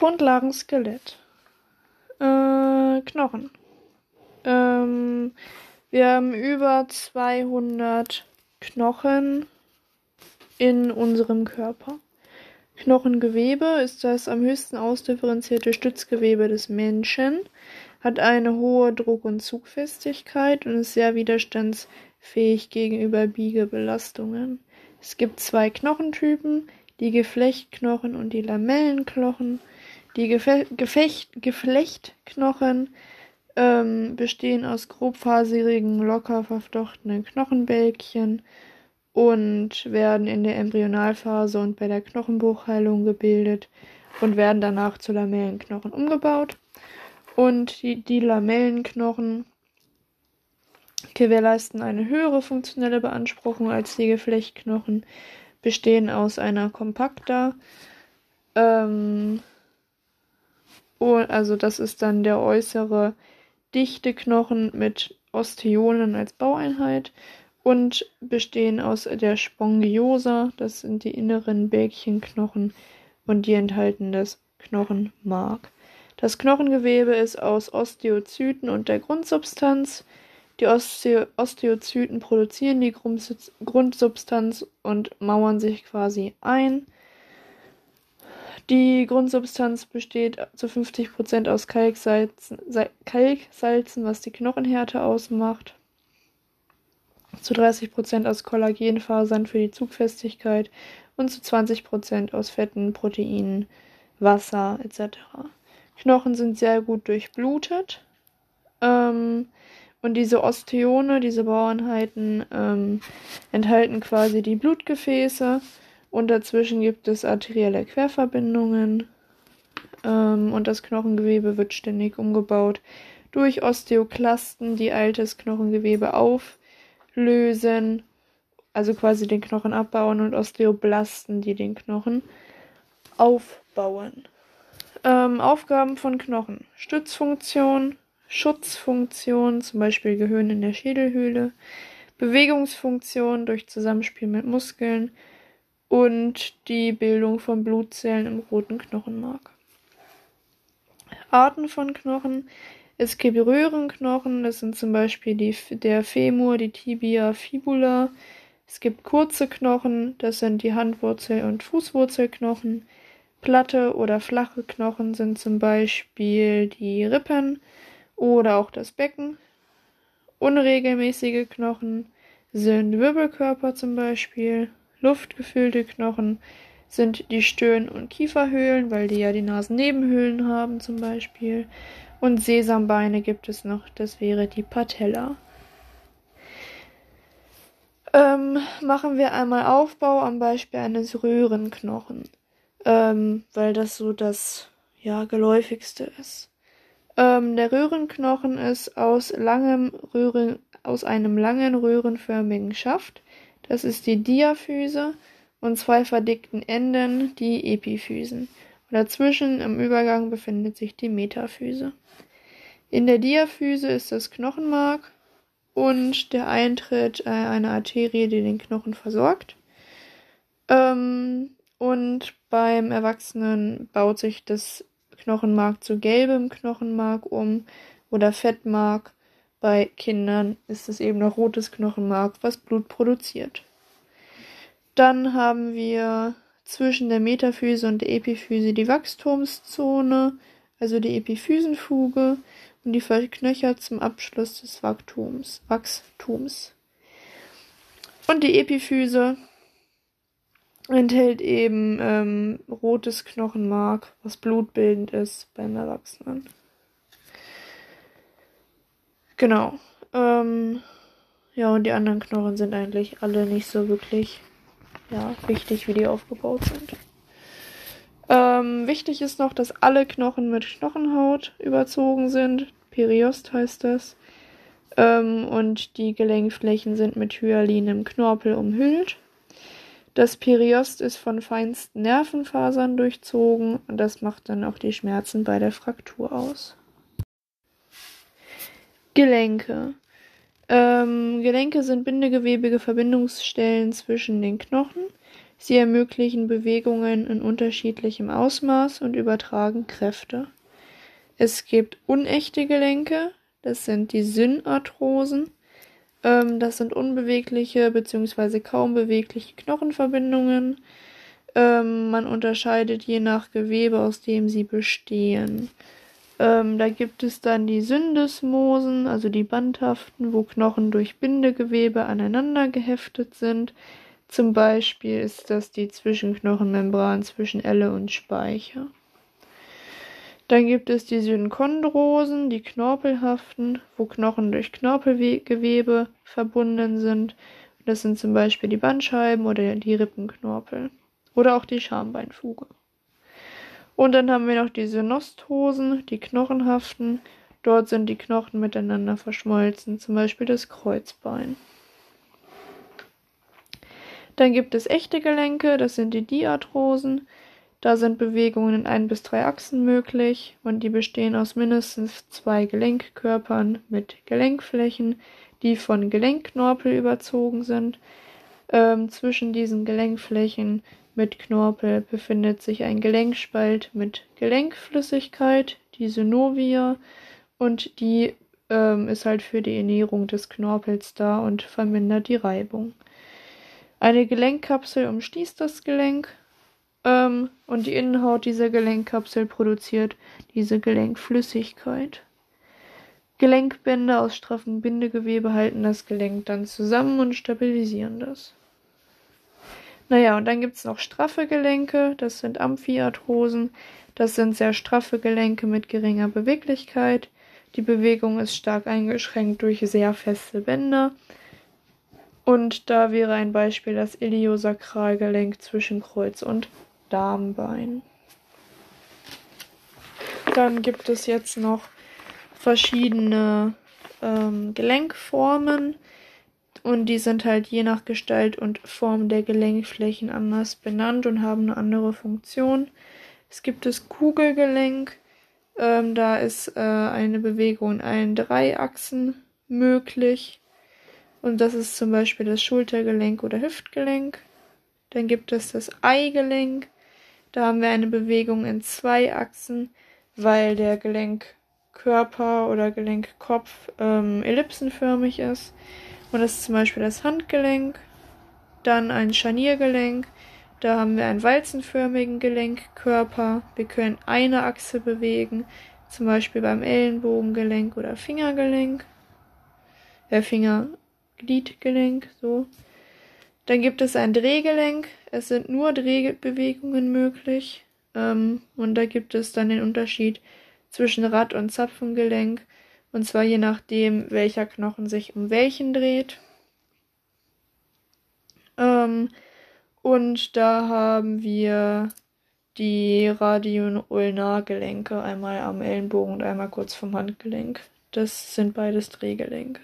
Grundlagen Skelett. Äh, Knochen. Ähm, wir haben über 200 Knochen in unserem Körper. Knochengewebe ist das am höchsten ausdifferenzierte Stützgewebe des Menschen, hat eine hohe Druck- und Zugfestigkeit und ist sehr widerstandsfähig gegenüber Biegebelastungen. Es gibt zwei Knochentypen, die Geflechtknochen und die Lamellenknochen. Die Gefe Gefecht Geflechtknochen ähm, bestehen aus grobfaserigen, locker verflochtenen Knochenbälkchen und werden in der Embryonalphase und bei der Knochenbruchheilung gebildet und werden danach zu Lamellenknochen umgebaut. Und die, die Lamellenknochen gewährleisten eine höhere funktionelle Beanspruchung als die Geflechtknochen, bestehen aus einer kompakter, ähm, also das ist dann der äußere dichte Knochen mit Osteolen als Baueinheit und bestehen aus der Spongiosa, das sind die inneren Bäckchenknochen und die enthalten das Knochenmark. Das Knochengewebe ist aus Osteozyten und der Grundsubstanz. Die Osteo Osteozyten produzieren die Grundsubstanz und mauern sich quasi ein. Die Grundsubstanz besteht zu 50% aus Kalksalzen, Kalksalzen, was die Knochenhärte ausmacht. Zu 30% aus Kollagenfasern für die Zugfestigkeit und zu 20% aus Fetten, Proteinen, Wasser etc. Knochen sind sehr gut durchblutet. Ähm, und diese Osteone, diese Bauernheiten, ähm, enthalten quasi die Blutgefäße und dazwischen gibt es arterielle Querverbindungen ähm, und das Knochengewebe wird ständig umgebaut durch Osteoklasten, die altes Knochengewebe auflösen, also quasi den Knochen abbauen und Osteoblasten, die den Knochen aufbauen. Ähm, Aufgaben von Knochen. Stützfunktion, Schutzfunktion, zum Beispiel Gehirn in der Schädelhöhle, Bewegungsfunktion durch Zusammenspiel mit Muskeln, und die Bildung von Blutzellen im roten Knochenmark. Arten von Knochen. Es gibt Röhrenknochen, das sind zum Beispiel die, der Femur, die Tibia, Fibula. Es gibt kurze Knochen, das sind die Handwurzel- und Fußwurzelknochen. Platte oder flache Knochen sind zum Beispiel die Rippen oder auch das Becken. Unregelmäßige Knochen sind Wirbelkörper zum Beispiel luftgefüllte Knochen sind die Stirn- und Kieferhöhlen, weil die ja die Nasennebenhöhlen haben zum Beispiel. Und Sesambeine gibt es noch, das wäre die Patella. Ähm, machen wir einmal Aufbau am Beispiel eines Röhrenknochen, ähm, weil das so das ja geläufigste ist. Ähm, der Röhrenknochen ist aus langem Röhren, aus einem langen röhrenförmigen Schaft das ist die Diaphyse und zwei verdickten Enden, die Epiphysen. Und dazwischen im Übergang befindet sich die Metaphyse. In der Diaphyse ist das Knochenmark und der Eintritt äh, einer Arterie, die den Knochen versorgt. Ähm, und beim Erwachsenen baut sich das Knochenmark zu gelbem Knochenmark um oder Fettmark bei Kindern ist es eben noch rotes Knochenmark, was Blut produziert. Dann haben wir zwischen der Metaphyse und der Epiphyse die Wachstumszone, also die Epiphysenfuge, und die verknöchert zum Abschluss des Wachstums. Wachstums. Und die Epiphyse enthält eben ähm, rotes Knochenmark, was blutbildend ist beim Erwachsenen. Genau. Ähm, ja, und die anderen Knochen sind eigentlich alle nicht so wirklich ja, wichtig, wie die aufgebaut sind. Ähm, wichtig ist noch, dass alle Knochen mit Knochenhaut überzogen sind. Periost heißt das. Ähm, und die Gelenkflächen sind mit hyalinem Knorpel umhüllt. Das Periost ist von feinsten Nervenfasern durchzogen und das macht dann auch die Schmerzen bei der Fraktur aus. Gelenke. Ähm, Gelenke sind bindegewebige Verbindungsstellen zwischen den Knochen. Sie ermöglichen Bewegungen in unterschiedlichem Ausmaß und übertragen Kräfte. Es gibt unechte Gelenke, das sind die Synarthrosen. Ähm, das sind unbewegliche bzw. kaum bewegliche Knochenverbindungen. Ähm, man unterscheidet je nach Gewebe, aus dem sie bestehen. Ähm, da gibt es dann die Syndesmosen, also die bandhaften, wo Knochen durch Bindegewebe aneinander geheftet sind. Zum Beispiel ist das die Zwischenknochenmembran zwischen Elle und Speicher. Dann gibt es die Synchondrosen, die knorpelhaften, wo Knochen durch Knorpelgewebe verbunden sind. Das sind zum Beispiel die Bandscheiben oder die Rippenknorpel. Oder auch die Schambeinfuge. Und dann haben wir noch die Synosthosen, die knochenhaften. Dort sind die Knochen miteinander verschmolzen, zum Beispiel das Kreuzbein. Dann gibt es echte Gelenke, das sind die Diarthrosen. Da sind Bewegungen in ein bis drei Achsen möglich und die bestehen aus mindestens zwei Gelenkkörpern mit Gelenkflächen, die von Gelenkknorpel überzogen sind. Ähm, zwischen diesen Gelenkflächen mit Knorpel befindet sich ein Gelenkspalt mit Gelenkflüssigkeit, die Synovia, und die ähm, ist halt für die Ernährung des Knorpels da und vermindert die Reibung. Eine Gelenkkapsel umschließt das Gelenk ähm, und die Innenhaut dieser Gelenkkapsel produziert diese Gelenkflüssigkeit. Gelenkbänder aus straffem Bindegewebe halten das Gelenk dann zusammen und stabilisieren das. Naja, und dann gibt es noch straffe Gelenke, das sind Amphiarthrosen. Das sind sehr straffe Gelenke mit geringer Beweglichkeit. Die Bewegung ist stark eingeschränkt durch sehr feste Bänder. Und da wäre ein Beispiel das Iliosakralgelenk zwischen Kreuz und Darmbein. Dann gibt es jetzt noch verschiedene ähm, Gelenkformen. Und die sind halt je nach Gestalt und Form der Gelenkflächen anders benannt und haben eine andere Funktion. Es gibt das Kugelgelenk. Ähm, da ist äh, eine Bewegung in allen drei Achsen möglich. Und das ist zum Beispiel das Schultergelenk oder Hüftgelenk. Dann gibt es das Eigelenk. Da haben wir eine Bewegung in zwei Achsen, weil der Gelenkkörper oder Gelenkkopf ähm, ellipsenförmig ist. Und das ist zum Beispiel das Handgelenk, dann ein Scharniergelenk. Da haben wir einen walzenförmigen Gelenkkörper. Wir können eine Achse bewegen, zum Beispiel beim Ellenbogengelenk oder Fingergelenk. Der Fingergliedgelenk, so. Dann gibt es ein Drehgelenk. Es sind nur Drehbewegungen möglich. Ähm, und da gibt es dann den Unterschied zwischen Rad- und Zapfengelenk. Und zwar je nachdem, welcher Knochen sich um welchen dreht. Ähm, und da haben wir die Radioulnargelenke, einmal am Ellenbogen und einmal kurz vom Handgelenk. Das sind beides Drehgelenke.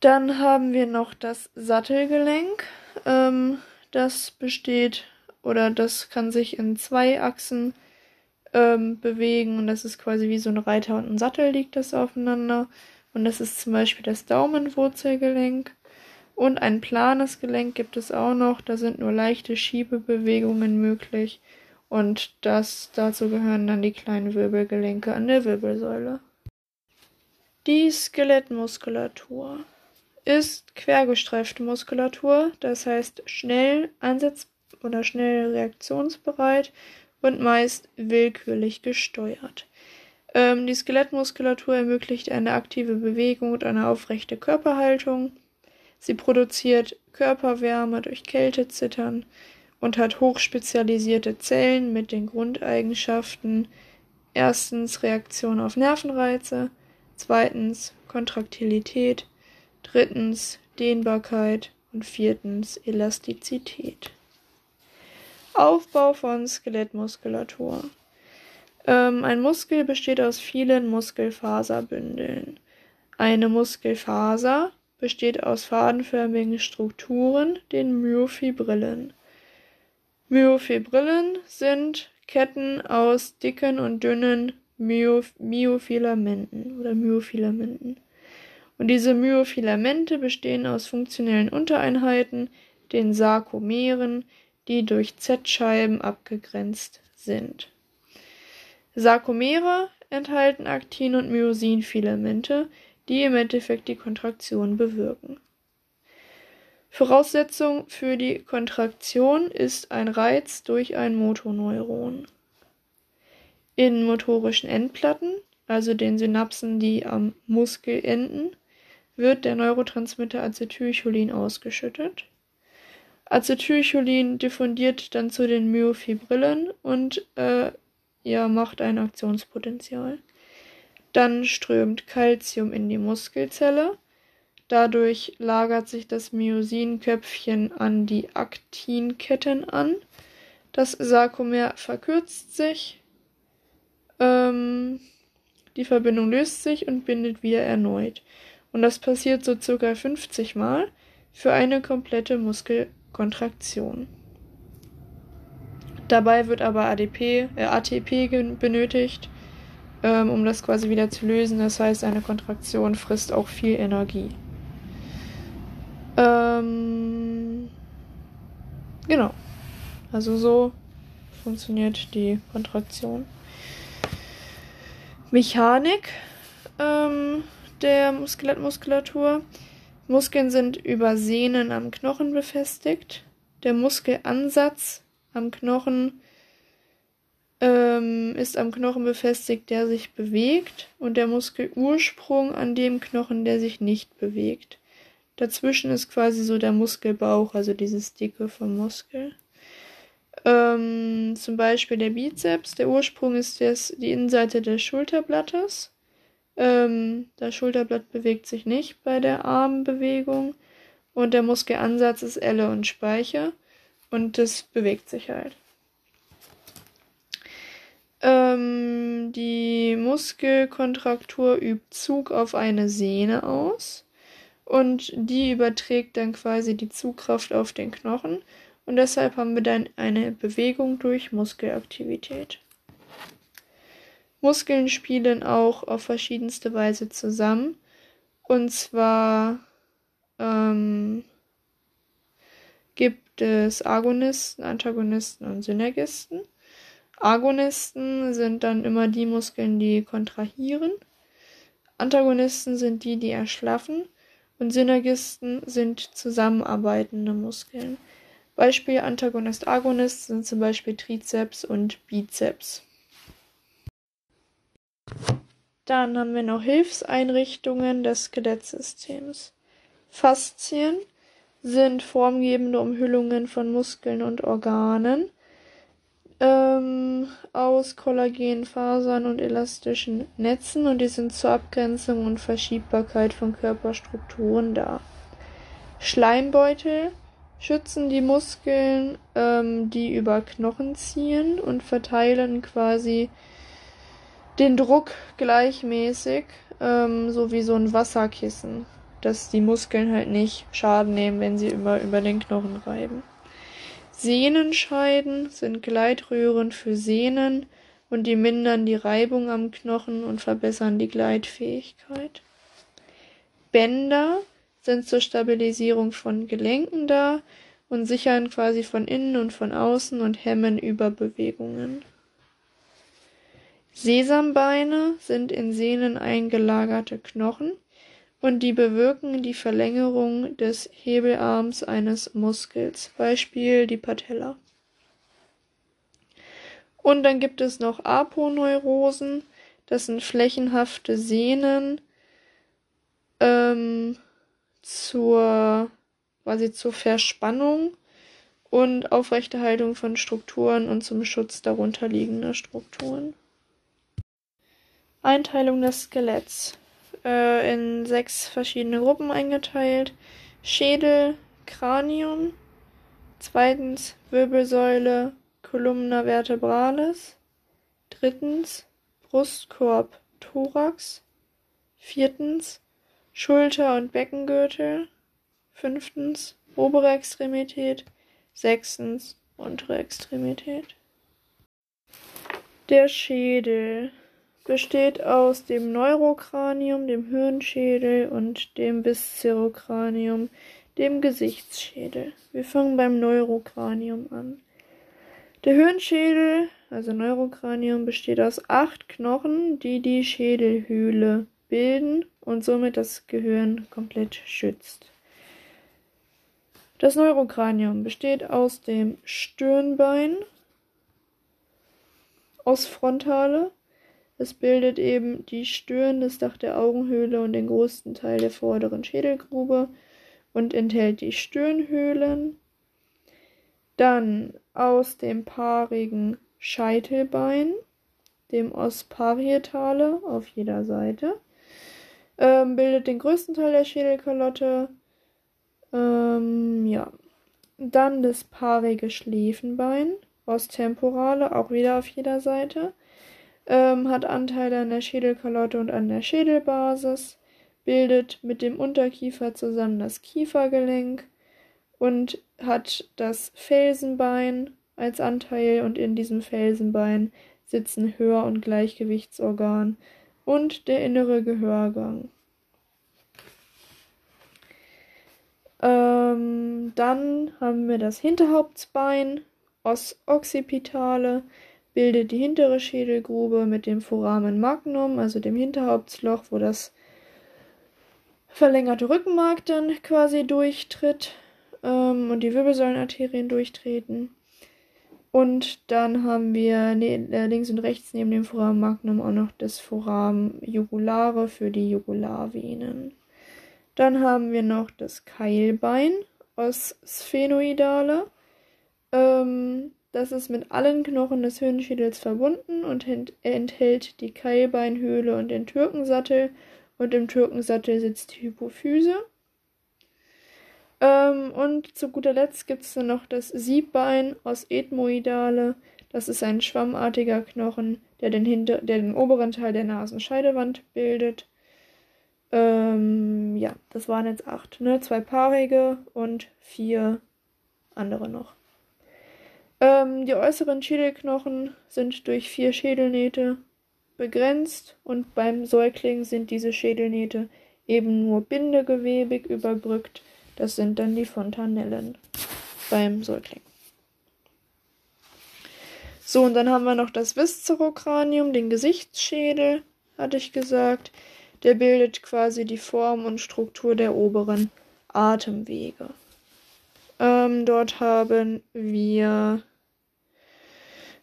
Dann haben wir noch das Sattelgelenk. Ähm, das besteht oder das kann sich in zwei Achsen ähm, bewegen und das ist quasi wie so ein Reiter und ein Sattel liegt das aufeinander. Und das ist zum Beispiel das Daumenwurzelgelenk. Und ein planes Gelenk gibt es auch noch. Da sind nur leichte Schiebebewegungen möglich. Und das, dazu gehören dann die kleinen Wirbelgelenke an der Wirbelsäule. Die Skelettmuskulatur ist quergestreifte Muskulatur, das heißt schnell ansatz- oder schnell reaktionsbereit und meist willkürlich gesteuert. Ähm, die Skelettmuskulatur ermöglicht eine aktive Bewegung und eine aufrechte Körperhaltung. Sie produziert Körperwärme durch Kältezittern und hat hochspezialisierte Zellen mit den Grundeigenschaften erstens Reaktion auf Nervenreize, zweitens Kontraktilität, drittens Dehnbarkeit und viertens Elastizität. Aufbau von Skelettmuskulatur. Ähm, ein Muskel besteht aus vielen Muskelfaserbündeln. Eine Muskelfaser besteht aus fadenförmigen Strukturen, den Myofibrillen. Myofibrillen sind Ketten aus dicken und dünnen Myof Myofilamenten oder Myofilamenten. Und diese Myofilamente bestehen aus funktionellen Untereinheiten, den Sarkomeren, die durch Z-Scheiben abgegrenzt sind. Sarkomere enthalten Aktin- und Myosinfilamente, die im Endeffekt die Kontraktion bewirken. Voraussetzung für die Kontraktion ist ein Reiz durch ein Motoneuron. In motorischen Endplatten, also den Synapsen, die am Muskel enden, wird der Neurotransmitter Acetylcholin ausgeschüttet. Acetylcholin diffundiert dann zu den Myofibrillen und äh, ja, macht ein Aktionspotenzial. Dann strömt Calcium in die Muskelzelle. Dadurch lagert sich das Myosinköpfchen an die Aktinketten an. Das Sarkomer verkürzt sich. Ähm, die Verbindung löst sich und bindet wieder erneut. Und das passiert so circa 50 Mal für eine komplette Muskelkontraktion. Dabei wird aber ADP, äh, ATP benötigt, ähm, um das quasi wieder zu lösen. Das heißt, eine Kontraktion frisst auch viel Energie. Ähm, genau. Also so funktioniert die Kontraktion. Mechanik ähm, der Skelettmuskulatur. Muskeln sind über Sehnen am Knochen befestigt. Der Muskelansatz am Knochen ähm, ist am Knochen befestigt, der sich bewegt, und der Muskelursprung an dem Knochen, der sich nicht bewegt. Dazwischen ist quasi so der Muskelbauch, also dieses Dicke vom Muskel. Ähm, zum Beispiel der Bizeps. Der Ursprung ist das, die Innenseite des Schulterblattes. Ähm, das Schulterblatt bewegt sich nicht bei der Armbewegung. Und der Muskelansatz ist Elle und Speicher. Und das bewegt sich halt. Ähm, die Muskelkontraktur übt Zug auf eine Sehne aus und die überträgt dann quasi die Zugkraft auf den Knochen und deshalb haben wir dann eine Bewegung durch Muskelaktivität. Muskeln spielen auch auf verschiedenste Weise zusammen und zwar ähm, gibt es Agonisten, Antagonisten und Synergisten. Agonisten sind dann immer die Muskeln, die kontrahieren. Antagonisten sind die, die erschlaffen. Und Synergisten sind zusammenarbeitende Muskeln. Beispiel Antagonist-Agonist sind zum Beispiel Trizeps und Bizeps. Dann haben wir noch Hilfseinrichtungen des Skelettsystems. Faszien sind formgebende Umhüllungen von Muskeln und Organen ähm, aus Kollagenfasern und elastischen Netzen und die sind zur Abgrenzung und Verschiebbarkeit von Körperstrukturen da. Schleimbeutel schützen die Muskeln, ähm, die über Knochen ziehen und verteilen quasi den Druck gleichmäßig, ähm, so wie so ein Wasserkissen, dass die Muskeln halt nicht Schaden nehmen, wenn sie über, über den Knochen reiben. Sehnenscheiden sind Gleitröhren für Sehnen und die mindern die Reibung am Knochen und verbessern die Gleitfähigkeit. Bänder sind zur Stabilisierung von Gelenken da und sichern quasi von innen und von außen und hemmen Überbewegungen. Sesambeine sind in Sehnen eingelagerte Knochen und die bewirken die Verlängerung des Hebelarms eines Muskels, Beispiel die Patella. Und dann gibt es noch Aponeurosen, das sind flächenhafte Sehnen ähm, zur quasi zur Verspannung und Aufrechterhaltung von Strukturen und zum Schutz darunterliegender Strukturen. Einteilung des Skeletts. Äh, in sechs verschiedene Gruppen eingeteilt. Schädel, Kranium, zweitens Wirbelsäule, Columna vertebralis, drittens Brustkorb, Thorax, viertens Schulter- und Beckengürtel, fünftens obere Extremität, sechstens untere Extremität. Der Schädel besteht aus dem Neurokranium, dem Hirnschädel und dem Viscerokranium, dem Gesichtsschädel. Wir fangen beim Neurokranium an. Der Hirnschädel, also Neurokranium, besteht aus acht Knochen, die die Schädelhöhle bilden und somit das Gehirn komplett schützt. Das Neurokranium besteht aus dem Stirnbein, Ostfrontale. Es bildet eben die Stirn, das Dach der Augenhöhle und den größten Teil der vorderen Schädelgrube und enthält die Stirnhöhlen. Dann aus dem paarigen Scheitelbein, dem Osparietale auf jeder Seite, ähm, bildet den größten Teil der Schädelkalotte. Ähm, ja. Dann das paarige Schläfenbein, Osttemporale, auch wieder auf jeder Seite. Ähm, hat Anteile an der Schädelkalotte und an der Schädelbasis, bildet mit dem Unterkiefer zusammen das Kiefergelenk und hat das Felsenbein als Anteil und in diesem Felsenbein sitzen Hör- und Gleichgewichtsorgan und der innere Gehörgang. Ähm, dann haben wir das Hinterhauptsbein, Os occipitale, bildet die hintere Schädelgrube mit dem Foramen magnum, also dem Hinterhauptsloch, wo das verlängerte Rückenmark dann quasi durchtritt ähm, und die Wirbelsäulenarterien durchtreten. Und dann haben wir ne, äh, links und rechts neben dem Foramen magnum auch noch das Foramen jugulare für die Jugularvenen. Dann haben wir noch das Keilbein aus Sphenoidale. Ähm, das ist mit allen Knochen des Hirnschädels verbunden und enthält die Keilbeinhöhle und den Türkensattel. Und im Türkensattel sitzt die Hypophyse. Ähm, und zu guter Letzt gibt es dann noch das Siebbein aus Ethmoidale. Das ist ein schwammartiger Knochen, der den, hinter der den oberen Teil der Nasenscheidewand bildet. Ähm, ja, das waren jetzt acht, ne? Zwei paarige und vier andere noch. Ähm, die äußeren Schädelknochen sind durch vier Schädelnähte begrenzt und beim Säugling sind diese Schädelnähte eben nur bindegewebig überbrückt das sind dann die Fontanellen beim Säugling. So, und dann haben wir noch das Viszerokranium, den Gesichtsschädel, hatte ich gesagt. Der bildet quasi die Form und Struktur der oberen Atemwege. Ähm, dort haben wir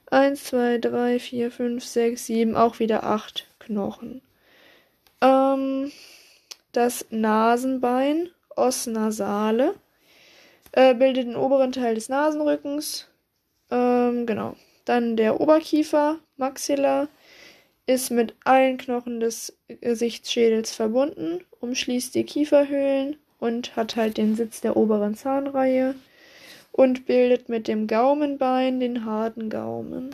1, 2, 3, 4, 5, 6, 7, auch wieder 8 Knochen. Ähm, das Nasenbein Os nasale. Äh, bildet den oberen Teil des Nasenrückens. Ähm, genau. Dann der Oberkiefer, Maxilla, ist mit allen Knochen des Gesichtsschädels verbunden, umschließt die Kieferhöhlen und hat halt den Sitz der oberen Zahnreihe und bildet mit dem Gaumenbein den harten Gaumen.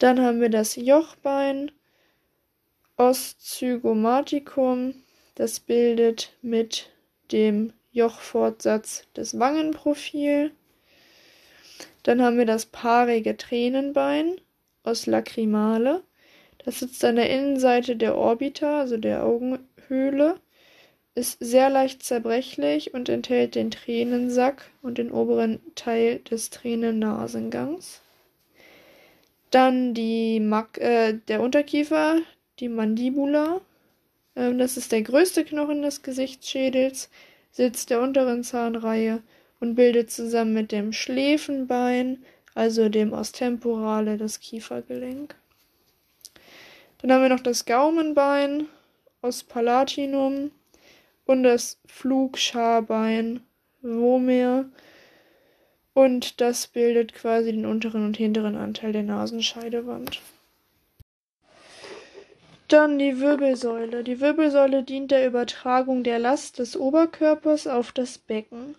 Dann haben wir das Jochbein, Oszygomaticum, das bildet mit dem Jochfortsatz das Wangenprofil. Dann haben wir das paarige Tränenbein aus Lacrimale. Das sitzt an der Innenseite der Orbita, also der Augenhöhle, ist sehr leicht zerbrechlich und enthält den Tränensack und den oberen Teil des Tränennasengangs. Dann die Mag äh, der Unterkiefer, die Mandibula, ähm, das ist der größte Knochen des Gesichtsschädels, Sitz der unteren Zahnreihe und bildet zusammen mit dem Schläfenbein, also dem Ostemporale, das Kiefergelenk. Dann haben wir noch das Gaumenbein, Ospalatinum und das Flugscharbein, Vomer. Und das bildet quasi den unteren und hinteren Anteil der Nasenscheidewand. Dann die Wirbelsäule. Die Wirbelsäule dient der Übertragung der Last des Oberkörpers auf das Becken.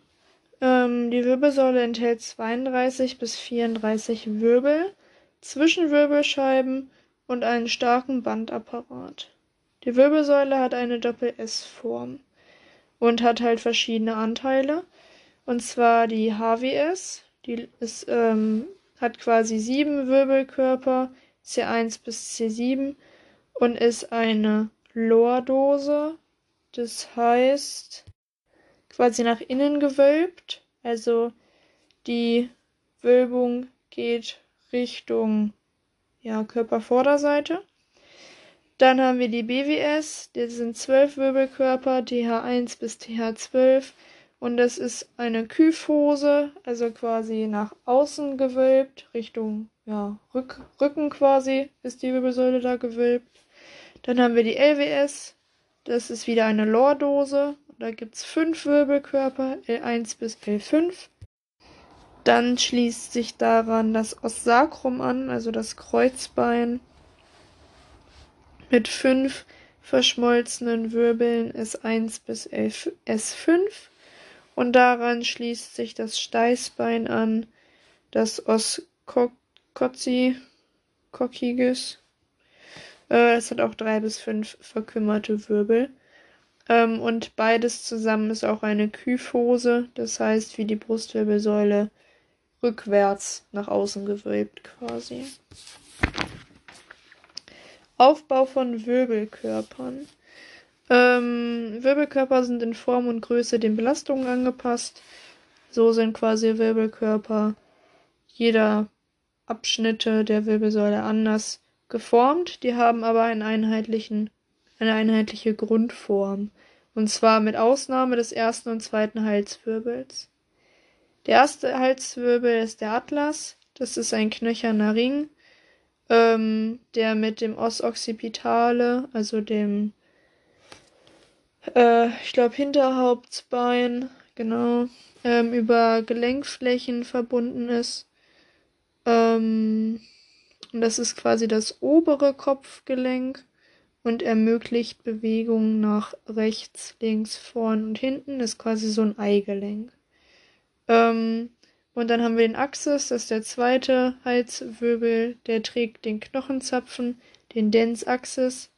Ähm, die Wirbelsäule enthält 32 bis 34 Wirbel, Zwischenwirbelscheiben und einen starken Bandapparat. Die Wirbelsäule hat eine Doppel-S-Form und hat halt verschiedene Anteile. Und zwar die HWS, die ist, ähm, hat quasi sieben Wirbelkörper, C1 bis C7 und ist eine Lordose. Das heißt, quasi nach innen gewölbt. Also die Wölbung geht Richtung ja, Körpervorderseite. Dann haben wir die BWS, das sind zwölf Wirbelkörper, TH1 bis TH12. Und das ist eine Kyphose, also quasi nach außen gewölbt, Richtung ja, Rück Rücken quasi ist die Wirbelsäule da gewölbt. Dann haben wir die LWS, das ist wieder eine Lordose. Da gibt es fünf Wirbelkörper, L1 bis L5. Dann schließt sich daran das Ossacrum an, also das Kreuzbein mit fünf verschmolzenen Wirbeln S1 bis S5 und daran schließt sich das Steißbein an, das Os Coccyges. Äh, es hat auch drei bis fünf verkümmerte Wirbel. Ähm, und beides zusammen ist auch eine Kyphose, das heißt wie die Brustwirbelsäule rückwärts nach außen gewölbt quasi. Aufbau von Wirbelkörpern. Ähm, Wirbelkörper sind in Form und Größe den Belastungen angepasst. So sind quasi Wirbelkörper jeder Abschnitte der Wirbelsäule anders geformt. Die haben aber einen einheitlichen, eine einheitliche Grundform. Und zwar mit Ausnahme des ersten und zweiten Halswirbels. Der erste Halswirbel ist der Atlas. Das ist ein knöcherner Ring, ähm, der mit dem Os occipitale, also dem, äh, ich glaube, Hinterhauptsbein, genau, ähm, über Gelenkflächen verbunden ist. Ähm, das ist quasi das obere Kopfgelenk und ermöglicht Bewegungen nach rechts, links, vorn und hinten. Das ist quasi so ein Eigelenk. Ähm, und dann haben wir den Axis, das ist der zweite Halswirbel, der trägt den Knochenzapfen, den Dens-Axis,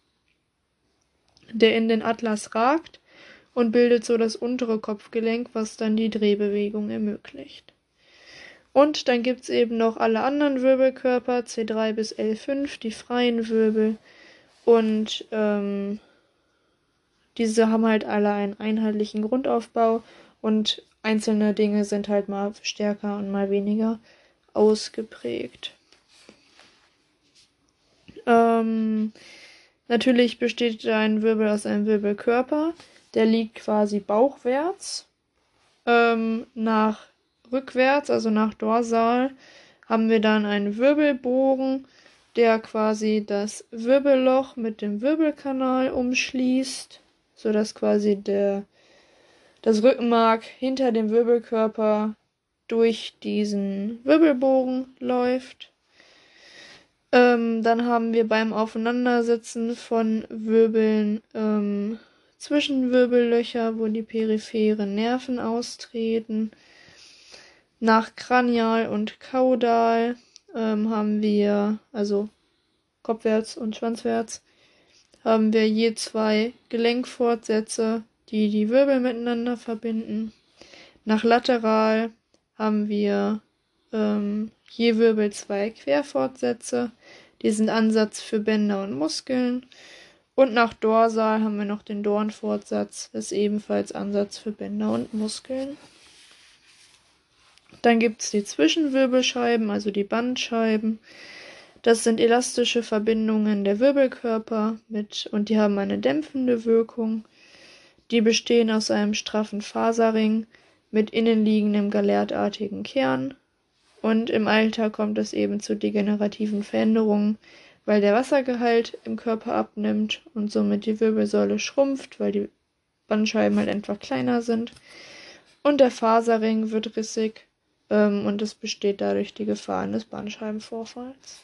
der in den Atlas ragt und bildet so das untere Kopfgelenk, was dann die Drehbewegung ermöglicht. Und dann gibt es eben noch alle anderen Wirbelkörper, C3 bis L5, die freien Wirbel. Und ähm, diese haben halt alle einen einheitlichen Grundaufbau und einzelne Dinge sind halt mal stärker und mal weniger ausgeprägt. Ähm, natürlich besteht ein Wirbel aus einem Wirbelkörper. Der liegt quasi bauchwärts. Ähm, nach rückwärts, also nach Dorsal, haben wir dann einen Wirbelbogen, der quasi das Wirbelloch mit dem Wirbelkanal umschließt, sodass quasi der das Rückenmark hinter dem Wirbelkörper durch diesen Wirbelbogen läuft. Ähm, dann haben wir beim Aufeinandersetzen von Wirbeln ähm, Zwischenwirbellöcher, wo die peripheren Nerven austreten. Nach Kranial und Kaudal ähm, haben wir, also kopfwärts und schwanzwärts, haben wir je zwei Gelenkfortsätze die die Wirbel miteinander verbinden. Nach lateral haben wir ähm, je Wirbel zwei Querfortsätze. Die sind Ansatz für Bänder und Muskeln. Und nach dorsal haben wir noch den Dornfortsatz. Das ist ebenfalls Ansatz für Bänder und Muskeln. Dann gibt es die Zwischenwirbelscheiben, also die Bandscheiben. Das sind elastische Verbindungen der Wirbelkörper mit und die haben eine dämpfende Wirkung. Die bestehen aus einem straffen Faserring mit innenliegendem galertartigen Kern. Und im Alter kommt es eben zu degenerativen Veränderungen, weil der Wassergehalt im Körper abnimmt und somit die Wirbelsäule schrumpft, weil die Bandscheiben halt einfach kleiner sind. Und der Faserring wird rissig ähm, und es besteht dadurch die Gefahr eines Bandscheibenvorfalls.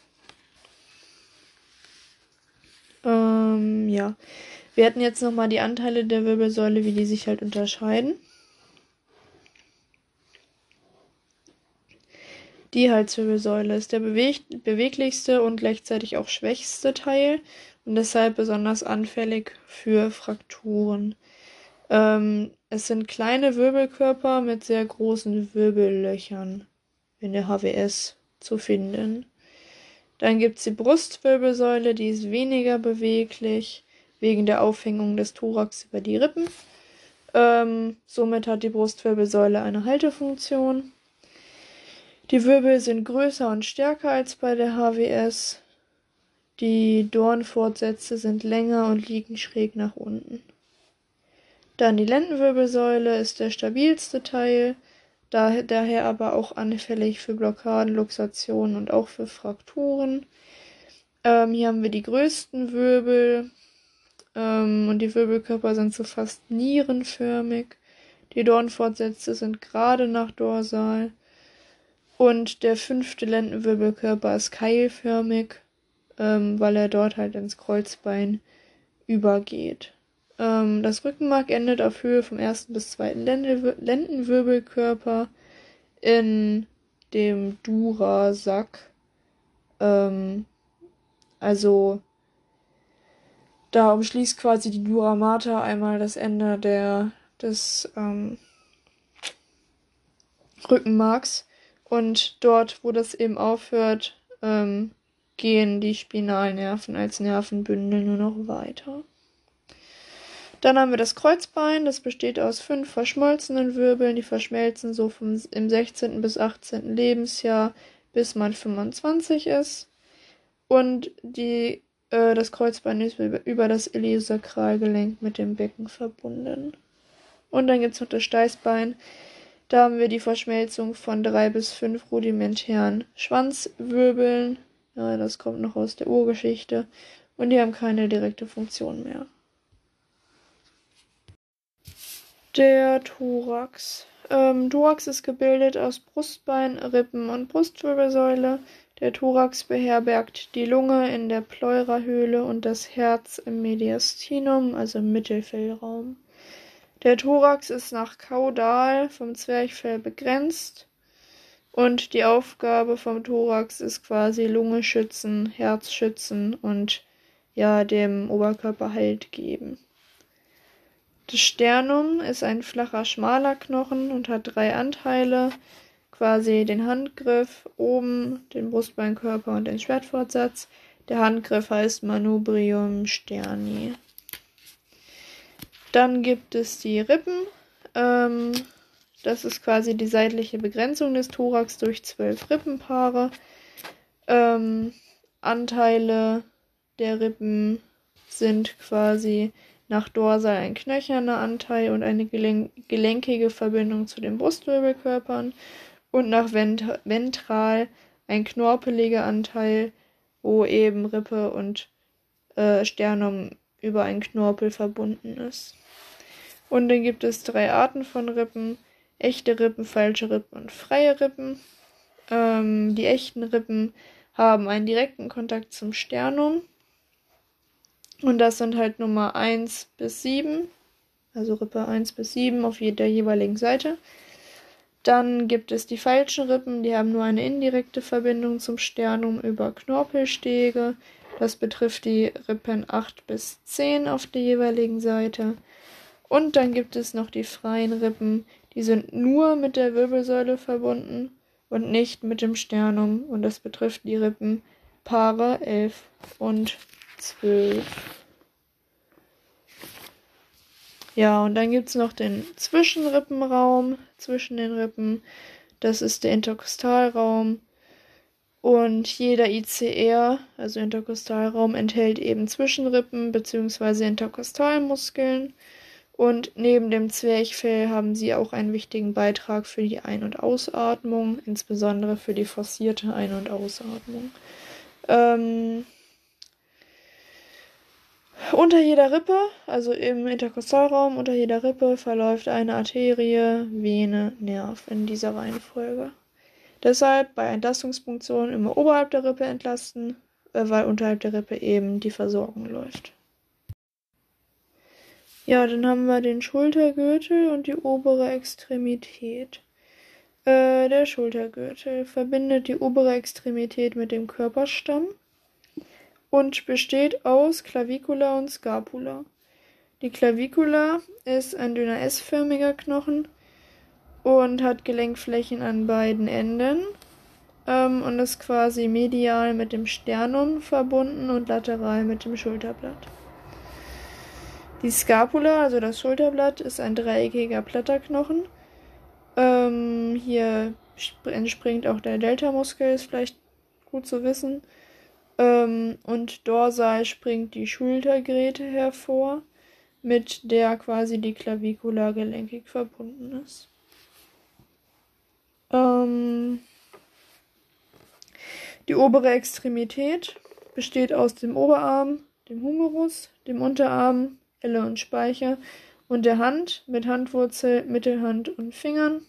Ähm, ja. Wir hatten jetzt nochmal die Anteile der Wirbelsäule, wie die sich halt unterscheiden. Die Halswirbelsäule ist der beweglichste und gleichzeitig auch schwächste Teil und deshalb besonders anfällig für Frakturen. Ähm, es sind kleine Wirbelkörper mit sehr großen Wirbellöchern in der HWS zu finden. Dann gibt es die Brustwirbelsäule, die ist weniger beweglich wegen der Aufhängung des Thorax über die Rippen. Ähm, somit hat die Brustwirbelsäule eine Haltefunktion. Die Wirbel sind größer und stärker als bei der HWS. Die Dornfortsätze sind länger und liegen schräg nach unten. Dann die Lendenwirbelsäule ist der stabilste Teil, daher aber auch anfällig für Blockaden, Luxationen und auch für Frakturen. Ähm, hier haben wir die größten Wirbel ähm, und die Wirbelkörper sind so fast nierenförmig. Die Dornfortsätze sind gerade nach dorsal. Und der fünfte Lendenwirbelkörper ist keilförmig, ähm, weil er dort halt ins Kreuzbein übergeht. Ähm, das Rückenmark endet auf Höhe vom ersten bis zweiten Lendenwirbelkörper in dem Dura-Sack. Ähm, also da umschließt quasi die Dura Mater einmal das Ende der, des ähm, Rückenmarks. Und dort, wo das eben aufhört, ähm, gehen die Spinalnerven als Nervenbündel nur noch weiter. Dann haben wir das Kreuzbein, das besteht aus fünf verschmolzenen Wirbeln, die verschmelzen so vom, im 16. bis 18. Lebensjahr, bis man 25 ist. Und die, äh, das Kreuzbein ist über, das Iliosakralgelenk mit dem Becken verbunden. Und dann gibt es noch das Steißbein. Da haben wir die Verschmelzung von drei bis fünf rudimentären Schwanzwirbeln. Ja, das kommt noch aus der Urgeschichte. Und die haben keine direkte Funktion mehr. Der Thorax. Ähm, Thorax ist gebildet aus Brustbein, Rippen und Brustwirbelsäule. Der Thorax beherbergt die Lunge in der Pleurahöhle und das Herz im Mediastinum, also im Mittelfellraum. Der Thorax ist nach Kaudal vom Zwerchfell begrenzt und die Aufgabe vom Thorax ist quasi Lunge schützen, Herz schützen und ja, dem Oberkörper Halt geben. Das Sternum ist ein flacher, schmaler Knochen und hat drei Anteile, quasi den Handgriff, oben den Brustbeinkörper und den Schwertfortsatz. Der Handgriff heißt Manubrium sterni. Dann gibt es die Rippen. Ähm, das ist quasi die seitliche Begrenzung des Thorax durch zwölf Rippenpaare. Ähm, Anteile der Rippen sind quasi nach Dorsal ein knöcherner Anteil und eine gelen gelenkige Verbindung zu den Brustwirbelkörpern und nach Vent Ventral ein knorpeliger Anteil, wo eben Rippe und äh, Sternum über einen Knorpel verbunden ist. Und dann gibt es drei Arten von Rippen: echte Rippen, falsche Rippen und freie Rippen. Ähm, die echten Rippen haben einen direkten Kontakt zum Sternum und das sind halt Nummer 1 bis 7, also Rippe 1 bis 7 auf der jeweiligen Seite. Dann gibt es die falschen Rippen, die haben nur eine indirekte Verbindung zum Sternum über Knorpelstege. Das betrifft die Rippen 8 bis 10 auf der jeweiligen Seite. Und dann gibt es noch die freien Rippen, die sind nur mit der Wirbelsäule verbunden und nicht mit dem Sternum. Und das betrifft die Rippen Paare 11 und zwölf. Ja, und dann gibt es noch den Zwischenrippenraum zwischen den Rippen. Das ist der Interkostalraum. Und jeder ICR, also Interkostalraum, enthält eben Zwischenrippen bzw. Interkostalmuskeln. Und neben dem Zwerchfell haben sie auch einen wichtigen Beitrag für die Ein- und Ausatmung, insbesondere für die forcierte Ein- und Ausatmung. Ähm, unter jeder Rippe, also im Interkostalraum, unter jeder Rippe verläuft eine Arterie, Vene, Nerv in dieser Reihenfolge. Deshalb bei Entlastungspunktionen immer oberhalb der Rippe entlasten, äh, weil unterhalb der Rippe eben die Versorgung läuft. Ja, dann haben wir den Schultergürtel und die obere Extremität. Äh, der Schultergürtel verbindet die obere Extremität mit dem Körperstamm und besteht aus Clavicula und Scapula. Die Clavicula ist ein dünner S-förmiger Knochen und hat Gelenkflächen an beiden Enden ähm, und ist quasi medial mit dem Sternum verbunden und lateral mit dem Schulterblatt. Die Scapula, also das Schulterblatt, ist ein dreieckiger Blätterknochen. Ähm, hier entspringt auch der Deltamuskel, ist vielleicht gut zu wissen. Ähm, und dorsal springt die Schultergräte hervor, mit der quasi die Clavicula gelenkig verbunden ist. Ähm, die obere Extremität besteht aus dem Oberarm, dem Humerus, dem Unterarm, Elle und Speicher und der Hand mit Handwurzel, Mittelhand und Fingern.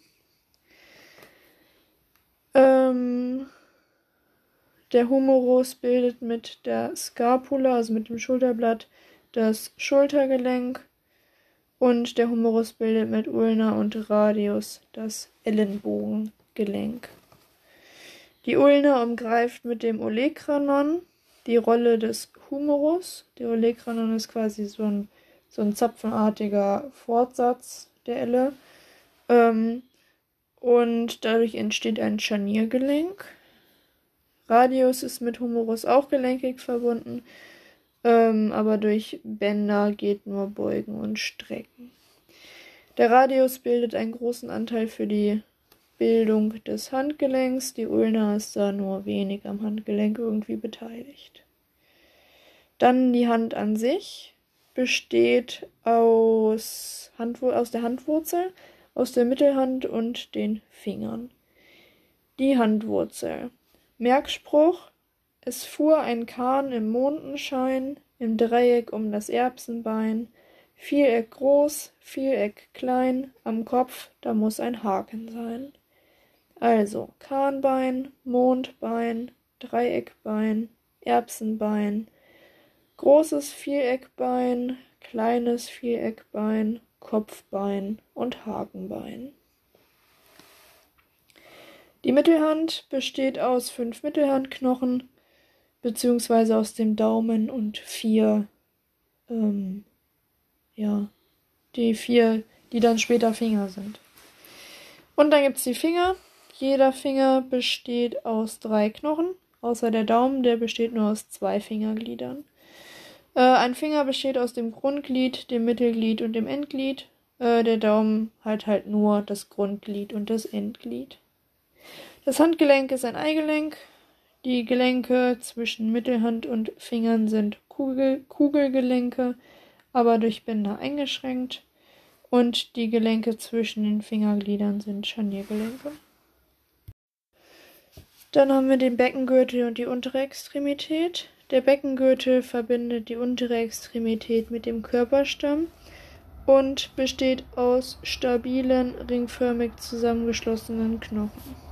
Ähm, der Humerus bildet mit der Scapula, also mit dem Schulterblatt, das Schultergelenk und der Humerus bildet mit Ulna und Radius das Ellenbogengelenk. Die Ulna umgreift mit dem Olekranon die Rolle des Humerus. Der Olekranon ist quasi so ein, so ein zapfenartiger Fortsatz der Elle. Ähm, und dadurch entsteht ein Scharniergelenk. Radius ist mit Humerus auch gelenkig verbunden, ähm, aber durch Bänder geht nur Beugen und Strecken. Der Radius bildet einen großen Anteil für die Bildung des Handgelenks. Die Ulna ist da nur wenig am Handgelenk irgendwie beteiligt. Dann die Hand an sich besteht aus, Handwur aus der Handwurzel, aus der Mittelhand und den Fingern. Die Handwurzel Merkspruch: Es fuhr ein Kahn im Mondenschein, im Dreieck um das Erbsenbein, Viereck groß, Viereck klein, am Kopf, da muss ein Haken sein. Also Kahnbein, Mondbein, Dreieckbein, Erbsenbein, großes Viereckbein, kleines Viereckbein, Kopfbein und Hakenbein. Die Mittelhand besteht aus fünf Mittelhandknochen, beziehungsweise aus dem Daumen und vier, ähm, ja, die vier, die dann später Finger sind. Und dann gibt es die Finger. Jeder Finger besteht aus drei Knochen, außer der Daumen, der besteht nur aus zwei Fingergliedern. Äh, ein Finger besteht aus dem Grundglied, dem Mittelglied und dem Endglied. Äh, der Daumen hat halt nur das Grundglied und das Endglied. Das Handgelenk ist ein Eigelenk. Die Gelenke zwischen Mittelhand und Fingern sind Kugel Kugelgelenke, aber durch Bänder eingeschränkt. Und die Gelenke zwischen den Fingergliedern sind Scharniergelenke. Dann haben wir den Beckengürtel und die untere Extremität. Der Beckengürtel verbindet die untere Extremität mit dem Körperstamm und besteht aus stabilen, ringförmig zusammengeschlossenen Knochen.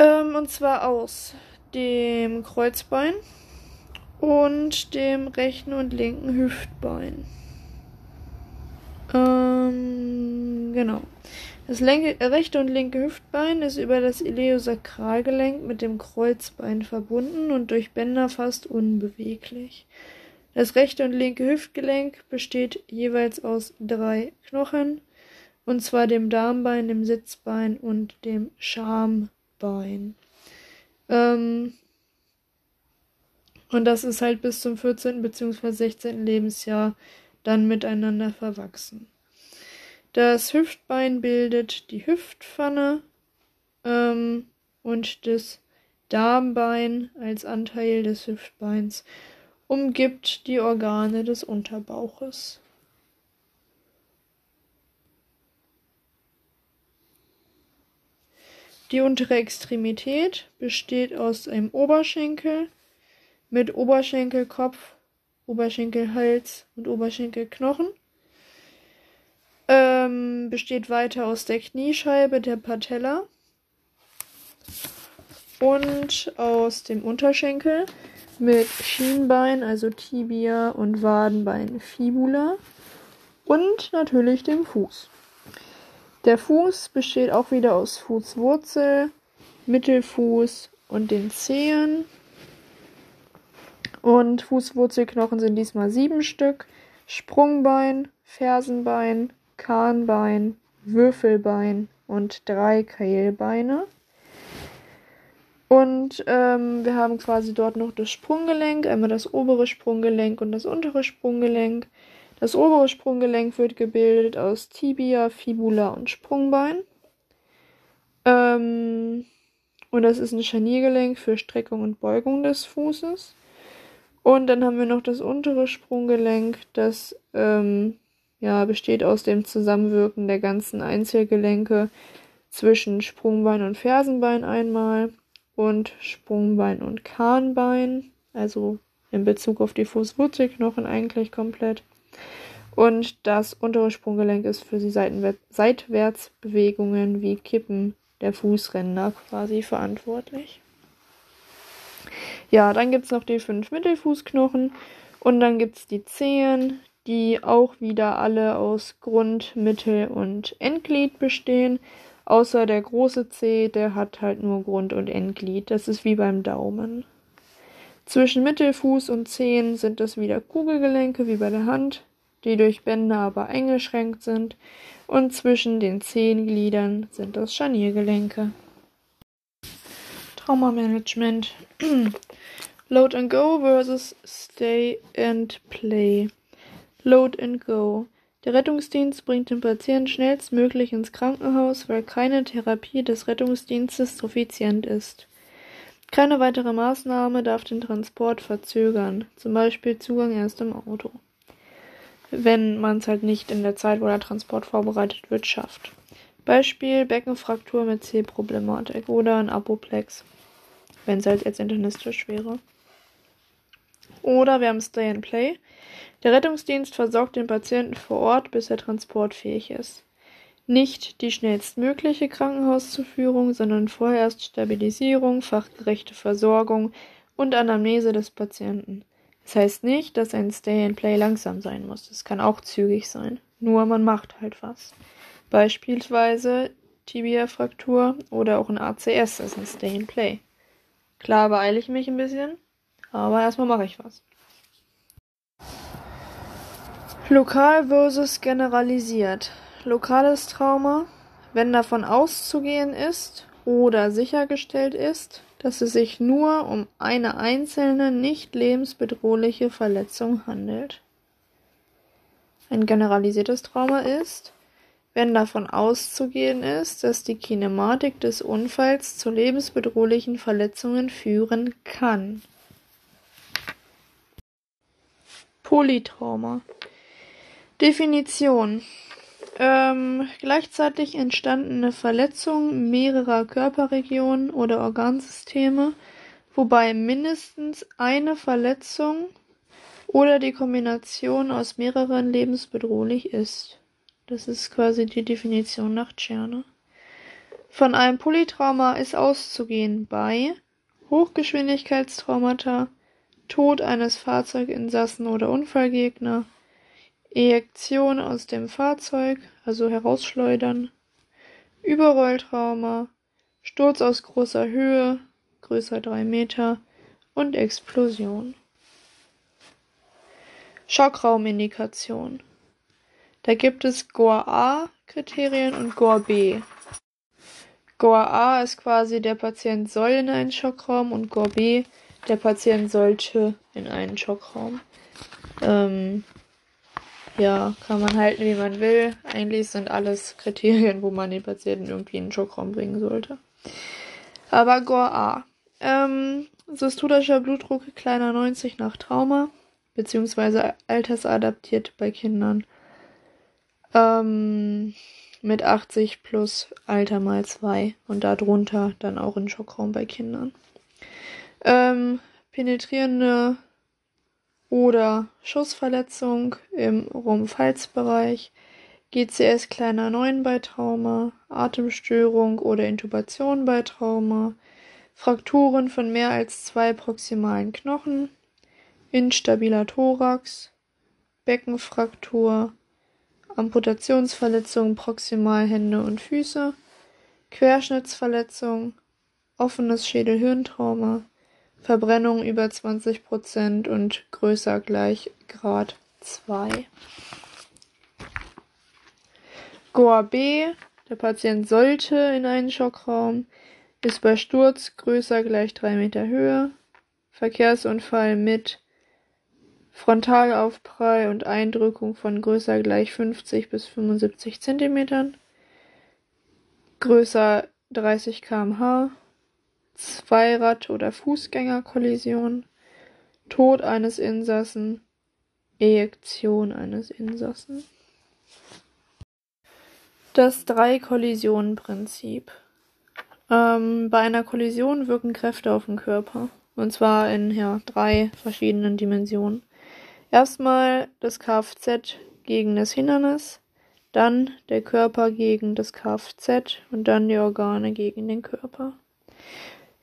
Ähm, und zwar aus dem Kreuzbein und dem rechten und linken Hüftbein. Ähm, genau. Das lenke, rechte und linke Hüftbein ist über das Iliosakralgelenk mit dem Kreuzbein verbunden und durch Bänder fast unbeweglich. Das rechte und linke Hüftgelenk besteht jeweils aus drei Knochen, und zwar dem Darmbein, dem Sitzbein und dem Schambein. Bein. Ähm, und das ist halt bis zum 14. bzw. 16. Lebensjahr dann miteinander verwachsen. Das Hüftbein bildet die Hüftpfanne ähm, und das Darmbein als Anteil des Hüftbeins umgibt die Organe des Unterbauches. Die untere Extremität besteht aus einem Oberschenkel mit Oberschenkelkopf, Oberschenkelhals und Oberschenkelknochen. Ähm, besteht weiter aus der Kniescheibe der Patella und aus dem Unterschenkel mit Schienbein, also Tibia und Wadenbein Fibula und natürlich dem Fuß. Der Fuß besteht auch wieder aus Fußwurzel, Mittelfuß und den Zehen. Und Fußwurzelknochen sind diesmal sieben Stück. Sprungbein, Fersenbein, Kahnbein, Würfelbein und drei Keilbeine. Und ähm, wir haben quasi dort noch das Sprunggelenk, einmal das obere Sprunggelenk und das untere Sprunggelenk. Das obere Sprunggelenk wird gebildet aus Tibia, Fibula und Sprungbein. Ähm, und das ist ein Scharniergelenk für Streckung und Beugung des Fußes. Und dann haben wir noch das untere Sprunggelenk, das ähm, ja, besteht aus dem Zusammenwirken der ganzen Einzelgelenke zwischen Sprungbein und Fersenbein einmal und Sprungbein und Kahnbein, also in Bezug auf die Fußwurzelknochen eigentlich komplett. Und das untere Sprunggelenk ist für die Seitwärtsbewegungen wie Kippen der Fußränder quasi verantwortlich. Ja, dann gibt es noch die fünf Mittelfußknochen und dann gibt es die Zehen, die auch wieder alle aus Grund-, Mittel- und Endglied bestehen. Außer der große Zeh, der hat halt nur Grund- und Endglied. Das ist wie beim Daumen. Zwischen Mittelfuß und Zehen sind es wieder Kugelgelenke wie bei der Hand, die durch Bänder aber eingeschränkt sind. Und zwischen den Zehengliedern sind das Scharniergelenke. Traumamanagement. Load and Go versus Stay and Play. Load and Go. Der Rettungsdienst bringt den Patienten schnellstmöglich ins Krankenhaus, weil keine Therapie des Rettungsdienstes suffizient ist. Keine weitere Maßnahme darf den Transport verzögern, zum Beispiel Zugang erst im Auto. Wenn man es halt nicht in der Zeit, wo der Transport vorbereitet wird, schafft. Beispiel Beckenfraktur mit C-Problematik oder ein Apoplex, wenn es halt jetzt internistisch wäre. Oder wir haben Stay and Play. Der Rettungsdienst versorgt den Patienten vor Ort, bis er transportfähig ist. Nicht die schnellstmögliche Krankenhauszuführung, sondern vorerst Stabilisierung, fachgerechte Versorgung und Anamnese des Patienten. Das heißt nicht, dass ein Stay and Play langsam sein muss. Es kann auch zügig sein. Nur man macht halt was. Beispielsweise Tibia-Fraktur oder auch ein ACS, ist ein Stay and Play. Klar beeile ich mich ein bisschen, aber erstmal mache ich was. Lokal versus generalisiert. Lokales Trauma, wenn davon auszugehen ist oder sichergestellt ist, dass es sich nur um eine einzelne nicht lebensbedrohliche Verletzung handelt. Ein generalisiertes Trauma ist, wenn davon auszugehen ist, dass die Kinematik des Unfalls zu lebensbedrohlichen Verletzungen führen kann. Polytrauma Definition ähm, gleichzeitig entstandene Verletzung mehrerer Körperregionen oder Organsysteme, wobei mindestens eine Verletzung oder die Kombination aus mehreren lebensbedrohlich ist. Das ist quasi die Definition nach Tscherner. Von einem Polytrauma ist auszugehen bei Hochgeschwindigkeitstraumata, Tod eines Fahrzeuginsassen oder Unfallgegner, Ejektion aus dem Fahrzeug, also herausschleudern, Überrolltrauma, Sturz aus großer Höhe, größer drei Meter und Explosion. Schockraumindikation. Da gibt es GOR A Kriterien und GOR B. GOR A ist quasi der Patient soll in einen Schockraum und GOR B der Patient sollte in einen Schockraum. Ähm, ja, kann man halten, wie man will. Eigentlich sind alles Kriterien, wo man den Patienten irgendwie in den Schockraum bringen sollte. Aber Gore A. Ähm, systolischer Blutdruck kleiner 90 nach Trauma, beziehungsweise altersadaptiert bei Kindern. Ähm, mit 80 plus Alter mal 2 und darunter dann auch in Schockraum bei Kindern. Ähm, penetrierende oder Schussverletzung im Rumpf-Halsbereich, GCS kleiner 9 bei Trauma, Atemstörung oder Intubation bei Trauma, Frakturen von mehr als zwei proximalen Knochen, instabiler Thorax, Beckenfraktur, Amputationsverletzung proximal Hände und Füße, Querschnittsverletzung, offenes Schädel-Hirntrauma, Verbrennung über 20 Prozent und größer gleich Grad 2. Goa B, der Patient sollte in einen Schockraum. ist bei Sturz größer gleich 3 Meter Höhe, Verkehrsunfall mit Frontalaufprall und Eindrückung von größer gleich 50 bis 75 Zentimetern, größer 30 km/h, Zweirad- oder Fußgängerkollision, Tod eines Insassen, Ejektion eines Insassen. Das Drei-Kollisionen-Prinzip. Ähm, bei einer Kollision wirken Kräfte auf den Körper. Und zwar in ja, drei verschiedenen Dimensionen. Erstmal das Kfz gegen das Hindernis, dann der Körper gegen das Kfz und dann die Organe gegen den Körper.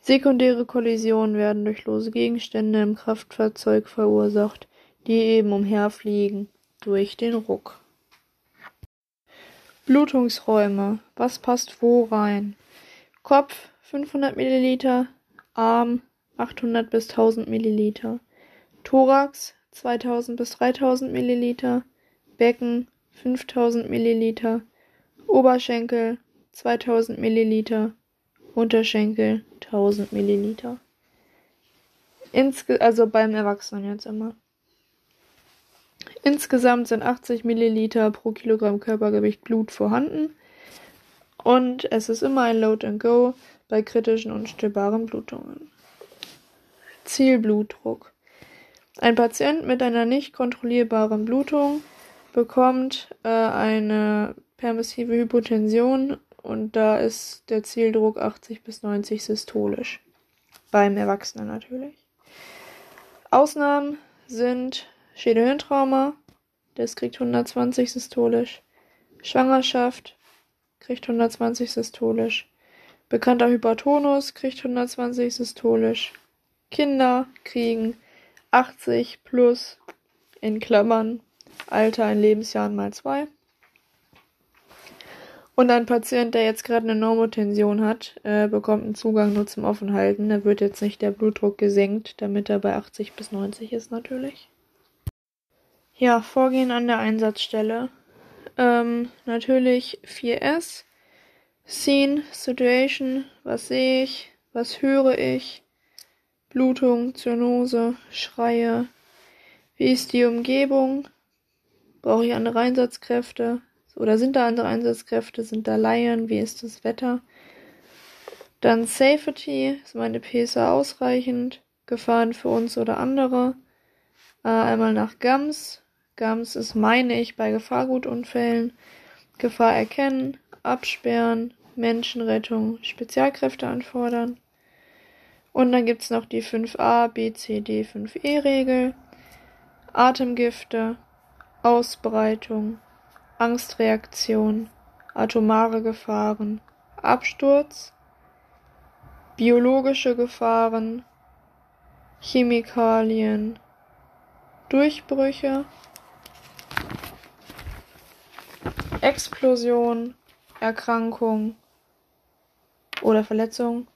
Sekundäre Kollisionen werden durch lose Gegenstände im Kraftfahrzeug verursacht, die eben umherfliegen durch den Ruck. Blutungsräume. Was passt wo rein? Kopf 500 Milliliter, Arm 800 bis 1000 Milliliter, Thorax 2000 bis 3000 Milliliter, Becken 5000 Milliliter, Oberschenkel 2000 Milliliter, Unterschenkel 1000 Milliliter. Insge also beim Erwachsenen jetzt immer. Insgesamt sind 80 Milliliter pro Kilogramm Körpergewicht Blut vorhanden und es ist immer ein Load and Go bei kritischen und stillbaren Blutungen. Zielblutdruck. Ein Patient mit einer nicht kontrollierbaren Blutung bekommt äh, eine permissive Hypotension und da ist der Zieldruck 80 bis 90 systolisch. Beim Erwachsenen natürlich. Ausnahmen sind Schädelhirntrauma, das kriegt 120 systolisch. Schwangerschaft kriegt 120 systolisch. Bekannter Hypertonus kriegt 120 systolisch. Kinder kriegen 80 plus in Klammern Alter in Lebensjahren mal zwei. Und ein Patient, der jetzt gerade eine Normotension hat, äh, bekommt einen Zugang nur zum Offenhalten. Da wird jetzt nicht der Blutdruck gesenkt, damit er bei 80 bis 90 ist natürlich. Ja, Vorgehen an der Einsatzstelle. Ähm, natürlich 4S. Scene, Situation, was sehe ich, was höre ich, Blutung, Zyanose, Schreie. Wie ist die Umgebung? Brauche ich andere Einsatzkräfte? Oder sind da andere Einsatzkräfte? Sind da Laien? Wie ist das Wetter? Dann Safety. Ist meine PSA ausreichend? Gefahren für uns oder andere? Äh, einmal nach GAMS. GAMS ist, meine ich, bei Gefahrgutunfällen. Gefahr erkennen, absperren, Menschenrettung, Spezialkräfte anfordern. Und dann gibt es noch die 5a, B, C, D, 5e Regel. Atemgifte, Ausbreitung, Angstreaktion, atomare Gefahren, Absturz, biologische Gefahren, Chemikalien, Durchbrüche, Explosion, Erkrankung. Oder Verletzung,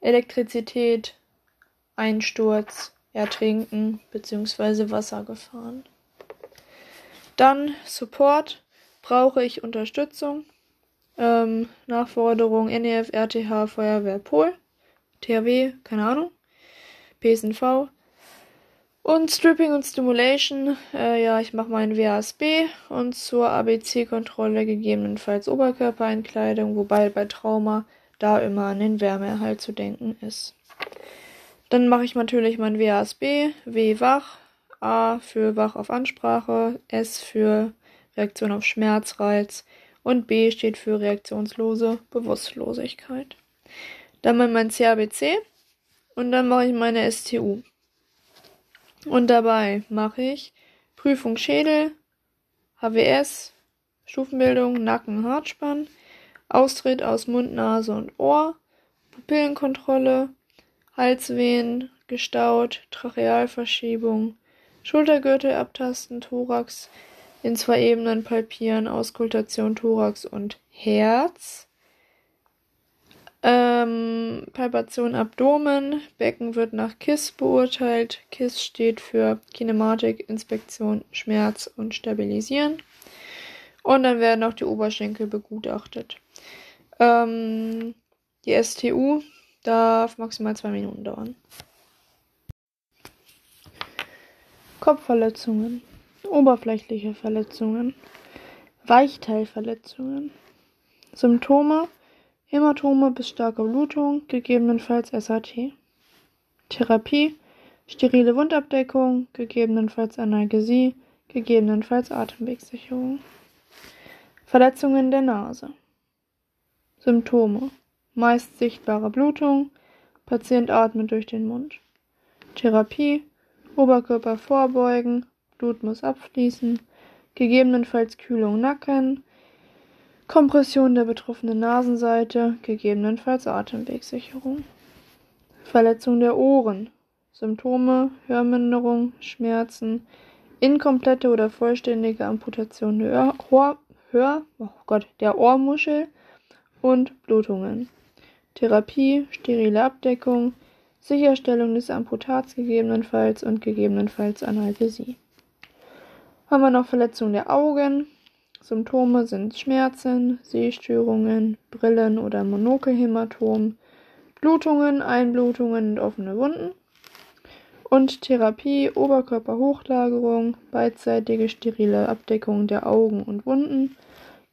Elektrizität, Einsturz, Ertrinken. Bzw. Wassergefahren. Dann Support. Brauche ich Unterstützung? Ähm, Nachforderung NEF, RTH, Feuerwehr, Pol, THW, keine Ahnung, PSNV. Und Stripping und Stimulation, äh, ja, ich mache meinen WASB und zur ABC-Kontrolle gegebenenfalls Oberkörpereinkleidung, wobei bei Trauma da immer an den Wärmeerhalt zu denken ist. Dann mache ich natürlich mein WASB, W wach, A für wach auf Ansprache, S für Reaktion auf Schmerzreiz und B steht für reaktionslose Bewusstlosigkeit. Dann mal mein CABC und dann mache ich meine STU. Und dabei mache ich Prüfung Schädel, HWS, Stufenbildung, Nacken, Hartspann, Austritt aus Mund, Nase und Ohr, Pupillenkontrolle, Halswehen, gestaut, Trachealverschiebung, Schultergürtel abtasten, Thorax in zwei Ebenen palpieren, Auskultation Thorax und Herz. Ähm, Palpation Abdomen, Becken wird nach KISS beurteilt. KISS steht für Kinematik, Inspektion, Schmerz und Stabilisieren. Und dann werden auch die Oberschenkel begutachtet. Ähm, Die STU darf maximal zwei Minuten dauern. Kopfverletzungen, oberflächliche Verletzungen, Weichteilverletzungen. Symptome Hämatome bis starke Blutung, gegebenenfalls SAT. Therapie sterile Wundabdeckung, gegebenenfalls Analgesie, gegebenenfalls Atemwegssicherung. Verletzungen der Nase. Symptome meist sichtbare Blutung, Patient atmet durch den Mund. Therapie Oberkörper vorbeugen, Blut muss abfließen, gegebenenfalls Kühlung Nacken, Kompression der betroffenen Nasenseite, gegebenenfalls Atemwegsicherung. Verletzung der Ohren. Symptome, Hörminderung, Schmerzen, inkomplette oder vollständige Amputation der, Ohr, Hör, oh Gott, der Ohrmuschel und Blutungen. Therapie, sterile Abdeckung, Sicherstellung des Amputats gegebenenfalls und gegebenenfalls Analgesie. Haben wir noch Verletzung der Augen. Symptome sind Schmerzen, Sehstörungen, Brillen- oder Monokelhämatom, Blutungen, Einblutungen und offene Wunden. Und Therapie, Oberkörperhochlagerung, beidseitige sterile Abdeckung der Augen und Wunden,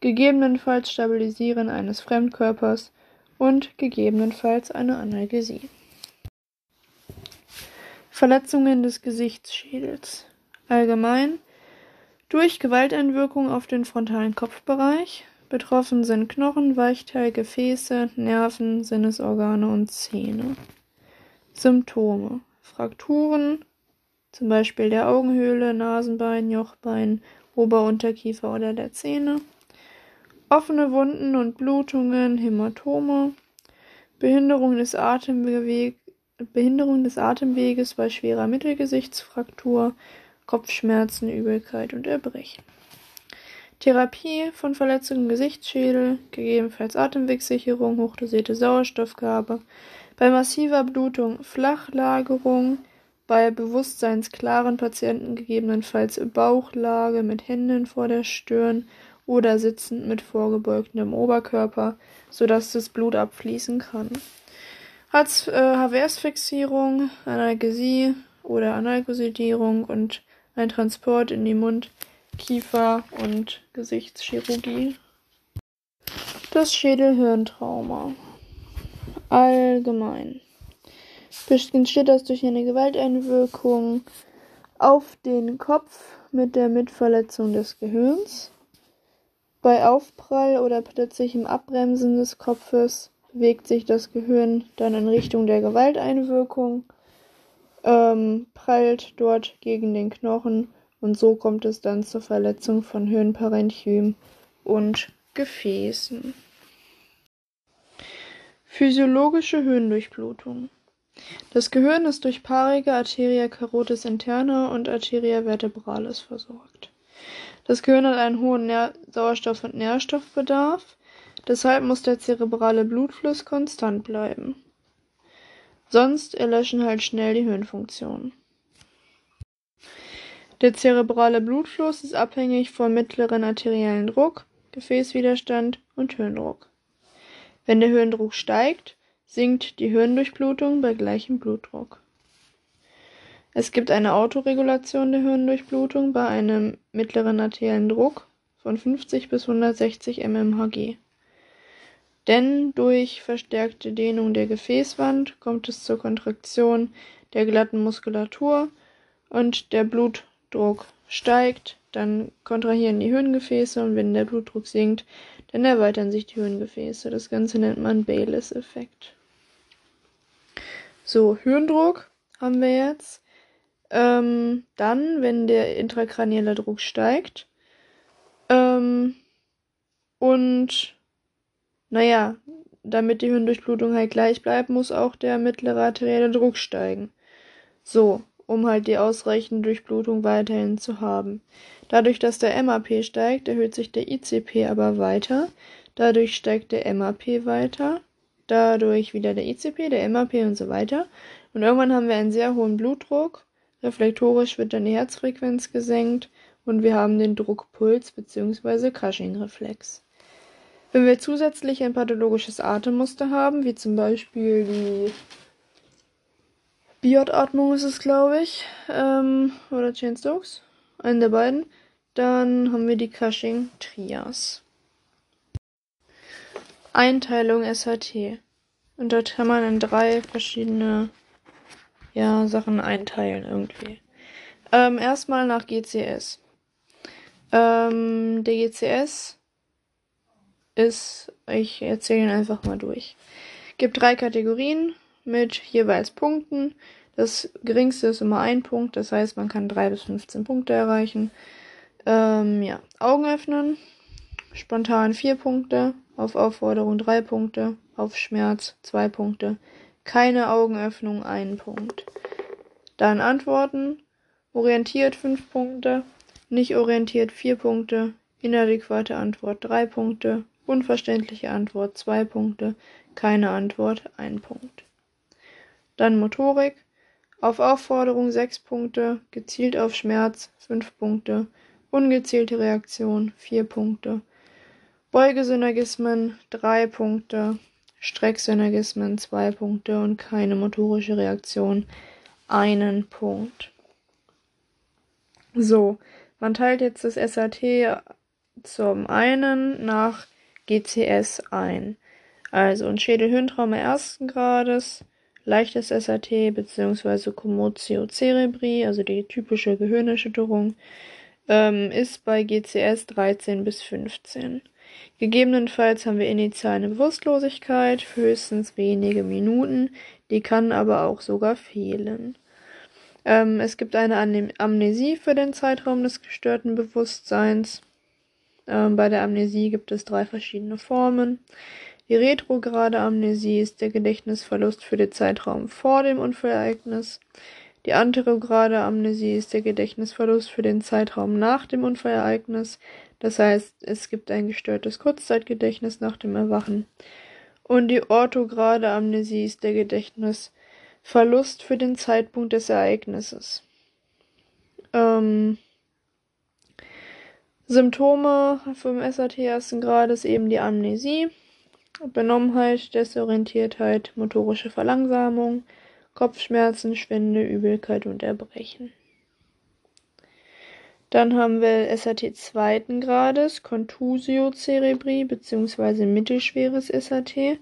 gegebenenfalls Stabilisieren eines Fremdkörpers und gegebenenfalls eine Analgesie. Verletzungen des Gesichtsschädels. Allgemein durch Gewalteinwirkung auf den frontalen Kopfbereich. Betroffen sind Knochen, Weichteil, Gefäße, Nerven, Sinnesorgane und Zähne. Symptome. Frakturen, zum Beispiel der Augenhöhle, Nasenbein, Jochbein, Oberunterkiefer oder der Zähne. Offene Wunden und Blutungen, Hämatome. Behinderung des Atemwegs Behinderung des Atemweges bei schwerer Mittelgesichtsfraktur, Kopfschmerzen, Übelkeit und Erbrechen. Therapie von Verletzungen im Gesichtsschädel, gegebenenfalls Atemwegssicherung, hochdosierte Sauerstoffgabe, bei massiver Blutung Flachlagerung, bei bewusstseinsklaren Patienten gegebenenfalls Bauchlage mit Händen vor der Stirn oder sitzend mit vorgebeugtem Oberkörper, sodass das Blut abfließen kann hat äh, HWS-Fixierung, Analgesie oder Analgesidierung und ein Transport in die Mund-, Kiefer- und Gesichtschirurgie. Das Schädelhirntrauma. Allgemein. Entsteht das durch eine Gewalteinwirkung auf den Kopf mit der Mitverletzung des Gehirns. Bei Aufprall oder plötzlichem Abbremsen des Kopfes bewegt sich das Gehirn dann in Richtung der Gewalteinwirkung, ähm, prallt dort gegen den Knochen und so kommt es dann zur Verletzung von Hirnparenchym und Gefäßen. Physiologische Hirndurchblutung. Das Gehirn ist durch paarige Arteria carotis interna und Arteria vertebralis versorgt. Das Gehirn hat einen hohen Sauerstoff- und Nährstoffbedarf Deshalb muss der zerebrale Blutfluss konstant bleiben. Sonst erlöschen halt schnell die Hirnfunktionen. Der zerebrale Blutfluss ist abhängig vom mittleren arteriellen Druck, Gefäßwiderstand und Hirndruck. Wenn der Hirndruck steigt, sinkt die Hirndurchblutung bei gleichem Blutdruck. Es gibt eine Autoregulation der Hirndurchblutung bei einem mittleren arteriellen Druck von 50 bis 160 mmHg. Denn durch verstärkte Dehnung der Gefäßwand kommt es zur Kontraktion der glatten Muskulatur und der Blutdruck steigt, dann kontrahieren die Hirngefäße und wenn der Blutdruck sinkt, dann erweitern sich die Hirngefäße. Das Ganze nennt man Baylis-Effekt. So, Hirndruck haben wir jetzt. Ähm, dann, wenn der intrakranielle Druck steigt ähm, und naja, damit die Hirndurchblutung halt gleich bleibt, muss auch der mittlere arterielle Druck steigen. So, um halt die ausreichende Durchblutung weiterhin zu haben. Dadurch, dass der MAP steigt, erhöht sich der ICP aber weiter. Dadurch steigt der MAP weiter. Dadurch wieder der ICP, der MAP und so weiter. Und irgendwann haben wir einen sehr hohen Blutdruck. Reflektorisch wird dann die Herzfrequenz gesenkt und wir haben den Druckpuls bzw. Cushing-Reflex. Wenn wir zusätzlich ein pathologisches Atemmuster haben, wie zum Beispiel die Biotatmung ist es, glaube ich, ähm, oder Jane Stokes, einen der beiden, dann haben wir die Cushing-Trias. Einteilung SHT. Und dort kann man in drei verschiedene ja, Sachen einteilen irgendwie. Ähm, erstmal nach GCS. Ähm, der GCS ist, ich erzähle ihn einfach mal durch. Gibt drei Kategorien mit jeweils Punkten. Das geringste ist immer ein Punkt, das heißt, man kann drei bis 15 Punkte erreichen. Ähm, ja, Augen öffnen, spontan vier Punkte, auf Aufforderung drei Punkte, auf Schmerz zwei Punkte, keine Augenöffnung einen Punkt. Dann Antworten, orientiert fünf Punkte, nicht orientiert vier Punkte, inadäquate Antwort drei Punkte, unverständliche Antwort zwei Punkte, keine Antwort ein Punkt. Dann Motorik, auf Aufforderung sechs Punkte, gezielt auf Schmerz fünf Punkte, ungezielte Reaktion vier Punkte, Beugesynergismen drei Punkte, Strecksynergismen zwei Punkte und keine motorische Reaktion einen Punkt. So, man teilt jetzt das SAT zum einen nach GCS ein. Also ein Schädelhirntrauma ersten Grades, leichtes SAT bzw. Commotio cerebri, also die typische Gehirnerschütterung, ähm, ist bei GCS 13 bis 15. Gegebenenfalls haben wir initial eine Bewusstlosigkeit, höchstens wenige Minuten, die kann aber auch sogar fehlen. Ähm, es gibt eine Amnesie für den Zeitraum des gestörten Bewusstseins. Ähm, bei der Amnesie gibt es drei verschiedene Formen. Die retrograde Amnesie ist der Gedächtnisverlust für den Zeitraum vor dem Unfallereignis. Die anterograde Amnesie ist der Gedächtnisverlust für den Zeitraum nach dem Unfallereignis. Das heißt, es gibt ein gestörtes Kurzzeitgedächtnis nach dem Erwachen. Und die orthograde Amnesie ist der Gedächtnisverlust für den Zeitpunkt des Ereignisses. Ähm, Symptome vom SAT ersten Grades eben die Amnesie, Benommenheit, Desorientiertheit, motorische Verlangsamung, Kopfschmerzen, Schwinde, Übelkeit und Erbrechen. Dann haben wir SAT zweiten Grades, Contusio cerebri bzw. mittelschweres SAT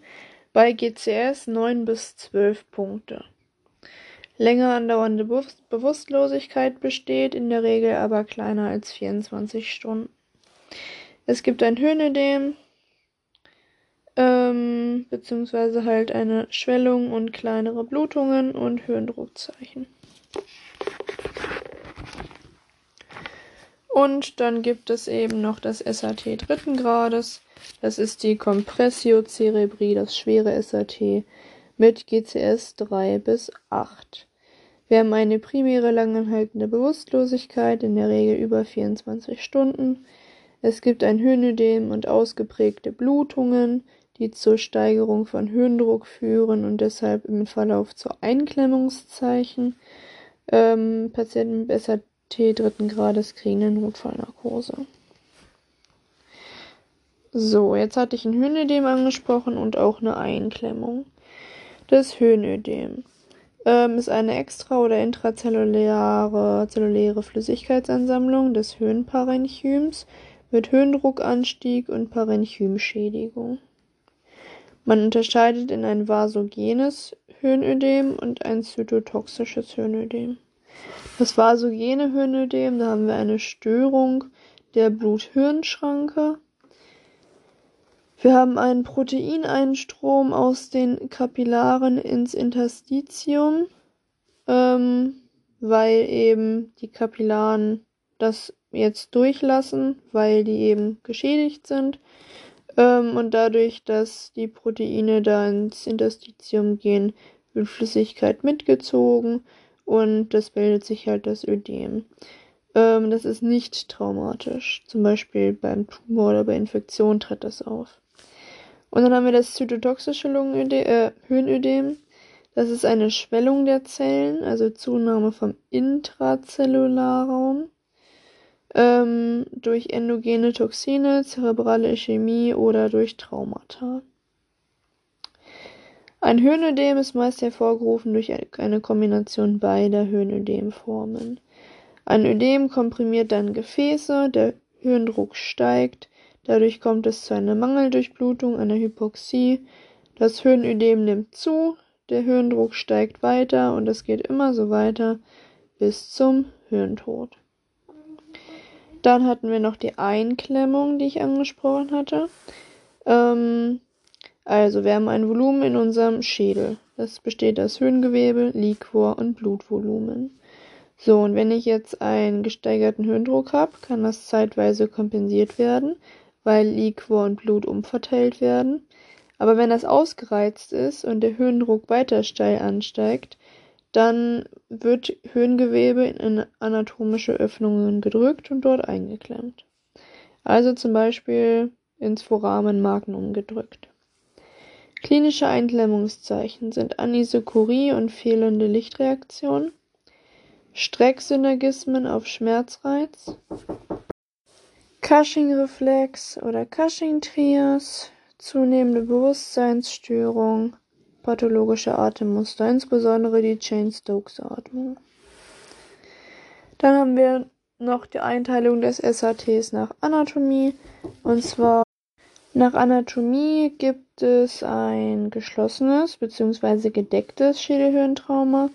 bei GCS 9 bis 12 Punkte. Länger andauernde Bewusstlosigkeit besteht, in der Regel aber kleiner als 24 Stunden. Es gibt ein Höhenödem, ähm, beziehungsweise halt eine Schwellung und kleinere Blutungen und Höhendruckzeichen. Und dann gibt es eben noch das SAT dritten Grades. Das ist die Compressio Cerebri, das schwere SAT mit GCS 3 bis 8. Wir haben eine primäre langanhaltende Bewusstlosigkeit, in der Regel über 24 Stunden. Es gibt ein Höhenödem und ausgeprägte Blutungen, die zur Steigerung von Höhendruck führen und deshalb im Verlauf zu Einklemmungszeichen. Ähm, Patienten mit SAT dritten Grades kriegen eine Notfallnarkose. So, jetzt hatte ich ein Höhenödem angesprochen und auch eine Einklemmung. Das Höhenödem ähm, ist eine extra- oder intrazelluläre zelluläre Flüssigkeitsansammlung des Höhenparenchyms mit Höhendruckanstieg und Parenchymschädigung. Man unterscheidet in ein vasogenes Höhenödem und ein zytotoxisches Höhenödem. Das vasogene Höhenödem, da haben wir eine Störung der Blut-Hirn-Schranke. Wir haben einen Proteineinstrom aus den Kapillaren ins Interstitium, ähm, weil eben die Kapillaren das jetzt durchlassen, weil die eben geschädigt sind. Ähm, und dadurch, dass die Proteine da ins Interstitium gehen, wird Flüssigkeit mitgezogen und das bildet sich halt das Ödem. Ähm, das ist nicht traumatisch. Zum Beispiel beim Tumor oder bei Infektion tritt das auf. Und dann haben wir das zytotoxische Lungenödem, äh, Höhenödem. Das ist eine Schwellung der Zellen, also Zunahme vom Intrazellularraum. ähm, durch endogene Toxine, zerebrale Ischämie oder durch Traumata. Ein Hirnödem ist meist hervorgerufen durch eine Kombination beider Hirnödemformen. Ein Ödem komprimiert dann Gefäße, der Hirndruck steigt, dadurch kommt es zu einer Mangeldurchblutung, einer Hypoxie, das Hirnödem nimmt zu, der Hirndruck steigt weiter und es geht immer so weiter bis zum Hirntod. Dann hatten wir noch die Einklemmung, die ich angesprochen hatte. Ähm, also, wir haben ein Volumen in unserem Schädel. Das besteht aus Hirngewebe, Liquor und Blutvolumen. So, und wenn ich jetzt einen gesteigerten Hirndruck habe, kann das zeitweise kompensiert werden, weil Liquor und Blut umverteilt werden. Aber wenn das ausgereizt ist und der Hirndruck weiter steil ansteigt, dann wird Hirngewebe in anatomische Öffnungen gedrückt und dort eingeklemmt. Also zum Beispiel ins Foramen Magnum gedrückt. Klinische Einklemmungszeichen sind Anisokorie und fehlende Lichtreaktion, Strecksynergismen auf Schmerzreiz, Cushing-Reflex oder Cushing-Trias, zunehmende Bewusstseinsstörung, pathologische Atemmuster, insbesondere die Chain-Stokes-Atmung. Dann haben wir noch die Einteilung des SATs nach Anatomie. Und zwar nach Anatomie gibt es ein geschlossenes bzw. gedecktes Schädelhirntrauma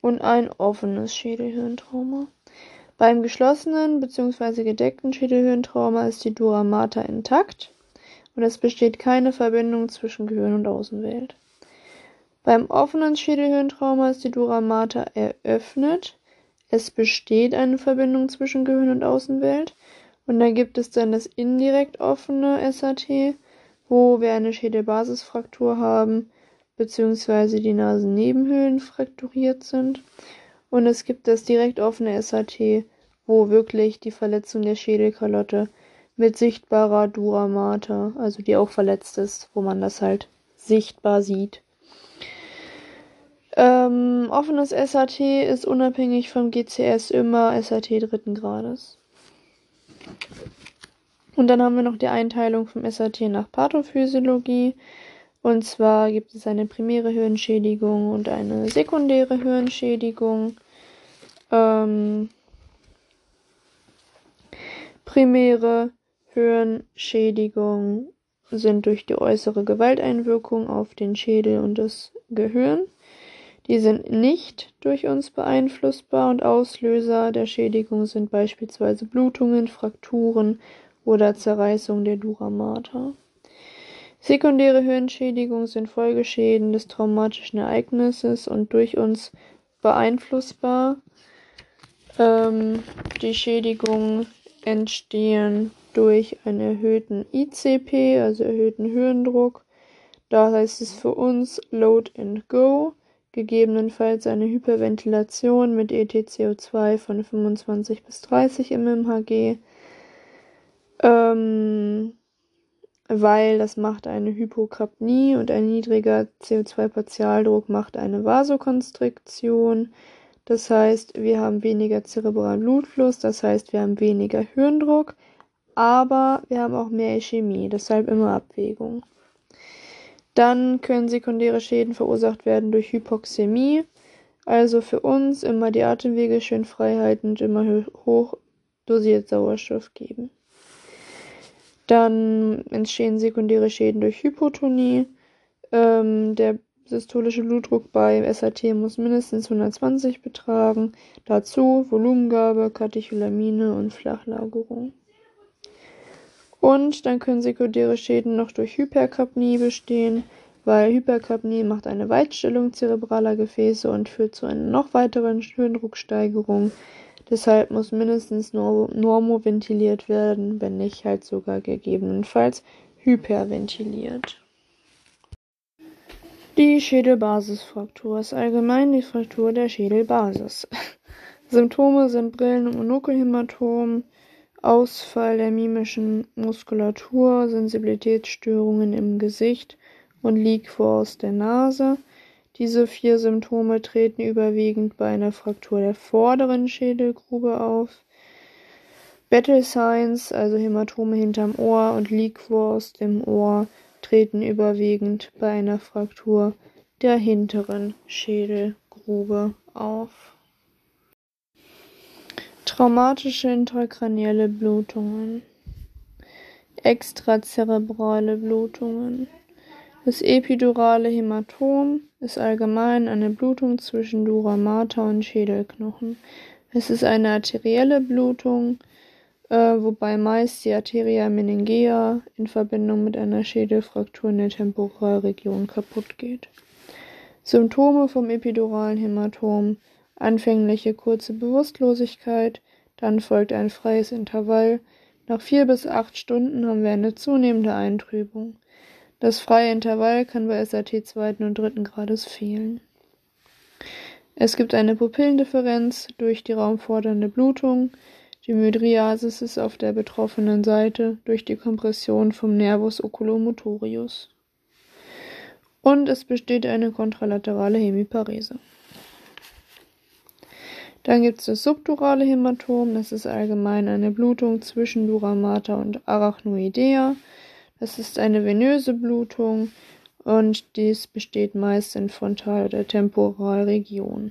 und ein offenes Schädelhirntrauma. Beim geschlossenen bzw. gedeckten Schädelhirntrauma ist die Dura mater intakt und es besteht keine Verbindung zwischen Gehirn und Außenwelt. Beim offenen Schädelhirntrauma ist die Dura mater eröffnet. Es besteht eine Verbindung zwischen Gehirn und Außenwelt. Und dann gibt es dann das indirekt offene SAT, wo wir eine Schädelbasisfraktur haben, beziehungsweise die Nasennebenhöhlen frakturiert sind. Und es gibt das direkt offene SAT, wo wirklich die Verletzung der Schädelkalotte mit sichtbarer Dura also die auch verletzt ist, wo man das halt sichtbar sieht. Ähm, offenes SAT ist unabhängig vom GCS immer SAT dritten Grades. Und dann haben wir noch die Einteilung vom SAT nach Pathophysiologie. Und zwar gibt es eine primäre Hirnschädigung und eine sekundäre Hirnschädigung. Ähm, primäre Hirnschädigung sind durch die äußere Gewalteinwirkung auf den Schädel und das Gehirn. Die sind nicht durch uns beeinflussbar und Auslöser der Schädigung sind beispielsweise Blutungen, Frakturen oder Zerreißung der Dura mater. Sekundäre Hirnschädigungen sind Folgeschäden des traumatischen Ereignisses und durch uns beeinflussbar. Ähm, die Schädigungen entstehen durch einen erhöhten ICP, also erhöhten Hirndruck. Da heißt es für uns Load and Go gegebenenfalls eine Hyperventilation mit ETCO2 von 25 bis 30 mmHg, ähm, weil das macht eine Hypokapnie und ein niedriger CO2-Partialdruck macht eine Vasokonstriktion. Das heißt, wir haben weniger zerebralen Blutfluss, das heißt, wir haben weniger Hirndruck, aber wir haben auch mehr Ischämie, deshalb immer Abwägung. Dann können sekundäre Schäden verursacht werden durch Hypoxämie. Also für uns immer die Atemwege schön frei halten und immer hoch dosiert Sauerstoff geben. Dann entstehen sekundäre Schäden durch Hypotonie. Ähm, der systolische Blutdruck bei SAT muss mindestens 120 betragen. Dazu Volumengabe, Katecholamine und Flachlagerung. Und dann können sekundäre Schäden noch durch Hyperkapnie bestehen, weil Hyperkapnie macht eine Weitstellung zerebraler Gefäße und führt zu einer noch weiteren Hirndrucksteigerung. Deshalb muss mindestens normoventiliert werden, wenn nicht halt sogar gegebenenfalls hyperventiliert. Die Schädelbasisfraktur ist allgemein die Fraktur der Schädelbasis. Symptome sind Brillen- und Monokelhämatom, Ausfall der mimischen Muskulatur, Sensibilitätsstörungen im Gesicht und Liquor aus der Nase. Diese vier Symptome treten überwiegend bei einer Fraktur der vorderen Schädelgrube auf. Battle Signs, also Hämatome hinterm Ohr und Liquors im Ohr, treten überwiegend bei einer Fraktur der hinteren Schädelgrube auf. Traumatische intrakranielle Blutungen. Extrazerebrale Blutungen. Das epidurale Hämatom ist allgemein eine Blutung zwischen Dura mater und Schädelknochen. Es ist eine arterielle Blutung, äh, wobei meist die Arteria meningea in Verbindung mit einer Schädelfraktur in der Temporalregion kaputt geht. Symptome vom epiduralen Hämatom anfängliche kurze Bewusstlosigkeit, dann folgt ein freies Intervall. Nach vier bis acht Stunden haben wir eine zunehmende Eintrübung. Das freie Intervall kann bei SAT zweiten und dritten Grades fehlen. Es gibt eine Pupillendifferenz durch die raumfordernde Blutung. Die Mydriasis ist auf der betroffenen Seite durch die Kompression vom Nervus oculomotorius und es besteht eine kontralaterale Hemiparese. Dann gibt es das subdurale Hämatom, das ist allgemein eine Blutung zwischen Dura mater und Arachnoidea. Das ist eine venöse Blutung und dies besteht meist in Frontal- oder Temporalregion.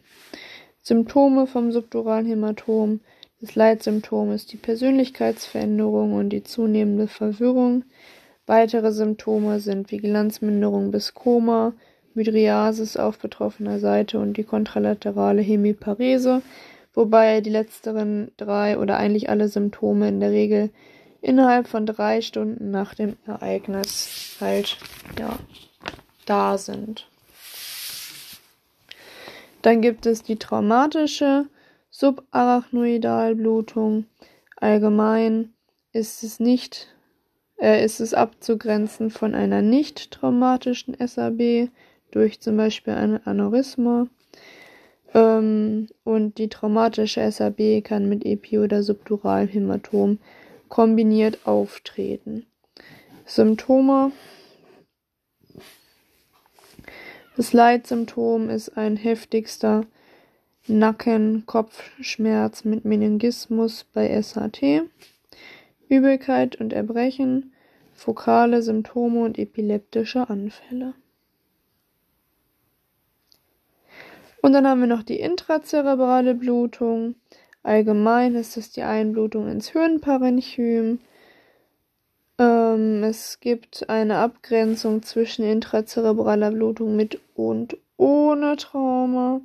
Symptome vom subduralen Hämatom. Das Leitsymptom ist die Persönlichkeitsveränderung und die zunehmende Verwirrung. Weitere Symptome sind Vigilanzminderung bis Koma, Mydriasis auf betroffener Seite und die kontralaterale Hemiparese, wobei die letzteren drei oder eigentlich alle Symptome in der Regel innerhalb von drei Stunden nach dem Ereignis halt ja da sind. Dann gibt es die traumatische Subarachnoidalblutung. Allgemein ist es nicht äh, ist es abzugrenzen von einer nicht traumatischen SAB durch zum Beispiel ein Aneurysma. Ähm, und die traumatische SAB kann mit Epi- oder subduralem Hämatom kombiniert auftreten. Symptome Das Leitsymptom ist ein heftigster Nacken-Kopfschmerz mit Meningismus bei SAT. Übelkeit und Erbrechen, fokale Symptome und epileptische Anfälle. Und dann haben wir noch die intrazerebrale Blutung. Allgemein ist es die Einblutung ins Hirnparenchym. Ähm, es gibt eine Abgrenzung zwischen intrazerebraler Blutung mit und ohne Trauma.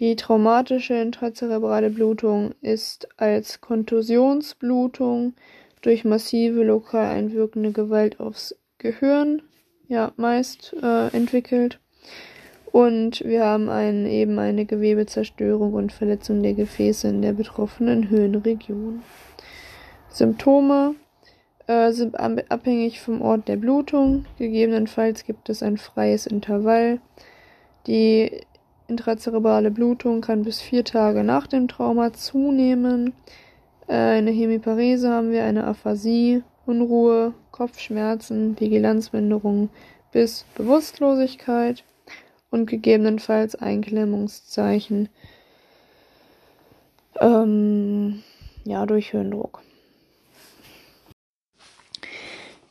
Die traumatische intrazerebrale Blutung ist als Kontusionsblutung durch massive lokal einwirkende Gewalt aufs Gehirn, ja, meist äh, entwickelt. Und wir haben einen, eben eine Gewebezerstörung und Verletzung der Gefäße in der betroffenen Hirnregion. Symptome äh, sind abhängig vom Ort der Blutung. Gegebenenfalls gibt es ein freies Intervall. Die Intrazerebrale Blutung kann bis vier Tage nach dem Trauma zunehmen. Äh, eine Hemiparese haben wir, eine Aphasie, Unruhe, Kopfschmerzen, Vigilanzminderung bis Bewusstlosigkeit und gegebenenfalls Einklemmungszeichen ähm, ja, durch Hirndruck.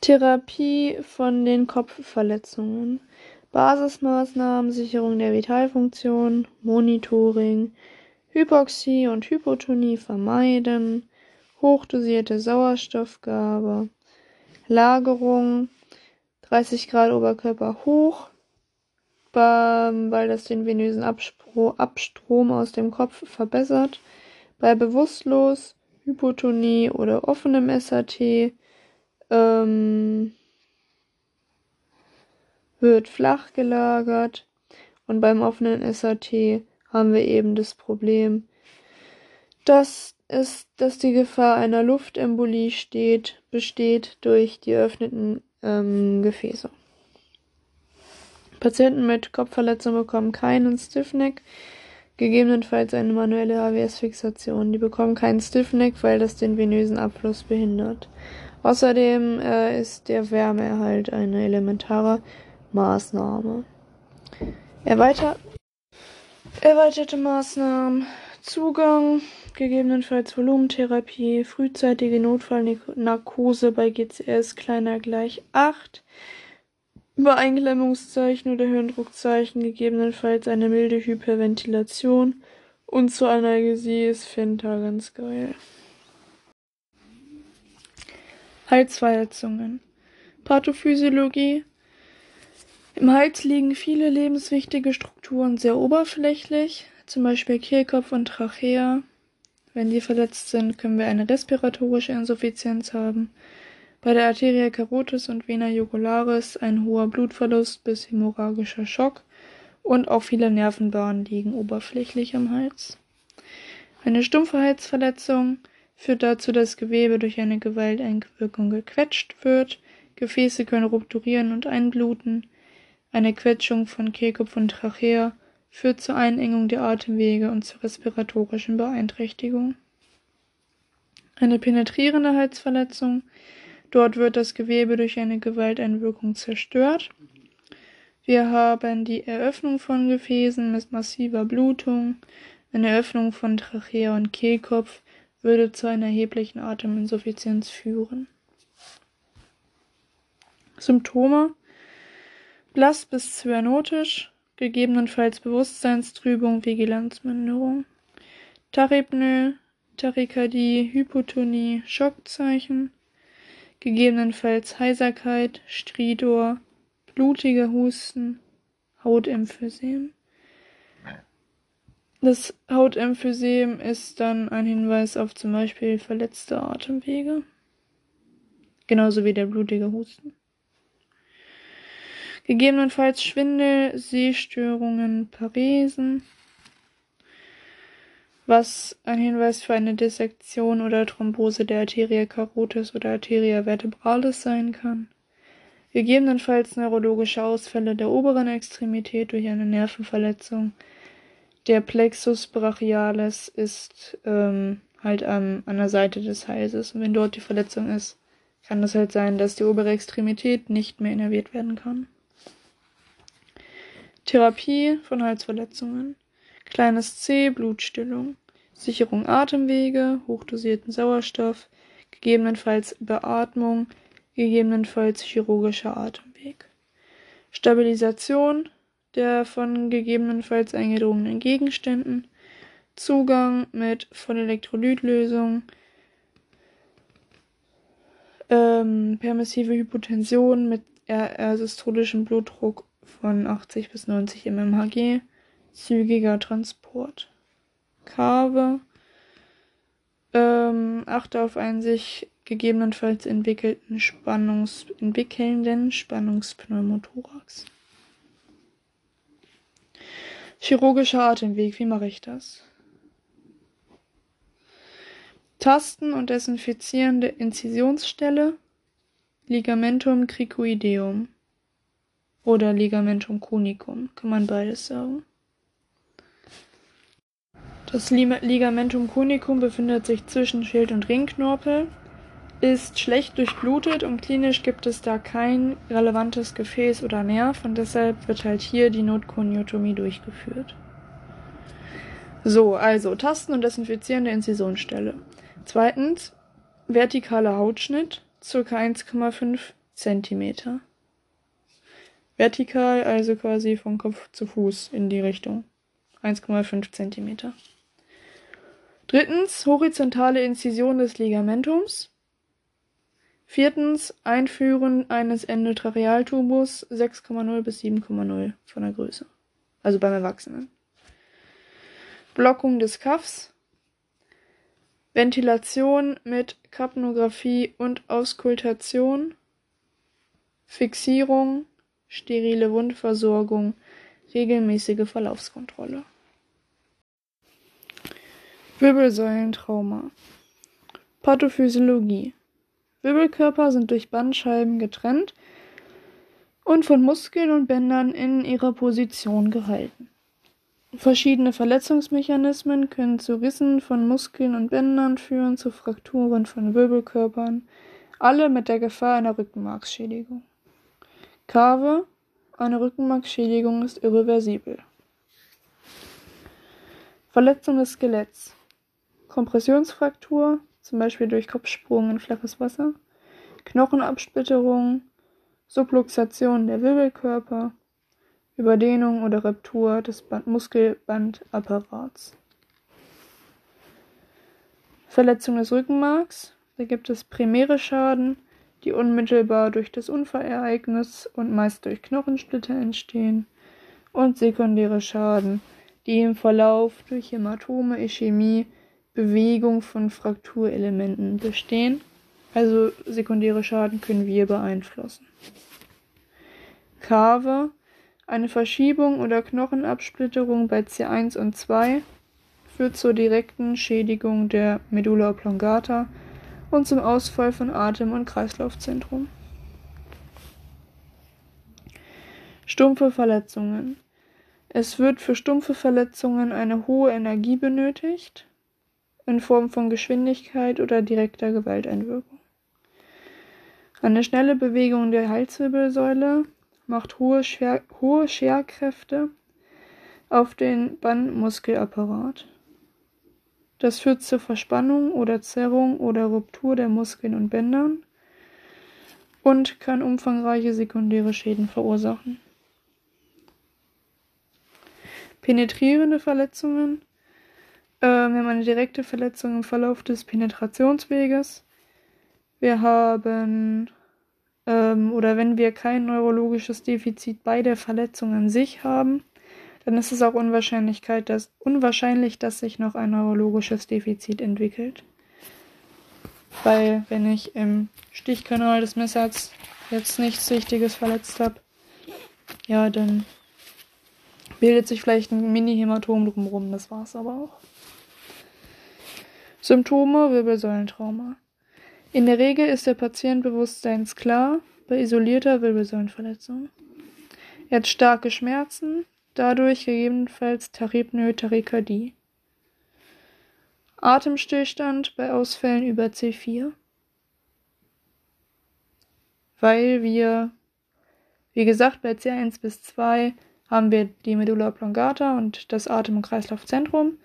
Therapie von den Kopfverletzungen. Basismaßnahmen, Sicherung der Vitalfunktion, Monitoring, Hypoxie und Hypotonie vermeiden, hochdosierte Sauerstoffgabe, Lagerung, 30 Grad Oberkörper hoch, weil das den venösen Abstrom aus dem Kopf verbessert. Bei bewusstlos, Hypotonie oder offenem SAT ähm, wird flach gelagert und beim offenen SAT haben wir eben das Problem, dass es, dass die Gefahr einer Luftembolie steht, besteht durch die öffneten ähm, Gefäße. Patienten mit Kopfverletzung bekommen keinen Stiffneck, gegebenenfalls eine manuelle HWS-Fixation. Die bekommen keinen Stiffneck, weil das den venösen Abfluss behindert. Außerdem äh, ist der Wärmeerhalt eine elementare Maßnahme. Erweiter erweiterte Maßnahmen Zugang, gegebenenfalls Volumentherapie, frühzeitige Notfallnarkose bei GCS kleiner gleich 8, Übereinklemmungszeichen oder Hirndruckzeichen, gegebenenfalls eine milde Hyperventilation und zur Analgesie ist Fenta ganz geil. Halsverletzungen. Pathophysiologie. Im Hals liegen viele lebenswichtige Strukturen sehr oberflächlich, zum Beispiel Kehlkopf und Trachea. Wenn die verletzt sind, können wir eine respiratorische Insuffizienz haben. Bei der Arteria carotis und Vena jugularis ein hoher Blutverlust bis hämorrhagischer Schock und auch viele Nervenbahnen liegen oberflächlich am Hals. Eine stumpfe Halsverletzung führt dazu, dass Gewebe durch eine Gewalteinwirkung gequetscht wird, Gefäße können rupturieren und einbluten, eine Quetschung von Kehlkopf und Trachea führt zur Einengung der Atemwege und zur respiratorischen Beeinträchtigung. Eine penetrierende Halsverletzung Dort wird das Gewebe durch eine Gewalteinwirkung zerstört. Wir haben die Eröffnung von Gefäßen mit massiver Blutung. Eine Öffnung von Trachea und Kehlkopf würde zu einer erheblichen Ateminsuffizienz führen. Symptome blass bis zyanotisch, gegebenenfalls Bewusstseinstrübung, Vigilanzminderung, Tachypnoe, Tachykardie, Hypotonie, Schockzeichen, gegebenenfalls Heiserkeit, Stridor, blutiger Husten, Hautemphysem. Das Hautemphysem ist dann ein Hinweis auf zum Beispiel verletzte Atemwege. Genauso wie der blutige Husten. Gegebenenfalls Schwindel, Sehstörungen, Paresen, was ein Hinweis für eine Dissektion oder Thrombose der Arteria carotis oder Arteria vertebralis sein kann. Gegebenenfalls neurologische Ausfälle der oberen Extremität durch eine Nervenverletzung. Der Plexus brachialis ist ähm, halt ähm, an der Seite des Halses. Und wenn dort die Verletzung ist, kann es halt sein, dass die obere Extremität nicht mehr innerviert werden kann. Therapie von Halsverletzungen. Kleines C, Blutstillung. Sicherung Atemwege, hochdosierten Sauerstoff, gegebenenfalls Beatmung, gegebenenfalls chirurgischer Atemweg. Stabilisation der von gegebenenfalls eingedrungenen Gegenständen, Zugang mit von Elektrolytlösung, ähm, permissive Hypotension mit systolischem Blutdruck von 80 bis 90 mmHg, zügiger Transport. Karve. Ähm, achte auf einen sich gegebenenfalls entwickelten Spannungs entwickelnden Spannungspneumothorax. Chirurgischer Atemweg, wie mache ich das? Tasten und desinfizierende Inzisionsstelle, Ligamentum cricoideum oder Ligamentum conicum, kann man beides sagen. Das Ligamentum conicum befindet sich zwischen Schild und Ringknorpel, ist schlecht durchblutet und klinisch gibt es da kein relevantes Gefäß oder Nerv und deshalb wird halt hier die Notkoniotomie durchgeführt. So, also Tasten und desinfizierende Inzisionsstelle. Zweitens, vertikaler Hautschnitt, ca. 1,5 cm. Vertikal, also quasi von Kopf zu Fuß in die Richtung. 1,5 cm. Drittens horizontale Inzision des Ligamentums. Viertens Einführen eines Endotrachealtubus 6,0 bis 7,0 von der Größe. Also beim Erwachsenen. Blockung des Kaffs. Ventilation mit Kapnographie und Auskultation. Fixierung, sterile Wundversorgung, regelmäßige Verlaufskontrolle. Wirbelsäulentrauma Pathophysiologie Wirbelkörper sind durch Bandscheiben getrennt und von Muskeln und Bändern in ihrer Position gehalten. Verschiedene Verletzungsmechanismen können zu Rissen von Muskeln und Bändern führen, zu Frakturen von Wirbelkörpern, alle mit der Gefahr einer Rückenmarksschädigung. Kave Eine Rückenmarksschädigung ist irreversibel. Verletzung des Skeletts. Kompressionsfraktur, zum Beispiel durch Kopfsprung in flaches Wasser. Knochenabsplitterung. Subluxation der Wirbelkörper. Überdehnung oder Ruptur des Muskelbandapparats. Verletzung des Rückenmarks. Da gibt es primäre Schaden, die unmittelbar durch das Unfallereignis und meist durch Knochensplitter entstehen, und sekundäre Schaden, die im Verlauf durch Hämatome, Ischämie, Bewegung von Frakturelementen bestehen. Also sekundäre Schaden können wir beeinflussen. Kave, eine Verschiebung oder Knochenabsplitterung bei C1 und 2 führt zur direkten Schädigung der Medulla oblongata und zum Ausfall von Atem- und Kreislaufzentrum. Stumpfe Verletzungen. Es wird für stumpfe Verletzungen eine hohe Energie benötigt, in Form von Geschwindigkeit oder direkter Gewalteinwirkung. Eine schnelle Bewegung der Halswirbelsäule macht hohe, Schwer hohe Scherkräfte auf den Bandmuskelapparat. Das führt zur Verspannung oder Zerrung oder Ruptur der Muskeln und Bändern und kann umfangreiche sekundäre Schäden verursachen. Penetrierende Verletzungen. Äh, wir haben eine direkte Verletzung im Verlauf des Penetrationsweges. Wir haben ähm, oder wenn wir kein neurologisches Defizit bei der Verletzung an sich haben, dann ist es auch Unwahrscheinlichkeit, dass, unwahrscheinlich, dass sich noch ein neurologisches Defizit entwickelt. Weil wenn ich im Stichkanal des Messers jetzt nichts Wichtiges verletzt habe, ja, dann bildet sich vielleicht ein Mini-Hämatom drumherum, das war's aber auch. Symptome Wirbelsäulentrauma. In der Regel ist der Patient bewusstseinsklar bei isolierter Wirbelsäulenverletzung. Er hat starke Schmerzen, dadurch gegebenenfalls Tachypnoe, Tachykardie. Atemstillstand bei Ausfällen über C4. Weil wir, wie gesagt, bei C1 bis 2 haben wir die Medulla oblongata und das Atem- und Kreislaufzentrum.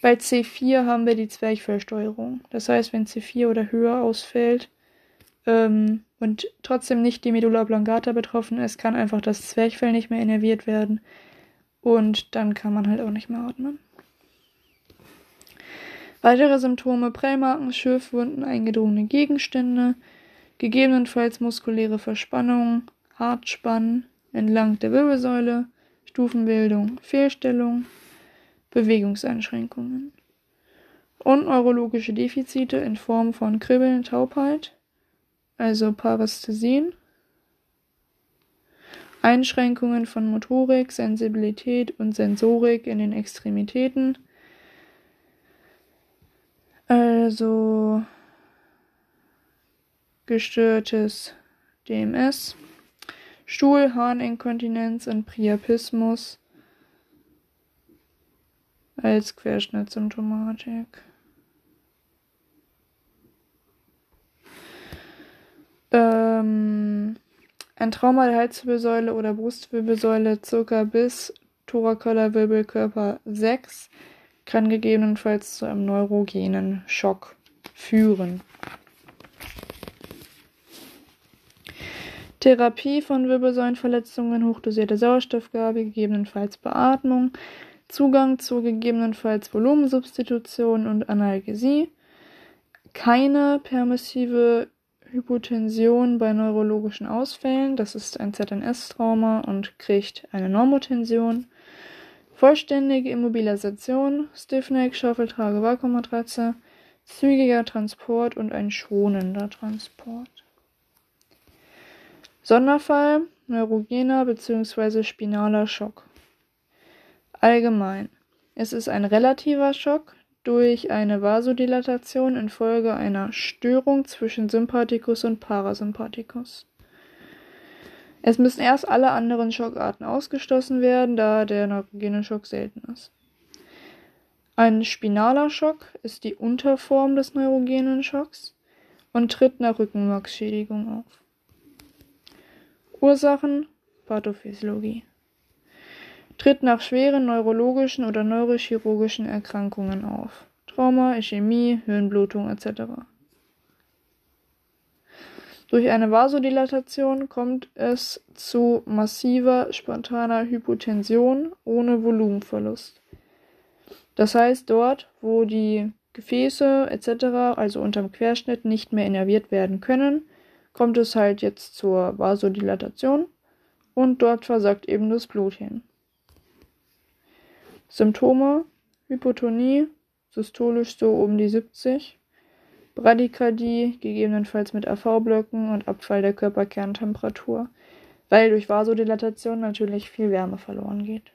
Bei C4 haben wir die Zwerchfellsteuerung. Das heißt, wenn C4 oder höher ausfällt ähm, und trotzdem nicht die Medulla oblongata betroffen ist, kann einfach das Zwerchfell nicht mehr innerviert werden und dann kann man halt auch nicht mehr atmen. Weitere Symptome: Prellmarken, Schürfwunden, eingedrungene Gegenstände, gegebenenfalls muskuläre Verspannung, Hartspannen, entlang der Wirbelsäule, Stufenbildung, Fehlstellung, Bewegungseinschränkungen und neurologische Defizite in Form von Kribbeln, Taubheit, also Parästhesien, Einschränkungen von Motorik, Sensibilität und Sensorik in den Extremitäten, also gestörtes DMS, Stuhl, Harninkontinenz und Priapismus als Querschnittsymptomatik. Ähm, ein Trauma der Halswirbelsäule oder Brustwirbelsäule circa bis thoracoller Wirbelkörper 6 kann gegebenenfalls zu einem neurogenen Schock führen. Therapie von Wirbelsäulenverletzungen, hochdosierte Sauerstoffgabe, gegebenenfalls Beatmung, Zugang zu gegebenenfalls Volumensubstitution und Analgesie, keine permissive Hypotension bei neurologischen Ausfällen, das ist ein ZNS-Trauma und kriegt eine Normotension, vollständige Immobilisation, Stiffneck, Schaufeltrage, Vakuummatratze, zügiger Transport und ein schonender Transport. Sonderfall neurogener bzw. spinaler Schock. Allgemein. Es ist ein relativer Schock durch eine Vasodilatation infolge einer Störung zwischen Sympathikus und Parasympathikus. Es müssen erst alle anderen Schockarten ausgeschlossen werden, da der neurogene Schock selten ist. Ein spinaler Schock ist die Unterform des neurogenen Schocks und tritt nach Rückenmarksschädigung auf. Ursachen Pathophysiologie. Tritt nach schweren neurologischen oder neurochirurgischen Erkrankungen auf. Trauma, Ischämie, Hirnblutung etc. Durch eine Vasodilatation kommt es zu massiver spontaner Hypotension ohne Volumenverlust. Das heißt, dort, wo die Gefäße etc., also unterm Querschnitt, nicht mehr innerviert werden können, kommt es halt jetzt zur Vasodilatation und dort versagt eben das Blut hin. Symptome Hypotonie, systolisch so um die 70, Bradykardie, gegebenenfalls mit AV-Blöcken und Abfall der Körperkerntemperatur, weil durch Vasodilatation natürlich viel Wärme verloren geht.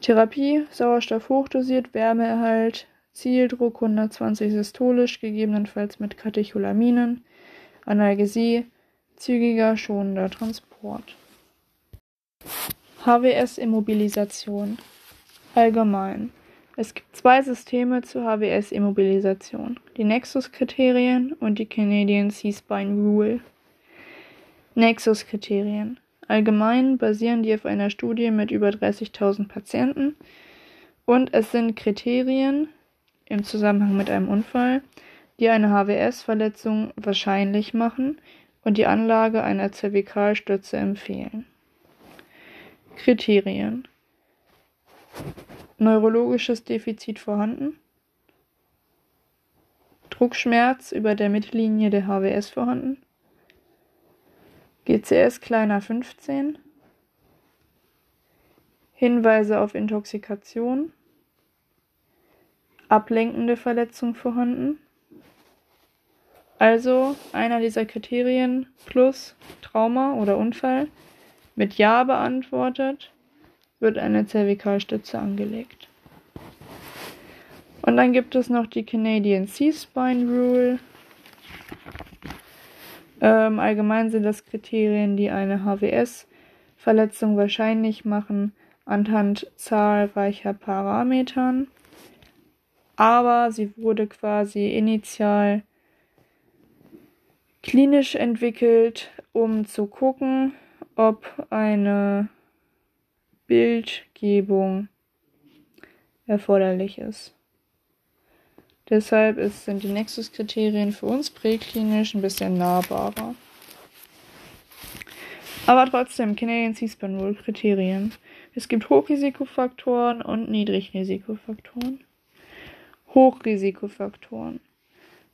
Therapie, Sauerstoff hochdosiert, Wärmeerhalt, Zieldruck 120 systolisch, gegebenenfalls mit Katecholaminen, Analgesie, zügiger, schonender Transport. HWS-Immobilisation Allgemein. Es gibt zwei Systeme zur HWS-Immobilisation, die Nexus-Kriterien und die Canadian C-Spine Rule. Nexus-Kriterien. Allgemein basieren die auf einer Studie mit über 30.000 Patienten und es sind Kriterien im Zusammenhang mit einem Unfall, die eine HWS-Verletzung wahrscheinlich machen und die Anlage einer Zervikalstütze empfehlen. Kriterien Neurologisches Defizit vorhanden. Druckschmerz über der Mittellinie der HWS vorhanden. GCS kleiner 15. Hinweise auf Intoxikation. Ablenkende Verletzung vorhanden. Also einer dieser Kriterien plus Trauma oder Unfall mit Ja beantwortet wird eine Zervikalstütze angelegt. Und dann gibt es noch die Canadian C-Spine Rule. Ähm, allgemein sind das Kriterien, die eine HWS-Verletzung wahrscheinlich machen, anhand zahlreicher Parametern. Aber sie wurde quasi initial klinisch entwickelt, um zu gucken, ob eine Bildgebung erforderlich ist. Deshalb ist, sind die Nexus-Kriterien für uns präklinisch ein bisschen nahbarer. Aber trotzdem, Canadian C-Span Rule Kriterien. Es gibt Hochrisikofaktoren und Niedrigrisikofaktoren. Hochrisikofaktoren.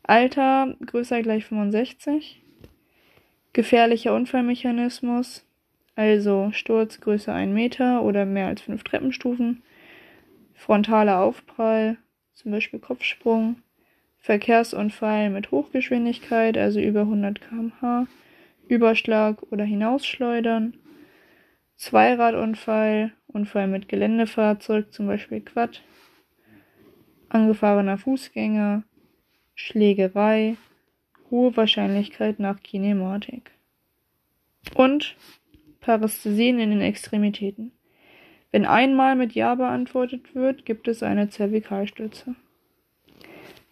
Alter größer gleich 65. Gefährlicher Unfallmechanismus also Sturz größer 1 Meter oder mehr als 5 Treppenstufen, frontaler Aufprall, zum Beispiel Kopfsprung, Verkehrsunfall mit Hochgeschwindigkeit, also über 100 km/h, Überschlag oder Hinausschleudern, Zweiradunfall, Unfall mit Geländefahrzeug, zum Beispiel Quad, angefahrener Fußgänger, Schlägerei, hohe Wahrscheinlichkeit nach Kinematik. Und Parästhesien in den Extremitäten. Wenn einmal mit Ja beantwortet wird, gibt es eine Zervikalstütze.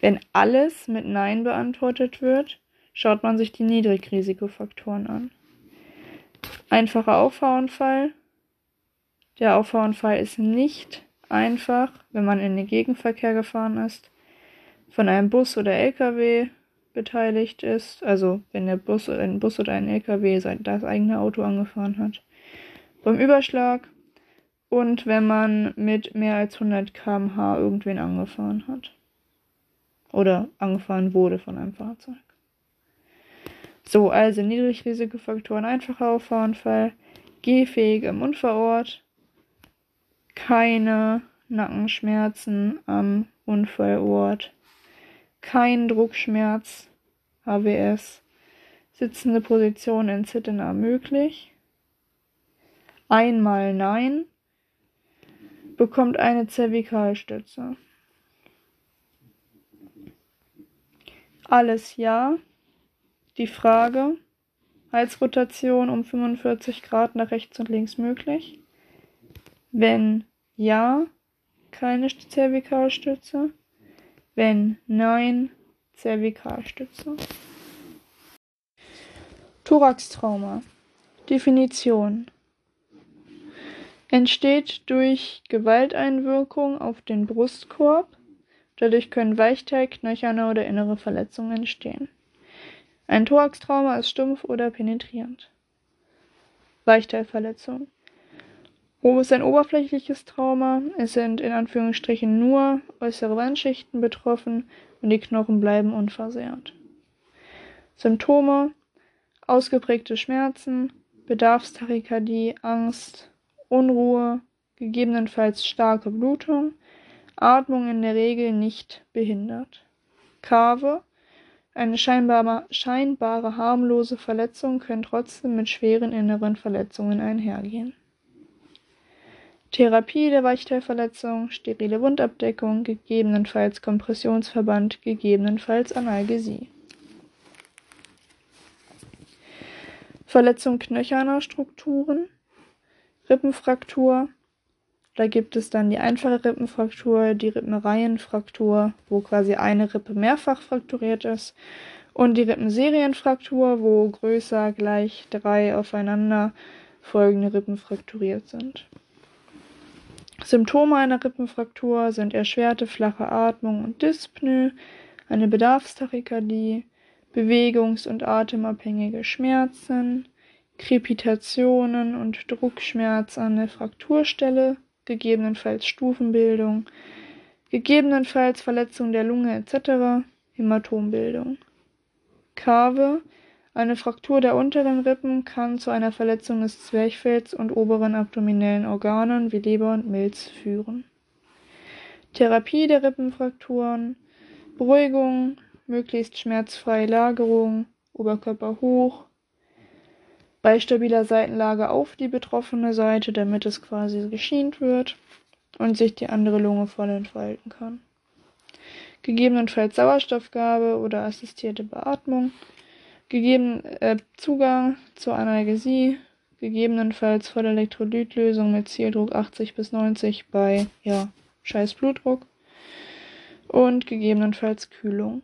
Wenn alles mit Nein beantwortet wird, schaut man sich die Niedrigrisikofaktoren an. Einfacher Auffahrunfall. Der Auffahrunfall ist nicht einfach, wenn man in den Gegenverkehr gefahren ist. Von einem Bus oder LKW beteiligt ist, also wenn der Bus, ein Bus oder ein LKW das eigene Auto angefahren hat, beim Überschlag und wenn man mit mehr als 100 km/h irgendwen angefahren hat. Oder angefahren wurde von einem Fahrzeug. So, also Niedrigrisikofaktoren, einfacher Auffahrunfall, gehfähig im Unfallort, keine Nackenschmerzen am Unfallort, kein Druckschmerz, HWS, sitzende Position in Sitting möglich. Einmal Nein, bekommt eine Zervikalstütze. Alles Ja. Die Frage, Halsrotation um 45 Grad nach rechts und links möglich? Wenn ja, keine Zervikalstütze. Wenn nein, Zervikalstütze. Thoraxtrauma. Definition. entsteht durch Gewalteinwirkung auf den Brustkorb. Dadurch können Weichteil, knöcherne oder innere Verletzungen entstehen. Ein Thoraxtrauma ist stumpf oder penetrierend. Weichteilverletzung. Wo ist ein oberflächliches Trauma? Es sind in Anführungsstrichen nur äußere Wandschichten betroffen und die Knochen bleiben unversehrt. Symptome: ausgeprägte Schmerzen, Bedarfstachykardie, Angst, Unruhe, gegebenenfalls starke Blutung, Atmung in der Regel nicht behindert. Kave eine scheinbare, scheinbare harmlose Verletzung können trotzdem mit schweren inneren Verletzungen einhergehen. Therapie der Weichteilverletzung, sterile Wundabdeckung, gegebenenfalls Kompressionsverband, gegebenenfalls Analgesie. Verletzung knöcherner Strukturen, Rippenfraktur. Da gibt es dann die einfache Rippenfraktur, die Rippenreihenfraktur, wo quasi eine Rippe mehrfach frakturiert ist, und die Rippenserienfraktur, wo größer gleich drei aufeinander folgende Rippen frakturiert sind. Symptome einer Rippenfraktur sind erschwerte flache Atmung und Dyspnoe, eine Bedarfstachykardie, bewegungs- und atemabhängige Schmerzen, Krepitationen und Druckschmerz an der Frakturstelle, gegebenenfalls Stufenbildung, gegebenenfalls Verletzung der Lunge etc., Hämatombildung. Kave, eine Fraktur der unteren Rippen kann zu einer Verletzung des Zwerchfells und oberen abdominellen Organen wie Leber und Milz führen. Therapie der Rippenfrakturen, Beruhigung, möglichst schmerzfreie Lagerung, Oberkörper hoch, bei stabiler Seitenlage auf die betroffene Seite, damit es quasi geschient wird und sich die andere Lunge voll entfalten kann. Gegebenenfalls Sauerstoffgabe oder assistierte Beatmung, gegeben äh, Zugang zur Analgesie, gegebenenfalls Vollelektrolytlösung mit Zieldruck 80 bis 90 bei ja, scheiß Blutdruck und gegebenenfalls Kühlung.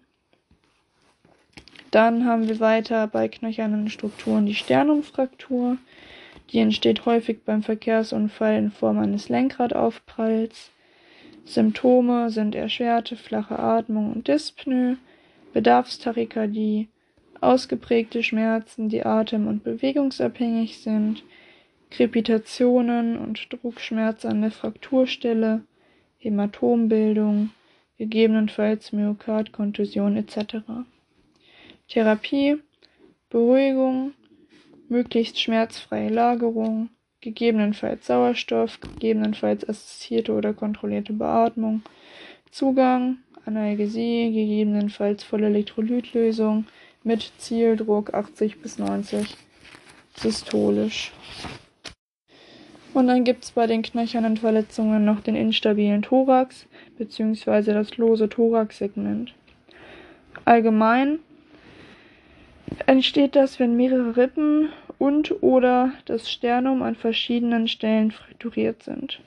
Dann haben wir weiter bei knöchernen Strukturen die Sternumfraktur. Die entsteht häufig beim Verkehrsunfall in Form eines Lenkradaufpralls. Symptome sind erschwerte flache Atmung und Dyspnoe, Bedarfstachykardie, ausgeprägte Schmerzen, die atem- und bewegungsabhängig sind, Krepitationen und Druckschmerz an der Frakturstelle, Hämatombildung, gegebenenfalls Myokardkontusion etc. Therapie, Beruhigung, möglichst schmerzfreie Lagerung, gegebenenfalls Sauerstoff, gegebenenfalls assistierte oder kontrollierte Beatmung, Zugang, Analgesie, gegebenenfalls volle Elektrolytlösung mit Zieldruck 80 bis 90 systolisch. Und dann gibt es bei den knöchernen Verletzungen noch den instabilen Thorax bzw. das lose Thoraxsegment. Allgemein entsteht das, wenn mehrere Rippen und oder das Sternum an verschiedenen Stellen frakturiert sind,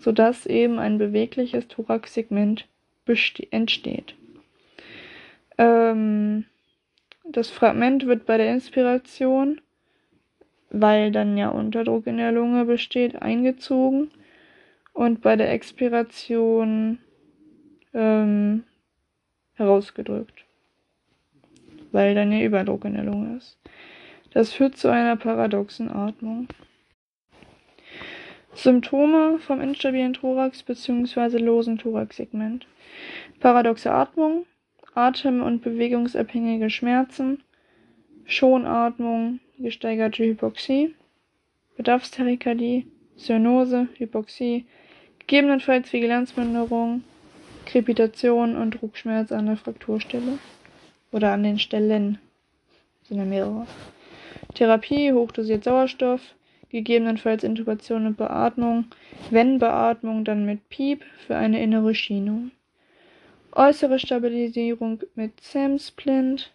sodass eben ein bewegliches Thoraxsegment entsteht. Ähm, das Fragment wird bei der Inspiration, weil dann ja Unterdruck in der Lunge besteht, eingezogen und bei der Expiration ähm, herausgedrückt weil dann ja Überdruck in der Lunge ist. Das führt zu einer paradoxen Atmung. Symptome vom instabilen Thorax bzw. losen Thoraxsegment. Paradoxe Atmung, Atem- und bewegungsabhängige Schmerzen, Schonatmung, gesteigerte Hypoxie, Bedarfstachykardie, Zyanose, Hypoxie, gegebenenfalls Vigilanzminderung, Krepitation und Druckschmerz an der Frakturstelle. Oder an den Stellen. Sind ja mehrere. Therapie, hochdosiert Sauerstoff, gegebenenfalls Intubation und Beatmung. Wenn Beatmung, dann mit Piep für eine innere Schienung. Äußere Stabilisierung mit Sam-Splint.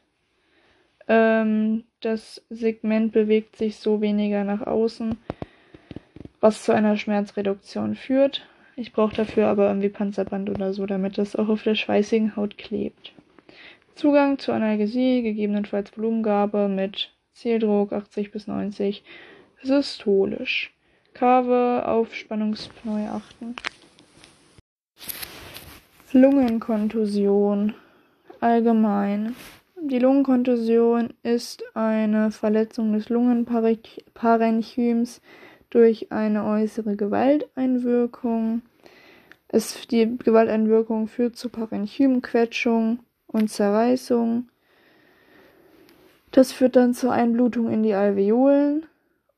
Ähm, das Segment bewegt sich so weniger nach außen, was zu einer Schmerzreduktion führt. Ich brauche dafür aber irgendwie Panzerband oder so, damit das auch auf der schweißigen Haut klebt. Zugang zur Analgesie, gegebenenfalls Volumengabe mit Zieldruck 80 bis 90 systolisch. Kave auf Spannungspneu achten. Lungenkontusion allgemein. Die Lungenkontusion ist eine Verletzung des Lungenparenchyms durch eine äußere Gewalteinwirkung. Es, die Gewalteinwirkung führt zu Parenchymquetschung und Zerreißung. Das führt dann zur Einblutung in die Alveolen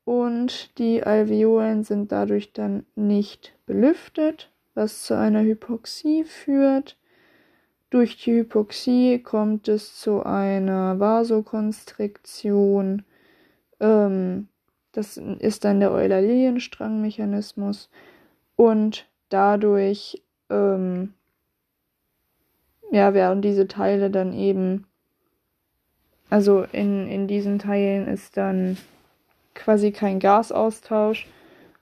und die Alveolen sind dadurch dann nicht belüftet, was zu einer Hypoxie führt. Durch die Hypoxie kommt es zu einer Vasokonstriktion. Ähm, das ist dann der Euler-Lilienstrang-Mechanismus und dadurch ähm, ja, werden diese Teile dann eben, also in, in diesen Teilen ist dann quasi kein Gasaustausch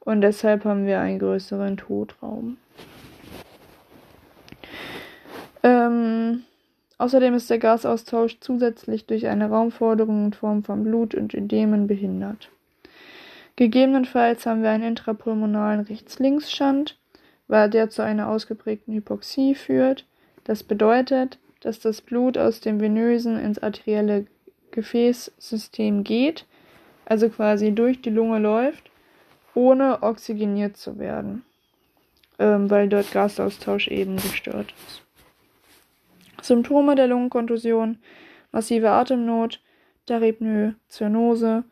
und deshalb haben wir einen größeren Totraum. Ähm, außerdem ist der Gasaustausch zusätzlich durch eine Raumforderung in Form von Blut und Ödemen behindert. Gegebenenfalls haben wir einen intrapulmonalen Rechts-Links-Schand, weil der zu einer ausgeprägten Hypoxie führt. Das bedeutet, dass das Blut aus dem venösen ins arterielle Gefäßsystem geht also quasi durch die Lunge läuft, ohne oxygeniert zu werden, ähm, weil dort Gasaustausch eben gestört ist. Symptome der Lungenkontusion: massive Atemnot, Daripnoe, Zyanose,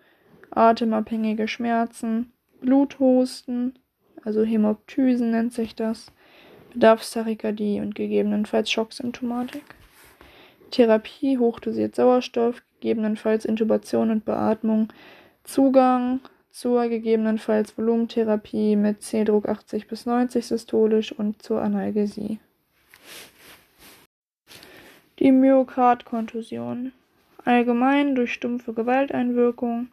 atemabhängige Schmerzen, Bluthusten, also Hämoptysen nennt sich das, Bedarfstachykardie und gegebenenfalls Schocksymptomatik. Therapie, hochdosiert Sauerstoff, gegebenenfalls Intubation und Beatmung Zugang zur gegebenenfalls Volumentherapie mit C-Druck 80 bis 90 systolisch und zur Analgesie. Die Myokardkontusion. Allgemein durch stumpfe Gewalteinwirkung.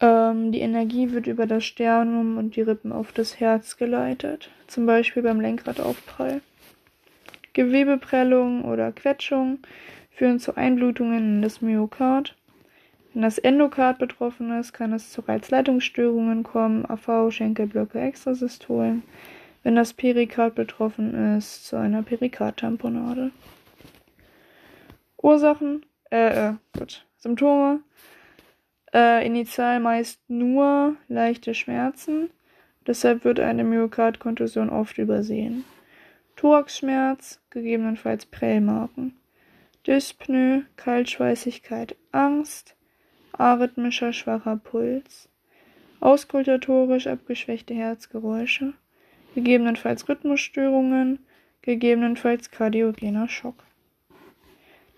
Ähm, die Energie wird über das Sternum und die Rippen auf das Herz geleitet, zum Beispiel beim Lenkradaufprall. Gewebeprellung oder Quetschung führen zu Einblutungen in das Myokard. Wenn das Endokard betroffen ist, kann es zu Reizleitungsstörungen kommen, AV, Schenkelblöcke, Extrasystolen. Wenn das Perikard betroffen ist, zu einer Perikardtamponade. Ursachen, äh, äh, gut, Symptome. Äh, initial meist nur leichte Schmerzen. Deshalb wird eine Myokardkontusion oft übersehen. Thoraxschmerz, gegebenenfalls Prellmarken. Dyspnoe, Kaltschweißigkeit, Angst, arrhythmischer schwacher Puls, auskultatorisch abgeschwächte Herzgeräusche, gegebenenfalls Rhythmusstörungen, gegebenenfalls kardiogener Schock.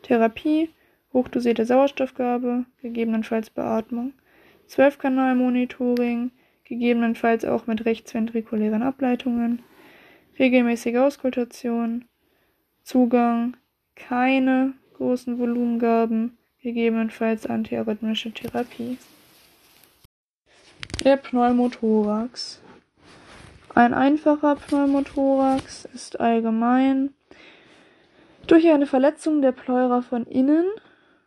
Therapie, hochdosierte Sauerstoffgabe, gegebenenfalls Beatmung, Zwölfkanal-Monitoring, gegebenenfalls auch mit rechtsventrikulären Ableitungen, regelmäßige Auskultation, Zugang, keine großen Volumengaben, gegebenenfalls antiarrhythmische Therapie. Der Pneumothorax. Ein einfacher Pneumothorax ist allgemein durch eine Verletzung der Pleura von innen,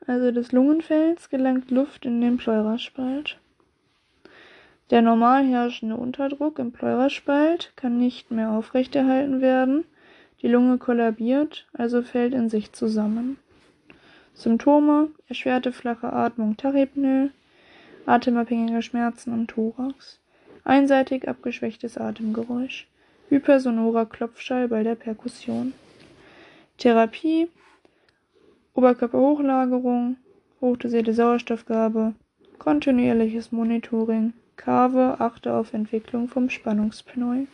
also des Lungenfells, gelangt Luft in den Pleuraspalt. Der normal herrschende Unterdruck im Pleuraspalt kann nicht mehr aufrechterhalten werden, die Lunge kollabiert, also fällt in sich zusammen. Symptome: erschwerte flache Atmung Tachypnoe, atemabhängige Schmerzen am Thorax, einseitig abgeschwächtes Atemgeräusch, hypersonorer Klopfschall bei der Perkussion. Therapie: Oberkörperhochlagerung, hochdosierte Sauerstoffgabe, kontinuierliches Monitoring, Kave, achte auf Entwicklung vom Spannungspneu.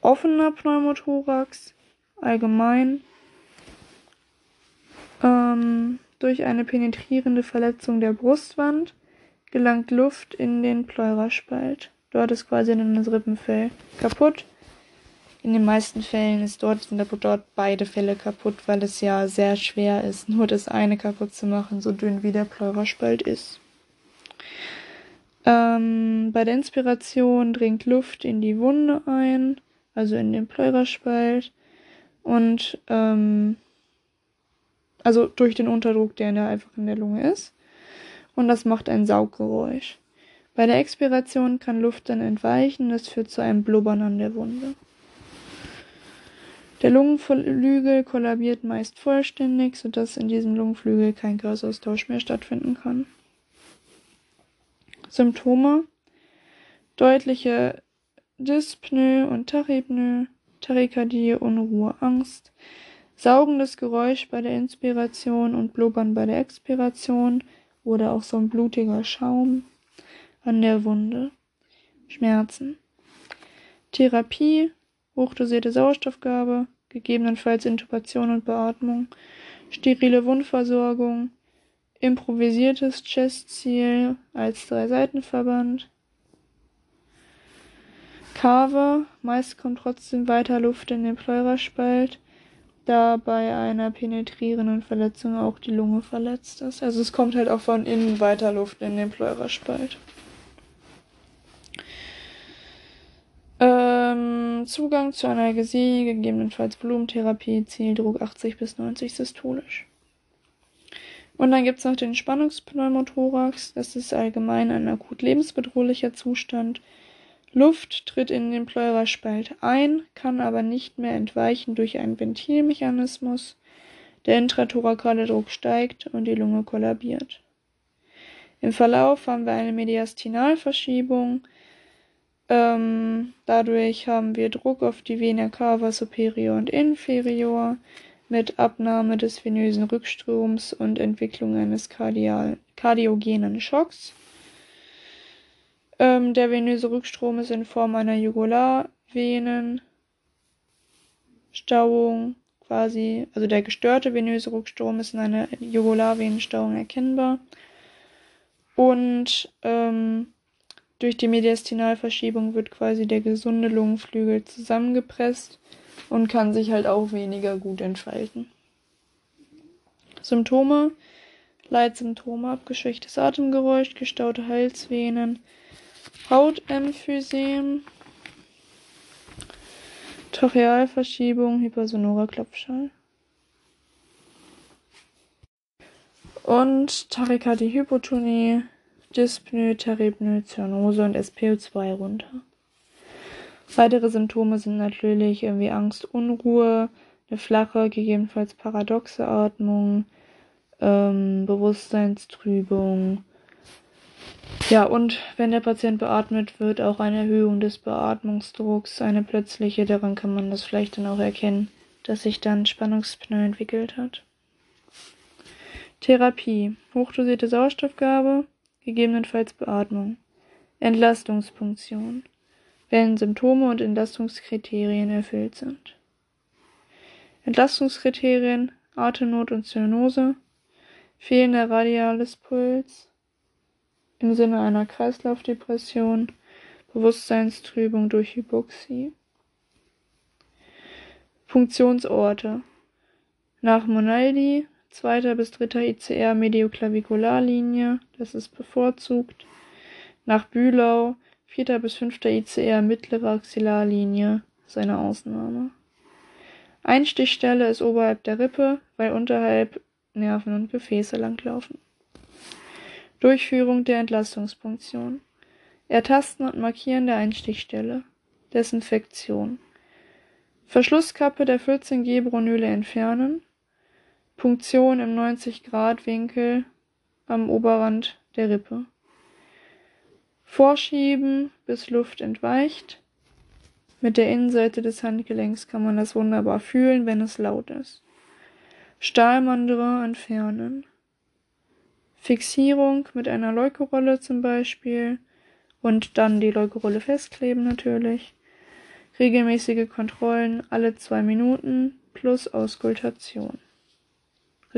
Offener Pneumothorax allgemein ähm, durch eine penetrierende Verletzung der Brustwand gelangt Luft in den Pleuraspalt. Dort ist quasi dann das Rippenfell kaputt. In den meisten Fällen ist dort, sind dort beide Fälle kaputt, weil es ja sehr schwer ist, nur das eine kaputt zu machen, so dünn wie der Pleuraspalt ist. Ähm, bei der Inspiration dringt Luft in die Wunde ein, also in den Pleuraspalt. Und ähm, also durch den Unterdruck, der in der, einfach in der Lunge ist. Und das macht ein Sauggeräusch. Bei der Expiration kann Luft dann entweichen, das führt zu einem Blubbern an der Wunde. Der Lungenflügel kollabiert meist vollständig, sodass in diesem Lungenflügel kein Gasaustausch mehr stattfinden kann. Symptome deutliche Dyspnoe und Tachypnoe, Tachykardie, Unruhe, Angst, saugendes Geräusch bei der Inspiration und Blubbern bei der Expiration oder auch so ein blutiger Schaum an der Wunde. Schmerzen. Therapie, hochdosierte Sauerstoffgabe, gegebenenfalls Intubation und Beatmung, sterile Wundversorgung, improvisiertes Chestziel als Drei-Seitenverband. Kave, meist kommt trotzdem weiter Luft in den Pleuraspalt, da bei einer penetrierenden Verletzung auch die Lunge verletzt ist. Also es kommt halt auch von innen weiter Luft in den Pleuraspalt. Ähm, Zugang zur Analgesie, gegebenenfalls Blumentherapie, Zieldruck 80 bis 90 systolisch. Und dann gibt es noch den Spannungspneumothorax. Das ist allgemein ein akut lebensbedrohlicher Zustand. Luft tritt in den Pleuraspalt ein, kann aber nicht mehr entweichen durch einen Ventilmechanismus. Der intrathorakale Druck steigt und die Lunge kollabiert. Im Verlauf haben wir eine Mediastinalverschiebung, ähm, dadurch haben wir Druck auf die Vena cava superior und inferior mit Abnahme des venösen Rückstroms und Entwicklung eines kardial kardiogenen Schocks. Ähm, der venöse Rückstrom ist in Form einer Jugularvenenstauung quasi, also der gestörte venöse Rückstrom ist in einer Jugularvenenstauung erkennbar. Und ähm, durch die Mediastinalverschiebung wird quasi der gesunde Lungenflügel zusammengepresst und kann sich halt auch weniger gut entfalten. Symptome Leitsymptome, abgeschwächtes Atemgeräusch, gestaute Halsvenen, Hautemphysem, Tochealverschiebung, hypersonorer Klopfschall. Und Tachykardie, Hypotonie, Dyspnoe, Teripnoe, Zyanose und SPO2 runter. Weitere Symptome sind natürlich irgendwie Angst, Unruhe, eine flache, gegebenenfalls paradoxe Atmung, ähm, Bewusstseinstrübung. Ja, und wenn der Patient beatmet wird, auch eine Erhöhung des Beatmungsdrucks, eine plötzliche, daran kann man das vielleicht dann auch erkennen, dass sich dann Spannungspneu entwickelt hat. Therapie. Hochdosierte Sauerstoffgabe, gegebenenfalls Beatmung. Entlastungspunktion, wenn Symptome und Entlastungskriterien erfüllt sind. Entlastungskriterien Atemnot und Zyanose, fehlender radiales Puls im Sinne einer Kreislaufdepression, Bewusstseinstrübung durch Hypoxie. Funktionsorte nach Monaldi zweiter bis dritter ICR Medioklavikularlinie, das ist bevorzugt. Nach Bühlau vierter bis fünfter ICR mittlere Axillarlinie, ist eine Ausnahme. Einstichstelle ist oberhalb der Rippe, weil unterhalb Nerven und Gefäße langlaufen. Durchführung der Entlastungspunktion. Ertasten und Markieren der Einstichstelle. Desinfektion. Verschlusskappe der 14G Bronüle entfernen. Punktion im 90-Grad-Winkel am Oberrand der Rippe. Vorschieben, bis Luft entweicht. Mit der Innenseite des Handgelenks kann man das wunderbar fühlen, wenn es laut ist. Stahlmandrin entfernen. Fixierung mit einer Leukorolle zum Beispiel und dann die Leukorolle festkleben natürlich. Regelmäßige Kontrollen alle zwei Minuten plus Auskultation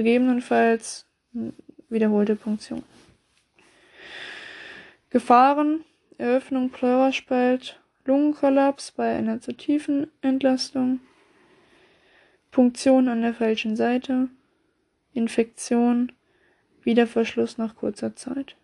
gegebenenfalls wiederholte Punktion. Gefahren, Eröffnung Pleuraspalt, Lungenkollaps bei einer zu tiefen Entlastung, Punktion an der falschen Seite, Infektion, Wiederverschluss nach kurzer Zeit.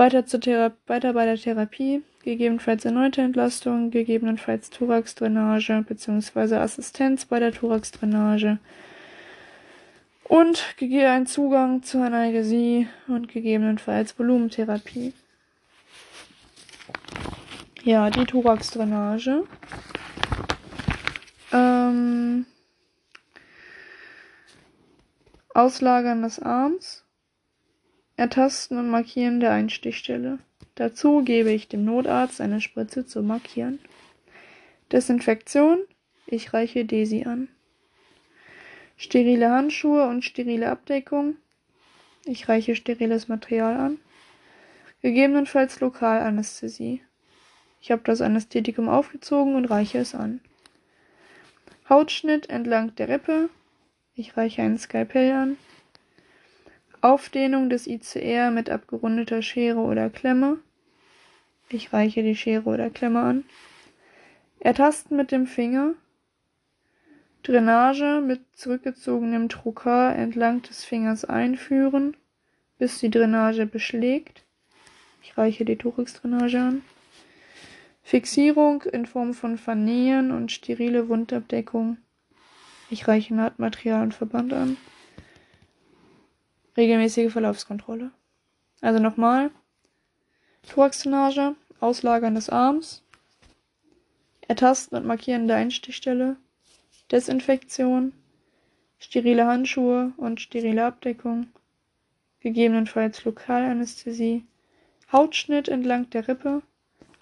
Weiter, zur weiter bei der Therapie, gegebenenfalls erneute Entlastung, gegebenenfalls Thoraxdrainage bzw. Assistenz bei der Thoraxdrainage Und ein Zugang zur Analgesie und gegebenenfalls Volumentherapie. Ja, die Thoraxdrainage. Ähm, Auslagern des Arms. Ertasten und Markieren der Einstichstelle. Dazu gebe ich dem Notarzt eine Spritze zum Markieren. Desinfektion. Ich reiche Desi an. Sterile Handschuhe und sterile Abdeckung. Ich reiche steriles Material an. Gegebenenfalls Lokalanästhesie. Ich habe das Anästhetikum aufgezogen und reiche es an. Hautschnitt entlang der Rippe. Ich reiche ein Skalpell an. Aufdehnung des ICR mit abgerundeter Schere oder Klemme. Ich reiche die Schere oder Klemme an. Ertasten mit dem Finger. Drainage mit zurückgezogenem Trokar entlang des Fingers einführen, bis die Drainage beschlägt. Ich reiche die Thoraxdrainage an. Fixierung in Form von Vernähen und sterile Wundabdeckung. Ich reiche Nahtmaterial und Verband an. Regelmäßige Verlaufskontrolle. Also nochmal. Thoraxdrainage, Auslagern des Arms, Ertasten und Markieren der Einstichstelle, Desinfektion, sterile Handschuhe und sterile Abdeckung, gegebenenfalls Lokalanästhesie, Hautschnitt entlang der Rippe,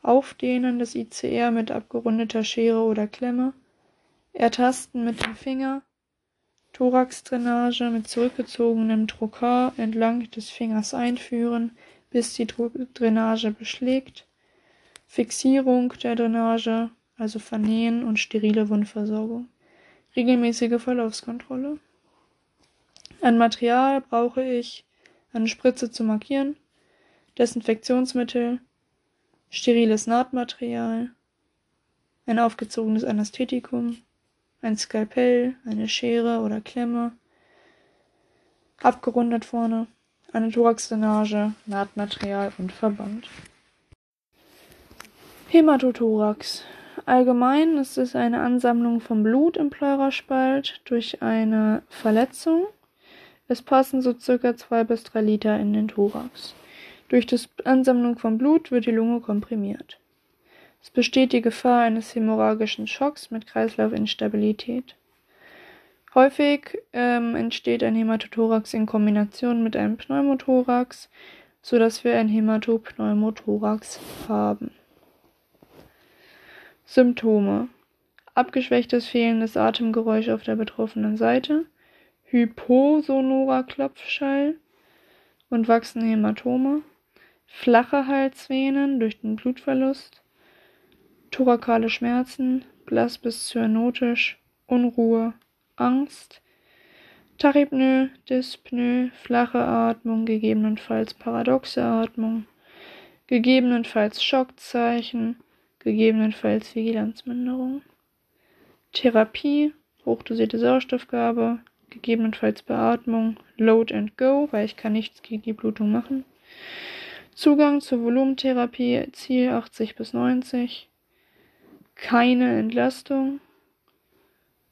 Aufdehnen des ICR mit abgerundeter Schere oder Klemme, Ertasten mit dem Finger, Thoraxdrainage mit zurückgezogenem Trokar entlang des Fingers einführen, bis die Drainage beschlägt, Fixierung der Drainage, also Vernähen und sterile Wundversorgung, regelmäßige Verlaufskontrolle. An Material brauche ich eine Spritze zu markieren, Desinfektionsmittel, steriles Nahtmaterial, ein aufgezogenes Anästhetikum, ein Skalpell, eine Schere oder Klemme, abgerundet vorne, eine Thoraxdrainage, Nahtmaterial und Verband. Hämatothorax. Allgemein ist es eine Ansammlung von Blut im Pleuraspalt durch eine Verletzung. Es passen so circa zwei bis drei Liter in den Thorax. Durch die Ansammlung von Blut wird die Lunge komprimiert. Es besteht die Gefahr eines hämorrhagischen Schocks mit Kreislaufinstabilität. Häufig ähm, entsteht ein Hämatothorax in Kombination mit einem Pneumothorax, sodass wir ein Hämatopneumothorax haben. Symptome abgeschwächtes fehlendes Atemgeräusch auf der betroffenen Seite, hyposonorer Klopfschall und wachsende Hämatome, flache Halsvenen durch den Blutverlust, thorakale Schmerzen, blass bis cyanotisch, Unruhe, Angst, Tachypnoe, Dyspnoe, flache Atmung, gegebenenfalls paradoxe Atmung, gegebenenfalls Schockzeichen, gegebenenfalls Vigilanzminderung. Therapie, hochdosierte Sauerstoffgabe, gegebenenfalls Beatmung, Load and Go, weil ich kann nichts gegen die Blutung machen. Zugang zur Volumentherapie, Ziel 80 bis 90. Keine Entlastung.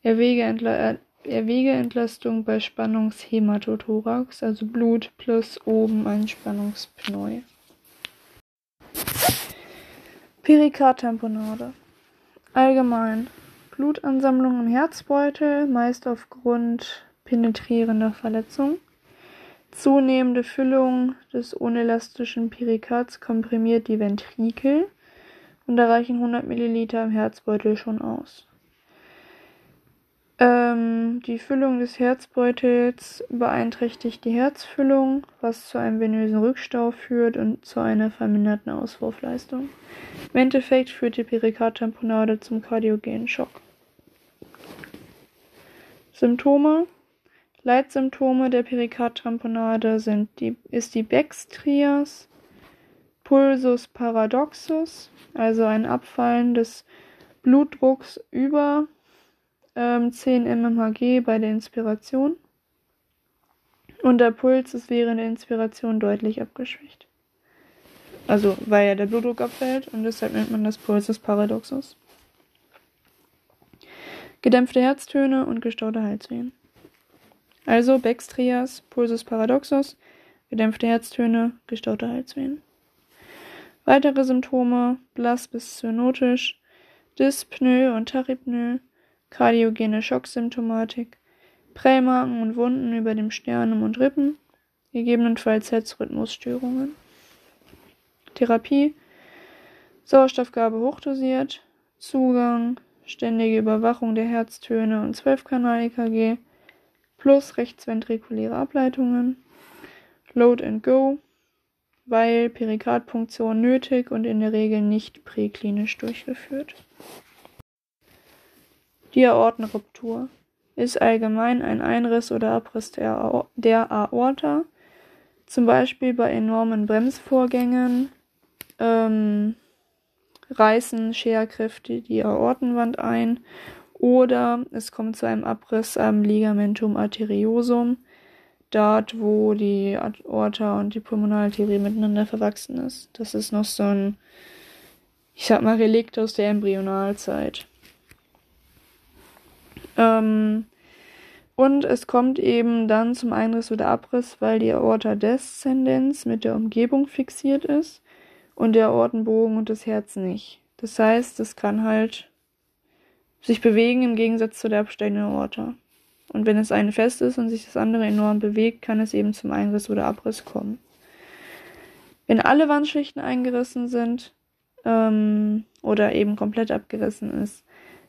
Erwägeentla Erwägeentlastung bei Spannungshämatothorax, also Blut plus oben ein Spannungspneu. Perikardtamponade. Allgemein. Blutansammlung im Herzbeutel, meist aufgrund penetrierender Verletzung. Zunehmende Füllung des unelastischen Perikards komprimiert die Ventrikel und da reichen 100 Milliliter im Herzbeutel schon aus. Ähm, die Füllung des Herzbeutels beeinträchtigt die Herzfüllung, was zu einem venösen Rückstau führt und zu einer verminderten Auswurfleistung. Im Endeffekt führt die Perikardtamponade zum kardiogenen Schock. Symptome Leitsymptome der Perikardtamponade sind die, ist die Beck's-Trias, Pulsus paradoxus, also ein Abfallen des Blutdrucks über ähm, 10 mmHg bei der Inspiration. Und der Puls ist während der Inspiration deutlich abgeschwächt. Also, weil ja der Blutdruck abfällt und deshalb nennt man das Pulsus paradoxus. Gedämpfte Herztöne und gestaute Halswehen. Also Bextrias, Pulsus paradoxus, gedämpfte Herztöne, gestaute Halsvenen. Weitere Symptome, blass bis zyanotisch, Dyspnoe und Tachypnoe, kardiogene Schocksymptomatik, Prellmarken und Wunden über dem Sternum und Rippen, gegebenenfalls Herzrhythmusstörungen. Therapie, Sauerstoffgabe hochdosiert, Zugang, ständige Überwachung der Herztöne und 12-Kanal-EKG, plus rechtsventrikuläre Ableitungen, Load and Go, weil Perikardpunktion nötig und in der Regel nicht präklinisch durchgeführt. Die Aortenruptur ist allgemein ein Einriss oder Abriss der, der Aorta, zum Beispiel bei enormen Bremsvorgängen, ähm, reißen Scherkräfte die Aortenwand ein oder es kommt zu einem Abriss am Ligamentum arteriosum, dort wo die Aorta und die Pulmonararterie miteinander verwachsen ist. Das ist noch so ein, ich sag mal, Relikt aus der Embryonalzeit. Ähm, und es kommt eben dann zum Einriss oder Abriss, weil die Aorta descendens mit der Umgebung fixiert ist und der Aortenbogen und das Herz nicht. Das heißt, es kann halt sich bewegen im Gegensatz zu der absteigenden Aorta. Und wenn es eine fest ist und sich das andere enorm bewegt, kann es eben zum Einriss oder Abriss kommen. Wenn alle Wandschichten eingerissen sind ähm, oder eben komplett abgerissen ist,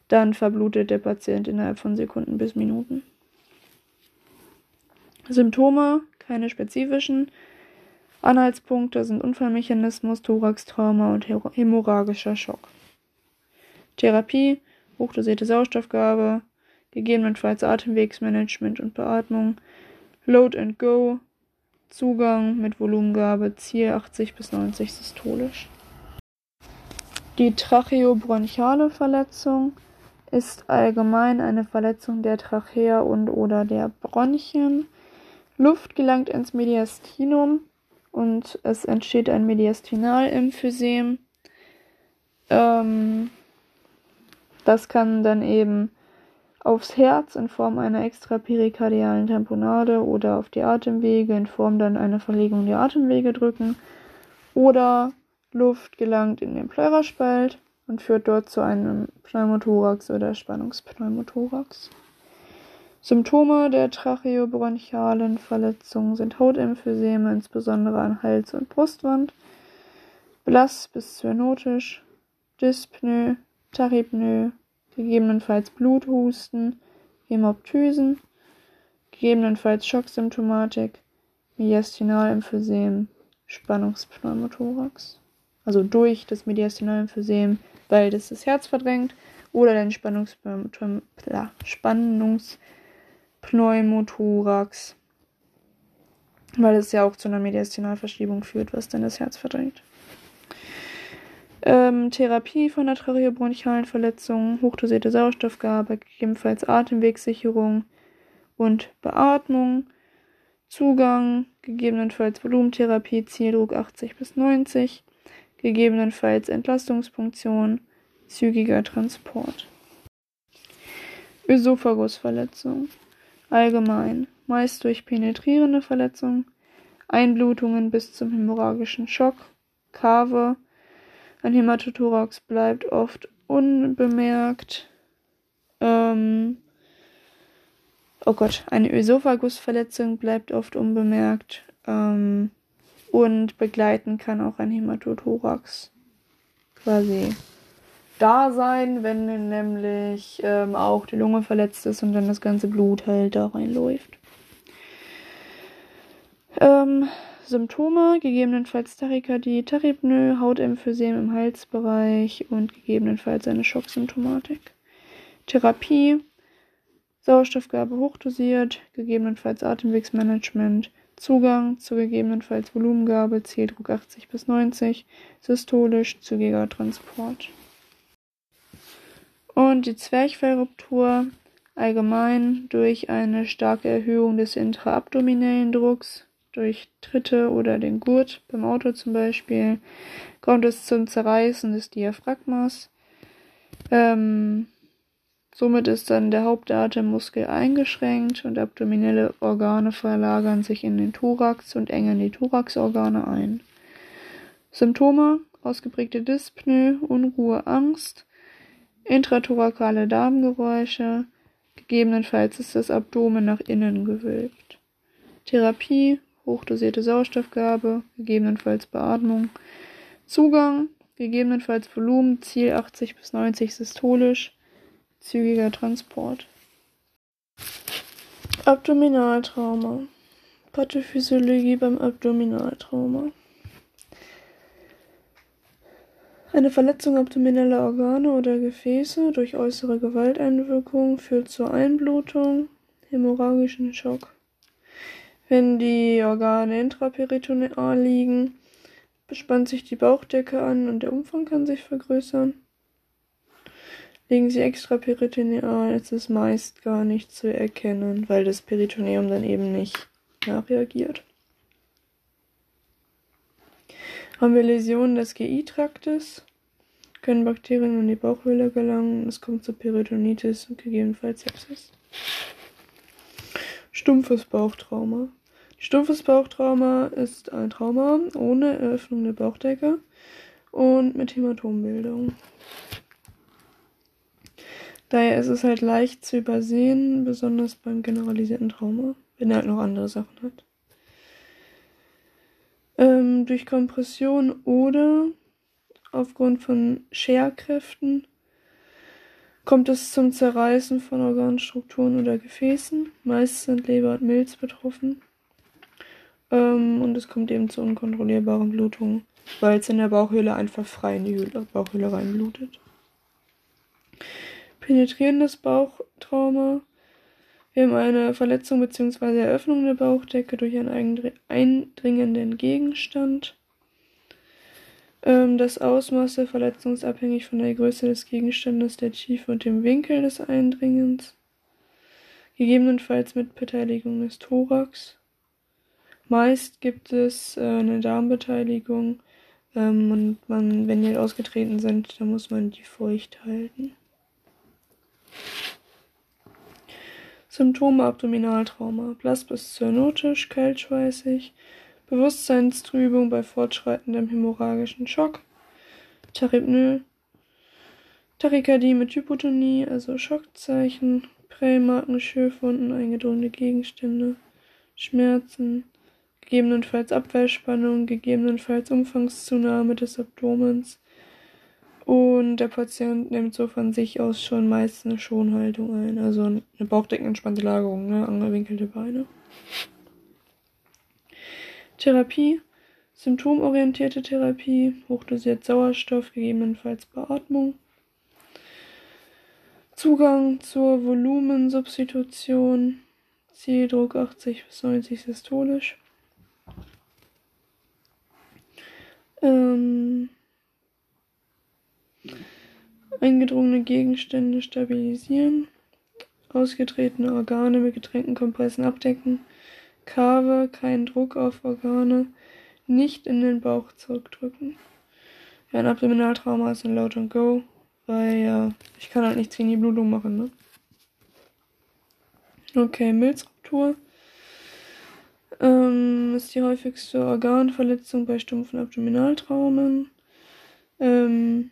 dann verblutet der Patient innerhalb von Sekunden bis Minuten. Symptome, keine spezifischen. Anhaltspunkte sind Unfallmechanismus, Thoraxtrauma und hämorrhagischer Schock. Therapie, hochdosierte Sauerstoffgabe, gegebenenfalls Atemwegsmanagement und Beatmung, Load and Go, Zugang mit Volumengabe, Ziel 80 bis 90 systolisch. Die tracheobronchiale Verletzung ist allgemein eine Verletzung der Trachea und oder der Bronchien. Luft gelangt ins Mediastinum und es entsteht ein Mediastinalemphysem. Ähm, das kann dann eben aufs Herz in Form einer extraperikardialen Tamponade oder auf die Atemwege in Form dann einer Verlegung der Atemwege drücken oder Luft gelangt in den Pleuraspalt und führt dort zu einem Pneumothorax oder Spannungspneumothorax. Symptome der tracheobronchialen Verletzung sind Hautemphyseme, insbesondere an Hals- und Brustwand, blass bis zyanotisch, Dyspnoe, Tachypnoe, gegebenenfalls Bluthusten, Hämoptysen, gegebenenfalls Schocksymptomatik, Mediastinalemphysem, Spannungspneumothorax. Also durch das Mediastinalemphysem weil das das Herz verdrängt oder den Spannungspneumothorax, weil es ja auch zu einer Mediastinalverschiebung führt, was dann das Herz verdrängt. Ähm, Therapie von der tracheobronchialen Verletzung, hochdosierte Sauerstoffgabe, gegebenenfalls Atemwegssicherung und Beatmung. Zugang, gegebenenfalls Volumentherapie, Zieldruck 80 bis 90 gegebenenfalls Entlastungspunktion, zügiger Transport. Ösophagusverletzung. Allgemein, meist durch penetrierende Verletzung, Einblutungen bis zum hämorrhagischen Schock, Kave. Ein Hämatothorax bleibt oft unbemerkt. Ähm, oh Gott, eine Ösophagusverletzung bleibt oft unbemerkt. Ähm, und begleiten kann auch ein Hämatothorax quasi da sein, wenn nämlich ähm, auch die Lunge verletzt ist und dann das ganze Blut halt da reinläuft. Ähm, Symptome, gegebenenfalls Tachykardie, Tachypnoe, Hautemphysem im Halsbereich und gegebenenfalls eine Schocksymptomatik. Therapie, Sauerstoffgabe hochdosiert, gegebenenfalls Atemwegsmanagement, Zugang zu gegebenenfalls Volumengabe, Zieldruck 80 bis 90, systolisch, zügiger Transport. Und die Zwerchfellruptur allgemein durch eine starke Erhöhung des intraabdominellen Drucks, durch Tritte oder den Gurt, beim Auto zum Beispiel, kommt es zum Zerreißen des Diaphragmas. Ähm, Somit ist dann der Hauptatemmuskel eingeschränkt und abdominelle Organe verlagern sich in den Thorax und engen die Thoraxorgane ein. Symptome: ausgeprägte Dyspnoe, Unruhe, Angst, intrathorakale Darmgeräusche, gegebenenfalls ist das Abdomen nach innen gewölbt. Therapie: hochdosierte Sauerstoffgabe, gegebenenfalls Beatmung. Zugang: gegebenenfalls Volumen, Ziel 80 bis 90 systolisch zügiger Transport. Abdominaltrauma. Pathophysiologie beim Abdominaltrauma. Eine Verletzung abdomineller Organe oder Gefäße durch äußere Gewalteinwirkung führt zur Einblutung, hämorrhagischen Schock. Wenn die Organe intraperitoneal liegen, bespannt sich die Bauchdecke an und der Umfang kann sich vergrößern. Liegen sie extraperitoneal, ist es meist gar nicht zu erkennen, weil das Peritoneum dann eben nicht nachreagiert. Haben wir Läsionen des GI-Traktes, können Bakterien in die Bauchhöhle gelangen, es kommt zu Peritonitis und gegebenenfalls Sepsis. Stumpfes Bauchtrauma. Stumpfes Bauchtrauma ist ein Trauma ohne Eröffnung der Bauchdecke und mit Hämatombildung. Daher ist es halt leicht zu übersehen, besonders beim generalisierten Trauma, wenn er halt noch andere Sachen hat. Ähm, durch Kompression oder aufgrund von Scherkräften kommt es zum Zerreißen von Organstrukturen oder Gefäßen. Meist sind Leber und Milz betroffen. Ähm, und es kommt eben zu unkontrollierbaren Blutungen, weil es in der Bauchhöhle einfach frei in die Höhle, Bauchhöhle reinblutet penetrierendes Bauchtrauma. Wir haben eine Verletzung bzw. Eröffnung der Bauchdecke durch einen eindringenden Gegenstand. Ähm, das Ausmaß der Verletzung ist abhängig von der Größe des Gegenstandes, der Tiefe und dem Winkel des Eindringens. Gegebenenfalls mit Beteiligung des Thorax. Meist gibt es äh, eine Darmbeteiligung ähm, und man, wenn die ausgetreten sind, dann muss man die feucht halten. Symptome Abdominaltrauma: blass bis cyanotisch, kaltschweißig, Bewusstseinstrübung bei fortschreitendem hämorrhagischen Schock, Tachypnoe, Tachykardie mit Hypotonie, also Schockzeichen, Prellmarken, Schürfwunden, eingedrungene Gegenstände, Schmerzen, gegebenenfalls Abwehrspannung, gegebenenfalls Umfangszunahme des Abdomens, und der Patient nimmt so von sich aus schon meist eine Schonhaltung ein. Also eine bauchdeckenentspannte Lagerung, ne? Angewinkelte Beine. Therapie. Symptomorientierte Therapie. Hochdosiert Sauerstoff, gegebenenfalls Beatmung. Zugang zur Volumensubstitution. Zieldruck 80 bis 90 systolisch. Ähm, Eingedrungene Gegenstände stabilisieren. Ausgetretene Organe mit Getränkenkompressen abdecken. Kave, keinen Druck auf Organe. Nicht in den Bauch zurückdrücken. Ja, ein Abdominaltrauma ist ein Laut und Go. Weil ja, ich kann halt nichts gegen die Blutung machen, ne? Okay, Milzruptur. Ähm, ist die häufigste Organverletzung bei stumpfen Abdominaltraumen. Ähm,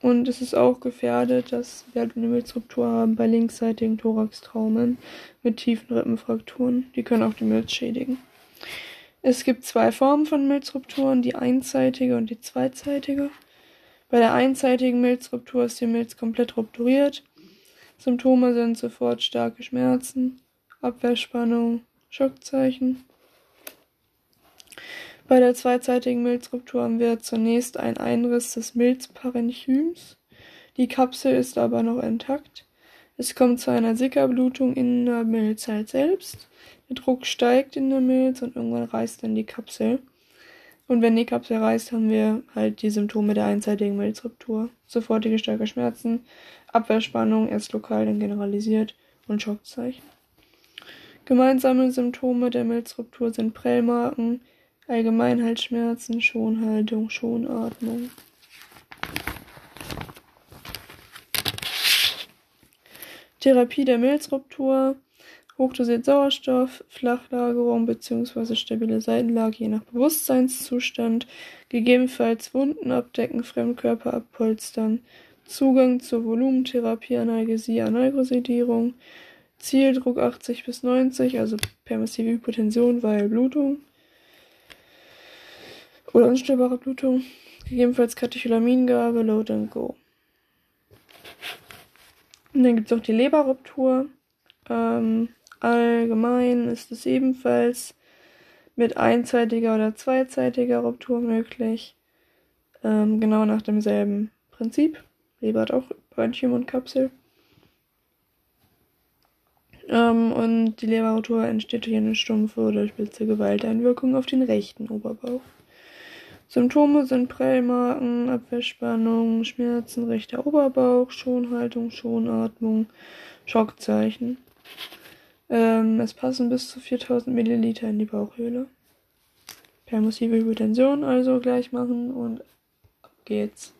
und es ist auch gefährdet, dass wir halt eine Milzruptur haben bei linksseitigen Thoraxtraumen mit tiefen Rippenfrakturen. Die können auch die Milz schädigen. Es gibt zwei Formen von Milzrupturen, die einseitige und die zweiseitige. Bei der einseitigen Milzruptur ist die Milz komplett rupturiert. Symptome sind sofort starke Schmerzen, Abwehrspannung, Schockzeichen. Bei der zweizeitigen Milzruptur haben wir zunächst einen Einriss des Milzparenchyms. Die Kapsel ist aber noch intakt. Es kommt zu einer Sickerblutung in der Milzzeit selbst. Der Druck steigt in der Milz und irgendwann reißt dann die Kapsel. Und wenn die Kapsel reißt, haben wir halt die Symptome der einseitigen Milzruptur. Sofortige starke Schmerzen, Abwehrspannung, erst lokal, dann generalisiert und Schockzeichen. Gemeinsame Symptome der Milzruptur sind Prellmarken, Allgemeinhalsschmerzen, Schonhaltung, Schonatmung. Therapie der Milzruptur, hochdosiert Sauerstoff, Flachlagerung bzw. stabile Seitenlage je nach Bewusstseinszustand, gegebenenfalls Wunden abdecken, Fremdkörper abpolstern, Zugang zur Volumentherapie, Analgesie, Analgosedierung, Zieldruck 80 bis 90, also permissive Hypotension, weil Blutung oder unstillbare Blutung, gegebenenfalls Katecholamingabe, Load and Go. Und dann gibt es auch die Leberruptur. Ähm, allgemein ist es ebenfalls mit einzeitiger oder zweizeitiger Ruptur möglich. Ähm, genau nach demselben Prinzip. Leber hat auch Bronchium und Kapsel. Ähm, und die Leberruptur entsteht durch eine stumpfe oder spitze Gewalteinwirkung auf den rechten Oberbauch. Symptome sind Prellmarken, Abwehrspannung, Schmerzen, rechter Oberbauch, Schonhaltung, Schonatmung, Schockzeichen. Ähm, es passen bis zu 4000 Milliliter in die Bauchhöhle. Permissive Hypotension also gleich machen und ab geht's.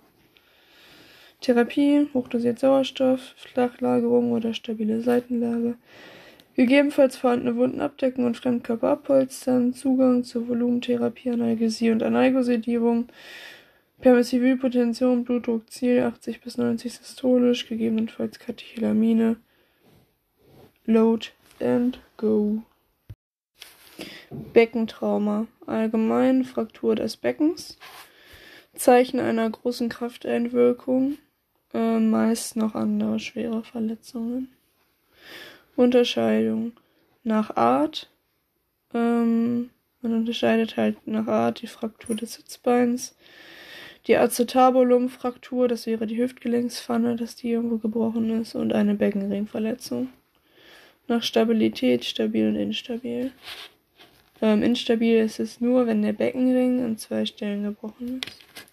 Therapie, hochdosiert Sauerstoff, Flachlagerung oder stabile Seitenlage. Gegebenenfalls vorhandene Wunden abdecken und Fremdkörper abpolstern. Zugang zur Volumentherapie, Analgesie und Analgosedierung. Permissive Hypotension, Blutdruck, Ziel 80 bis 90 systolisch, gegebenenfalls Katecholamine. Load and go. Beckentrauma. Allgemein Fraktur des Beckens. Zeichen einer großen Krafteinwirkung. Äh, meist noch andere schwere Verletzungen. Unterscheidung nach Art. Ähm, man unterscheidet halt nach Art die Fraktur des Sitzbeins, die Acetabulum-Fraktur, das wäre die Hüftgelenkspfanne, dass die irgendwo gebrochen ist, und eine Beckenringverletzung. Nach Stabilität, stabil und instabil. Ähm, instabil ist es nur, wenn der Beckenring an zwei Stellen gebrochen ist.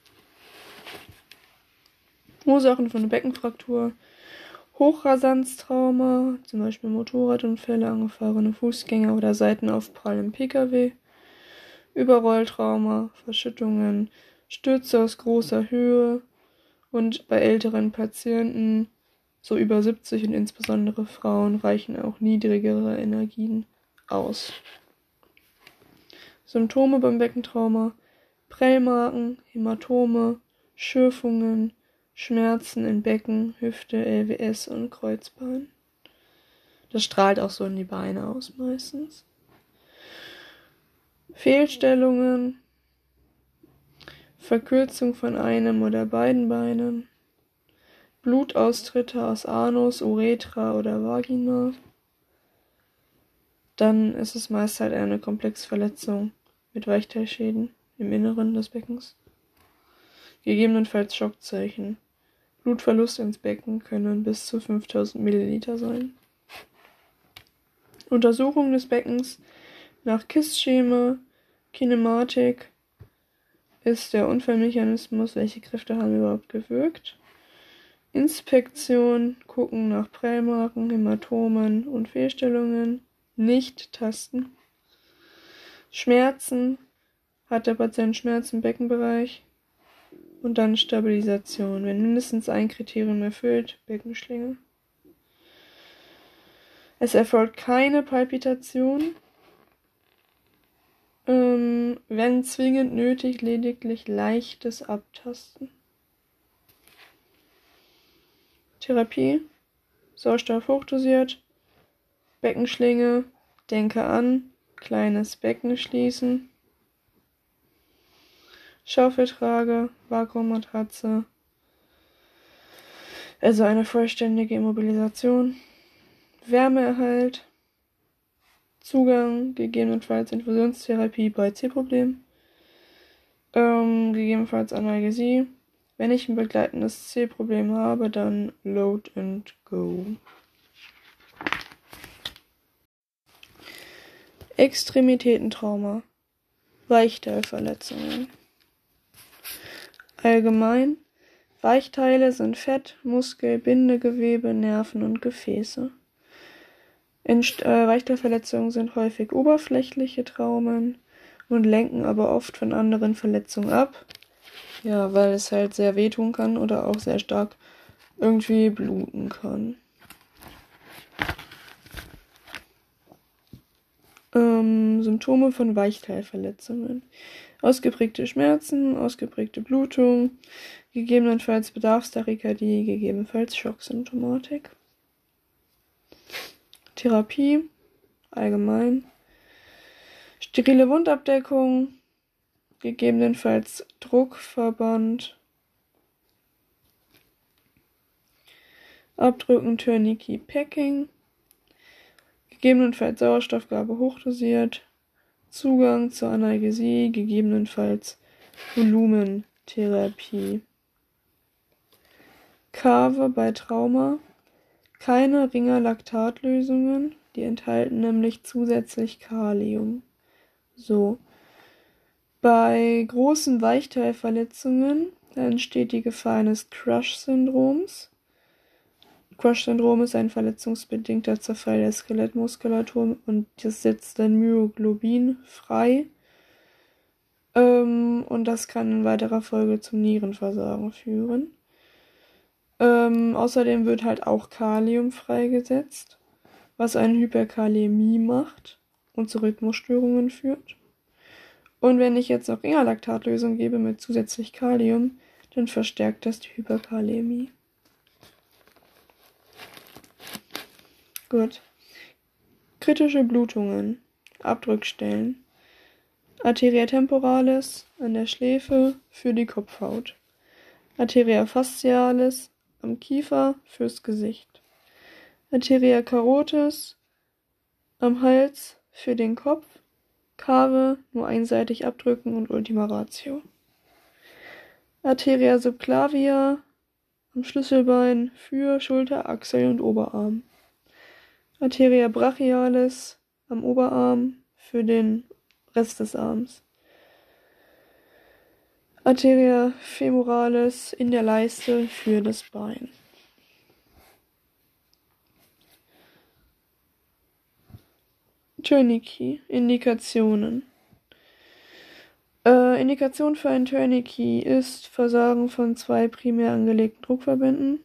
Ursachen von Beckenfraktur Hochrasanztrauma, zum Beispiel Motorradunfälle, angefahrene Fußgänger oder Seitenaufprall im Pkw, Überrolltrauma, Verschüttungen, Stürze aus großer Höhe und bei älteren Patienten, so über 70 und insbesondere Frauen, reichen auch niedrigere Energien aus. Symptome beim Beckentrauma Prellmarken, Hämatome, Schürfungen, Schmerzen in Becken, Hüfte, LWS und Kreuzbein. Das strahlt auch so in die Beine aus meistens. Fehlstellungen, Verkürzung von einem oder beiden Beinen, Blutaustritte aus Anus, Uretra oder Vagina. Dann ist es meist halt eine Komplexverletzung mit Weichteilschäden im Inneren des Beckens. Gegebenenfalls Schockzeichen. Blutverlust ins Becken können bis zu 5000 Milliliter sein. Untersuchung des Beckens nach KISS-Schema, Kinematik ist der Unfallmechanismus, welche Kräfte haben überhaupt gewirkt. Inspektion, gucken nach Prellmarken, Hämatomen und Fehlstellungen, nicht tasten. Schmerzen, hat der Patient Schmerzen im Beckenbereich? Und dann Stabilisation. Wenn mindestens ein Kriterium erfüllt, Beckenschlinge. Es erfolgt keine Palpitation. Ähm, wenn zwingend nötig, lediglich leichtes Abtasten. Therapie. Sauerstoff hochdosiert. Beckenschlinge. Denke an. Kleines Becken schließen. Schaufeltrage, Vakuummatratze. Also eine vollständige Immobilisation. Wärmeerhalt. Zugang, gegebenenfalls Infusionstherapie bei C-Problem. Ähm, gegebenenfalls Analgesie. Wenn ich ein begleitendes C-Problem habe, dann Load and Go. Extremitätentrauma. Weichteilverletzungen. Allgemein Weichteile sind Fett, Muskel, Bindegewebe, Nerven und Gefäße. In äh, Weichteilverletzungen sind häufig oberflächliche Traumen und lenken aber oft von anderen Verletzungen ab. Ja, weil es halt sehr wehtun kann oder auch sehr stark irgendwie bluten kann. Ähm, Symptome von Weichteilverletzungen. Ausgeprägte Schmerzen, ausgeprägte Blutung, gegebenenfalls Bedarfstachykardie, gegebenenfalls Schocksymptomatik. Therapie allgemein. Sterile Wundabdeckung, gegebenenfalls Druckverband. Abdrücken, Tourniquet, Packing. Gegebenenfalls Sauerstoffgabe hochdosiert. Zugang zur Analgesie, gegebenenfalls Volumentherapie. Kave bei Trauma. Keine Ringer-Laktatlösungen, die enthalten nämlich zusätzlich Kalium. So. Bei großen Weichteilverletzungen entsteht die Gefahr eines Crush-Syndroms. Crush-Syndrom ist ein verletzungsbedingter Zerfall der Skelettmuskulatur und das setzt dann Myoglobin frei. Ähm, und das kann in weiterer Folge zum Nierenversagen führen. Ähm, außerdem wird halt auch Kalium freigesetzt, was eine Hyperkalämie macht und zu Rhythmusstörungen führt. Und wenn ich jetzt noch Ingalaktatlösung gebe mit zusätzlich Kalium, dann verstärkt das die Hyperkalämie. Gut. Kritische Blutungen. Abdrückstellen. Arteria temporalis an der Schläfe für die Kopfhaut. Arteria fascialis am Kiefer fürs Gesicht. Arteria carotis am Hals für den Kopf. Kave nur einseitig abdrücken und Ultima Ratio. Arteria subclavia am Schlüsselbein für Schulter, Achsel und Oberarm. Arteria brachialis am Oberarm für den Rest des Arms. Arteria femoralis in der Leiste für das Bein. Tourniquet. Indikationen. Äh, Indikation für ein Tourniquet ist Versagen von zwei primär angelegten Druckverbänden,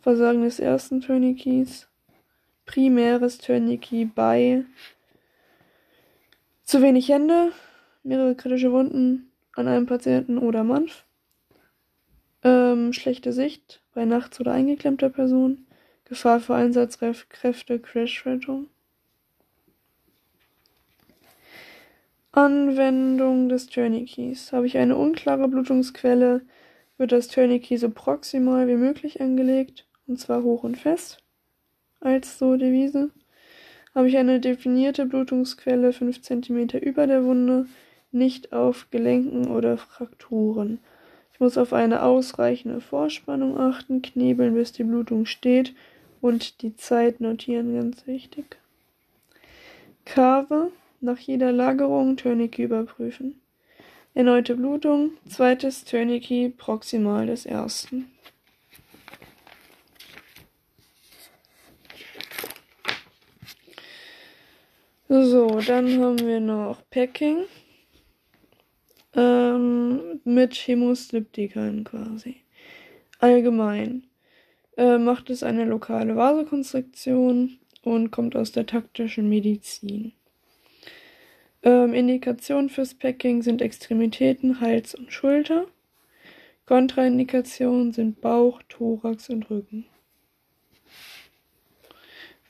Versagen des ersten Tourniquets, primäres Tourniquet bei zu wenig Hände, mehrere kritische Wunden an einem Patienten oder Manf, ähm, schlechte Sicht bei nachts oder eingeklemmter Person, Gefahr für Einsatzkräfte, Crashrettung. Anwendung des Tourniquets. Habe ich eine unklare Blutungsquelle, wird das Tourniquet so proximal wie möglich angelegt, und zwar hoch und fest als so Devise. Habe ich eine definierte Blutungsquelle 5 cm über der Wunde, nicht auf Gelenken oder Frakturen. Ich muss auf eine ausreichende Vorspannung achten, knebeln, bis die Blutung steht und die Zeit notieren, ganz wichtig. Kave, nach jeder Lagerung Tourniquet überprüfen. Erneute Blutung, zweites Tourniquet proximal des ersten. So, dann haben wir noch Packing. Ähm, mit Chemosliptikern quasi. Allgemein äh, macht es eine lokale Vasokonstriktion und kommt aus der taktischen Medizin. Ähm, Indikationen fürs Packing sind Extremitäten, Hals und Schulter. Kontraindikationen sind Bauch, Thorax und Rücken.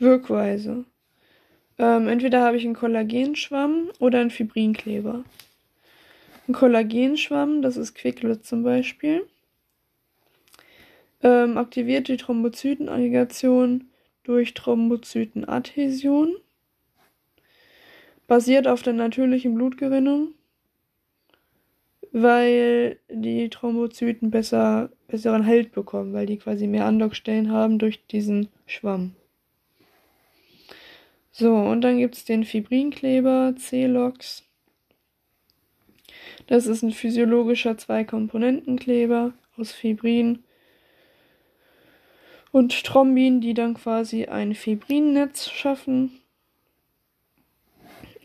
Wirkweise. Ähm, entweder habe ich einen Kollagenschwamm oder einen Fibrinkleber. Ein Kollagenschwamm, das ist Quicklet zum Beispiel, ähm, aktiviert die Thrombozytenaggregation durch Thrombozytenadhäsion, basiert auf der natürlichen Blutgerinnung, weil die Thrombozyten besser, besseren Halt bekommen, weil die quasi mehr Andockstellen haben durch diesen Schwamm. So, und dann gibt es den Fibrinkleber, C-Lox. Das ist ein physiologischer Zwei-Komponenten-Kleber aus Fibrin und Thrombin, die dann quasi ein Fibrinnetz schaffen.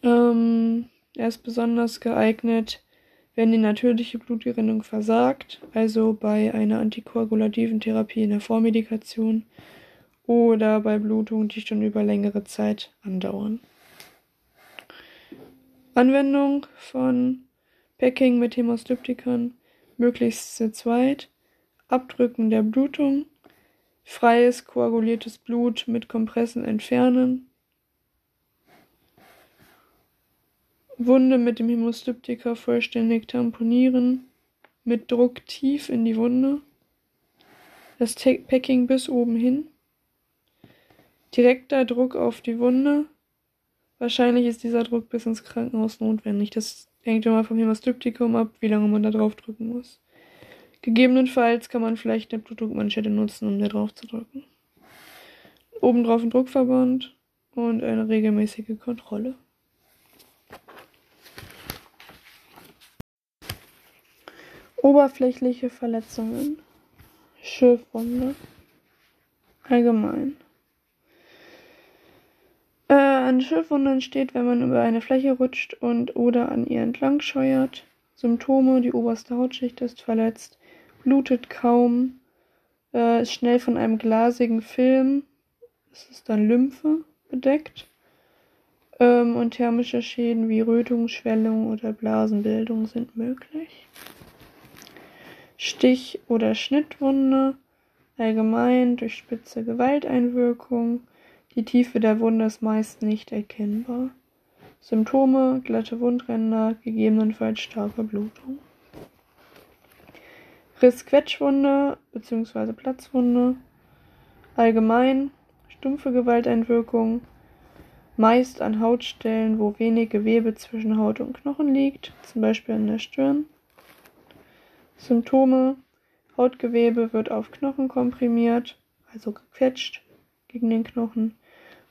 Ähm, er ist besonders geeignet, wenn die natürliche Blutgerinnung versagt, also bei einer antikoagulativen Therapie in der Vormedikation oder bei Blutungen, die schon über längere Zeit andauern. Anwendung von Packing mit Hämostyptikern möglichst zu zweit, Abdrücken der Blutung, freies koaguliertes Blut mit Kompressen entfernen, Wunde mit dem Hämostyptiker vollständig tamponieren, mit Druck tief in die Wunde, das Packing bis oben hin, direkter Druck auf die Wunde. Wahrscheinlich ist dieser Druck bis ins Krankenhaus notwendig. Das hängt immer vom Hämostyptikum ab, wie lange man da drauf drücken muss. Gegebenenfalls kann man vielleicht eine Blutdruckmanschette nutzen, um da drauf zu drücken. Obendrauf ein Druckverband und eine regelmäßige Kontrolle. Oberflächliche Verletzungen. Schürfwunde. Allgemein. Äh, eine Schürfwunde entsteht, wenn man über eine Fläche rutscht und oder an ihr entlang scheuert. Symptome: Die oberste Hautschicht ist verletzt, blutet kaum, äh, ist schnell von einem glasigen Film, das ist dann Lymphe, bedeckt. Ähm, und thermische Schäden wie Rötung, Schwellung oder Blasenbildung sind möglich. Stich- oder Schnittwunde, allgemein durch spitze Gewalteinwirkung. Die Tiefe der Wunde ist meist nicht erkennbar. Symptome: glatte Wundränder, gegebenenfalls starke Blutung. Riss-Quetschwunde bzw. Platzwunde. Allgemein stumpfe Gewalteinwirkung, meist an Hautstellen, wo wenig Gewebe zwischen Haut und Knochen liegt, zum Beispiel an der Stirn. Symptome: Hautgewebe wird auf Knochen komprimiert, also gequetscht gegen den Knochen,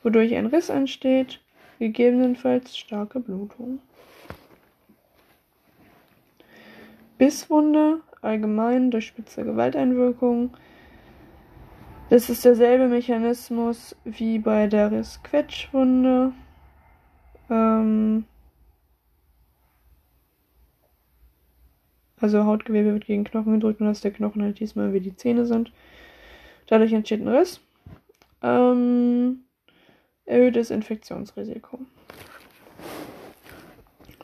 wodurch ein Riss entsteht, gegebenenfalls starke Blutung. Bisswunde, allgemein durch spitze Gewalteinwirkung. Das ist derselbe Mechanismus wie bei der Riss-Quetschwunde. Ähm, Also Hautgewebe wird gegen Knochen gedrückt und dass der Knochen halt diesmal wie die Zähne sind. Dadurch entsteht ein Riss. Ähm, erhöhtes Infektionsrisiko.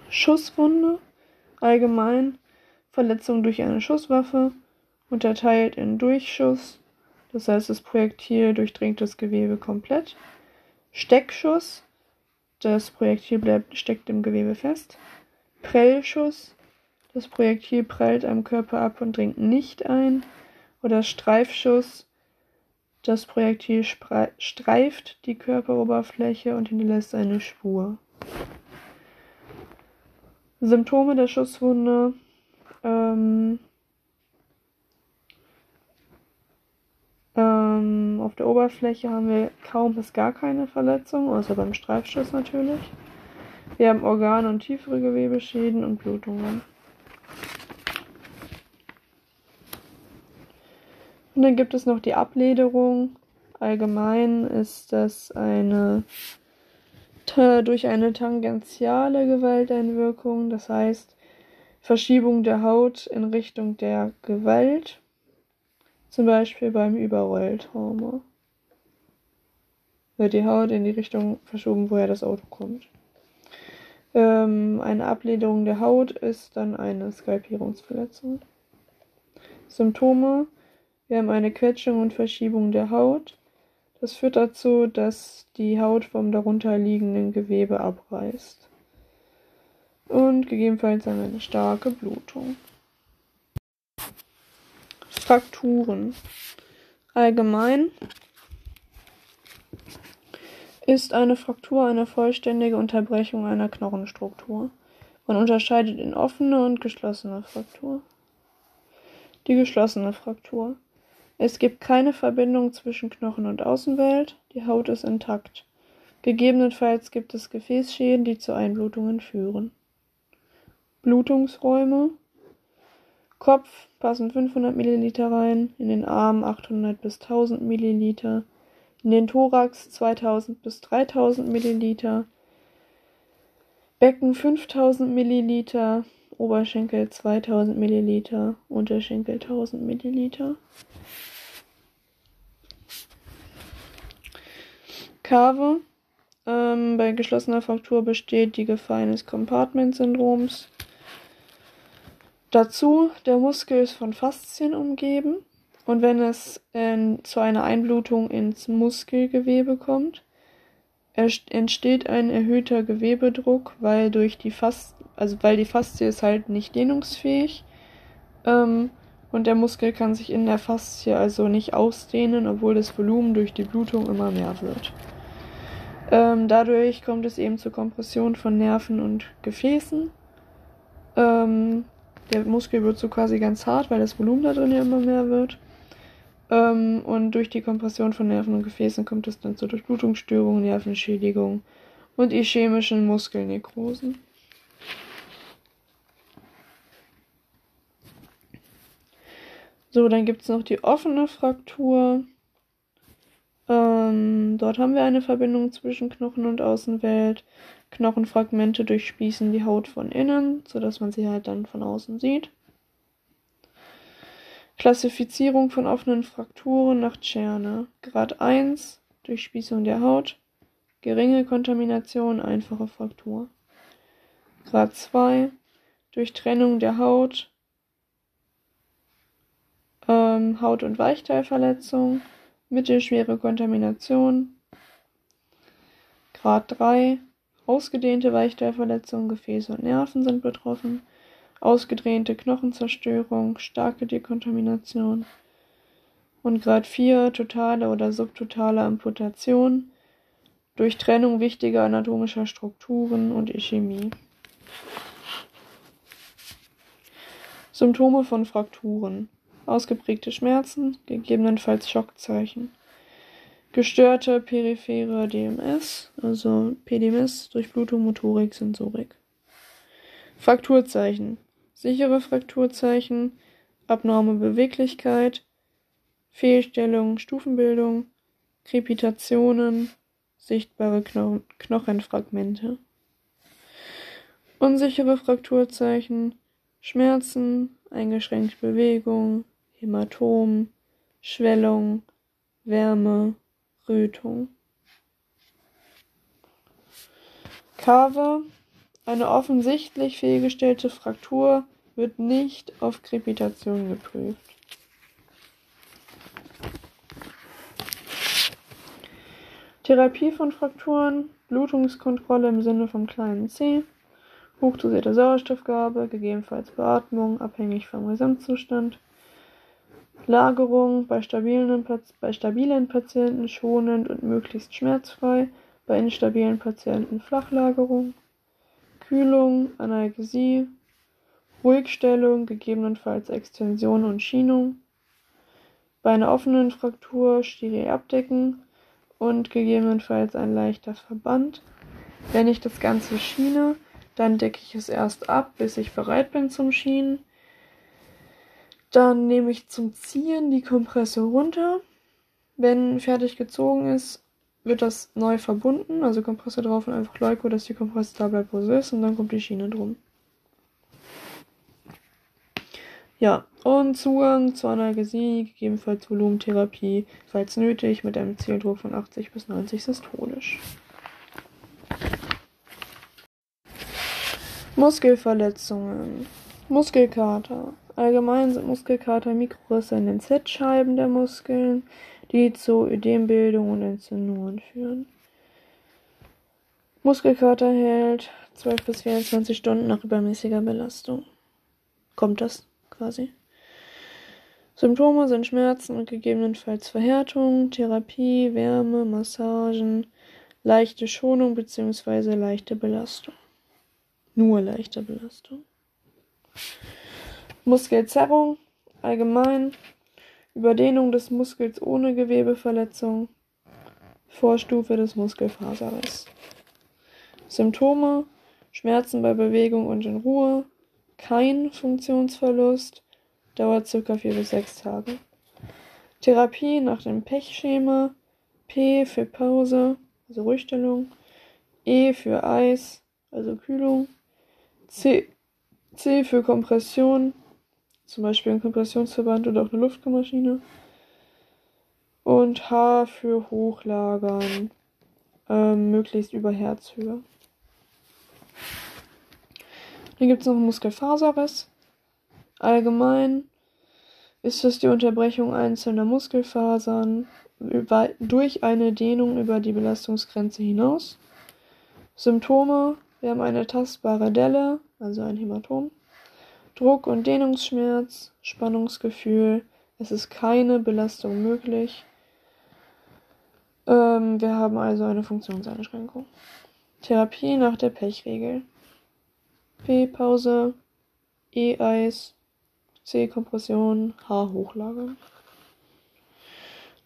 Schusswunde. Allgemein Verletzung durch eine Schusswaffe. Unterteilt in Durchschuss. Das heißt, das Projektil durchdringt das Gewebe komplett. Steckschuss. Das Projektil bleibt, steckt im Gewebe fest. Prellschuss. Das Projektil prallt am Körper ab und dringt nicht ein. Oder Streifschuss. Das Projektil streift die Körperoberfläche und hinterlässt eine Spur. Symptome der Schusswunde. Ähm, ähm, auf der Oberfläche haben wir kaum bis gar keine Verletzung, außer beim Streifschuss natürlich. Wir haben Organ- und tiefere Gewebeschäden und Blutungen. Und dann gibt es noch die Ablederung. Allgemein ist das eine durch eine tangentiale Gewalteinwirkung, das heißt Verschiebung der Haut in Richtung der Gewalt, zum Beispiel beim Überrolltrauma. Wird die Haut in die Richtung verschoben, woher das Auto kommt. Ähm, eine Ablederung der Haut ist dann eine Skalpierungsverletzung. Symptome wir haben eine Quetschung und Verschiebung der Haut. Das führt dazu, dass die Haut vom darunterliegenden Gewebe abreißt. Und gegebenenfalls haben wir eine starke Blutung. Frakturen. Allgemein ist eine Fraktur eine vollständige Unterbrechung einer Knochenstruktur. Man unterscheidet in offene und geschlossene Fraktur. Die geschlossene Fraktur. Es gibt keine Verbindung zwischen Knochen und Außenwelt, die Haut ist intakt. Gegebenenfalls gibt es Gefäßschäden, die zu Einblutungen führen. Blutungsräume Kopf passen 500 Milliliter rein, in den Arm 800 bis 1000 Milliliter, in den Thorax 2000 bis 3000 Milliliter, Becken 5000 Milliliter, Oberschenkel 2000 Milliliter, Unterschenkel 1000 Milliliter. Kave, Ähm, bei geschlossener Fraktur besteht die Gefahr eines Compartment-Syndroms. Dazu, der Muskel ist von Faszien umgeben und wenn es äh, zu einer Einblutung ins Muskelgewebe kommt, entsteht ein erhöhter Gewebedruck, weil durch die Fast also weil die Faszie ist halt nicht dehnungsfähig ähm, und der Muskel kann sich in der Faszie also nicht ausdehnen, obwohl das Volumen durch die Blutung immer mehr wird. Ähm, dadurch kommt es eben zur Kompression von Nerven und Gefäßen. Ähm, der Muskel wird so quasi ganz hart, weil das Volumen da drin ja immer mehr wird. Ähm, und durch die Kompression von Nerven und Gefäßen kommt es dann zur Durchblutungsstörung, Nervenschädigung und ischämischen Muskelnekrosen. So, dann gibt es noch die offene Fraktur. Ähm, dort haben wir eine Verbindung zwischen Knochen und Außenwelt. Knochenfragmente durchspießen die Haut von innen, sodass man sie halt dann von außen sieht. Klassifizierung von offenen Frakturen nach Tscherne. Grad 1, Durchspießung der Haut. Geringe Kontamination, einfache Fraktur. Grad 2, Durchtrennung der Haut. Ähm, Haut- und Weichteilverletzung mittelschwere Kontamination. Grad 3. Ausgedehnte Weichteilverletzungen, Gefäße und Nerven sind betroffen. Ausgedehnte Knochenzerstörung, starke Dekontamination. Und Grad 4. Totale oder subtotale Amputation durch Trennung wichtiger anatomischer Strukturen und Ischämie. Symptome von Frakturen ausgeprägte Schmerzen, gegebenenfalls Schockzeichen. Gestörte periphere DMS, also PDMS, Durchblutung, Motorik, Sensorik. Frakturzeichen. Sichere Frakturzeichen, abnorme Beweglichkeit, Fehlstellung, Stufenbildung, Krepitationen, sichtbare Kno Knochenfragmente. Unsichere Frakturzeichen, Schmerzen, eingeschränkte Bewegung, Hämatom, Schwellung, Wärme, Rötung. Kave, eine offensichtlich fehlgestellte Fraktur, wird nicht auf Krepitation geprüft. Therapie von Frakturen, Blutungskontrolle im Sinne vom kleinen C, hochdosierte Sauerstoffgabe, gegebenenfalls Beatmung, abhängig vom Gesamtzustand, Lagerung bei stabilen, bei stabilen Patienten schonend und möglichst schmerzfrei, bei instabilen Patienten Flachlagerung, Kühlung, Analgesie, Ruhigstellung, gegebenenfalls Extension und Schienung, bei einer offenen Fraktur steril abdecken und gegebenenfalls ein leichter Verband. Wenn ich das Ganze schiene, dann decke ich es erst ab, bis ich bereit bin zum Schienen. Dann nehme ich zum Ziehen die Kompresse runter. Wenn fertig gezogen ist, wird das neu verbunden, also Kompresse drauf und einfach Leuko, dass die Kompresse da bleibt, wo sie ist, und dann kommt die Schiene drum. Ja, und Zugang zur Analgesie, gegebenenfalls Volumentherapie, falls nötig, mit einem Zieldruck von 80 bis 90 systolisch. Muskelverletzungen. Muskelkater. Allgemein sind Muskelkater Mikrorisse in den Z-Scheiben der Muskeln, die zu Ödembildung und Entzündungen führen. Muskelkater hält 12 bis 24 Stunden nach übermäßiger Belastung. Kommt das quasi. Symptome sind Schmerzen und gegebenenfalls Verhärtung, Therapie, Wärme, Massagen, leichte Schonung bzw. leichte Belastung. Nur leichte Belastung. Muskelzerrung allgemein, Überdehnung des Muskels ohne Gewebeverletzung, Vorstufe des Muskelfaserriss. Symptome Schmerzen bei Bewegung und in Ruhe, kein Funktionsverlust, dauert ca. 4 bis 6 Tage. Therapie nach dem Pechschema P für Pause, also Ruhigstellung, E für Eis, also Kühlung, C, C für Kompression, zum Beispiel ein Kompressionsverband oder auch eine Luftmaschine. Und H für Hochlagern. ähm, möglichst über Herzhöhe. Dann gibt es noch einen Muskelfaserriss. Allgemein ist es die Unterbrechung einzelner Muskelfasern über, durch eine Dehnung über die Belastungsgrenze hinaus. Symptome: Wir haben eine tastbare Delle, also ein Hämatom, Druck- und Dehnungsschmerz, Spannungsgefühl, es ist keine Belastung möglich. Ähm, wir haben also eine Funktionseinschränkung. Therapie nach der Pechregel. P-Pause, E-Eis, C-Kompression, H-Hochlage.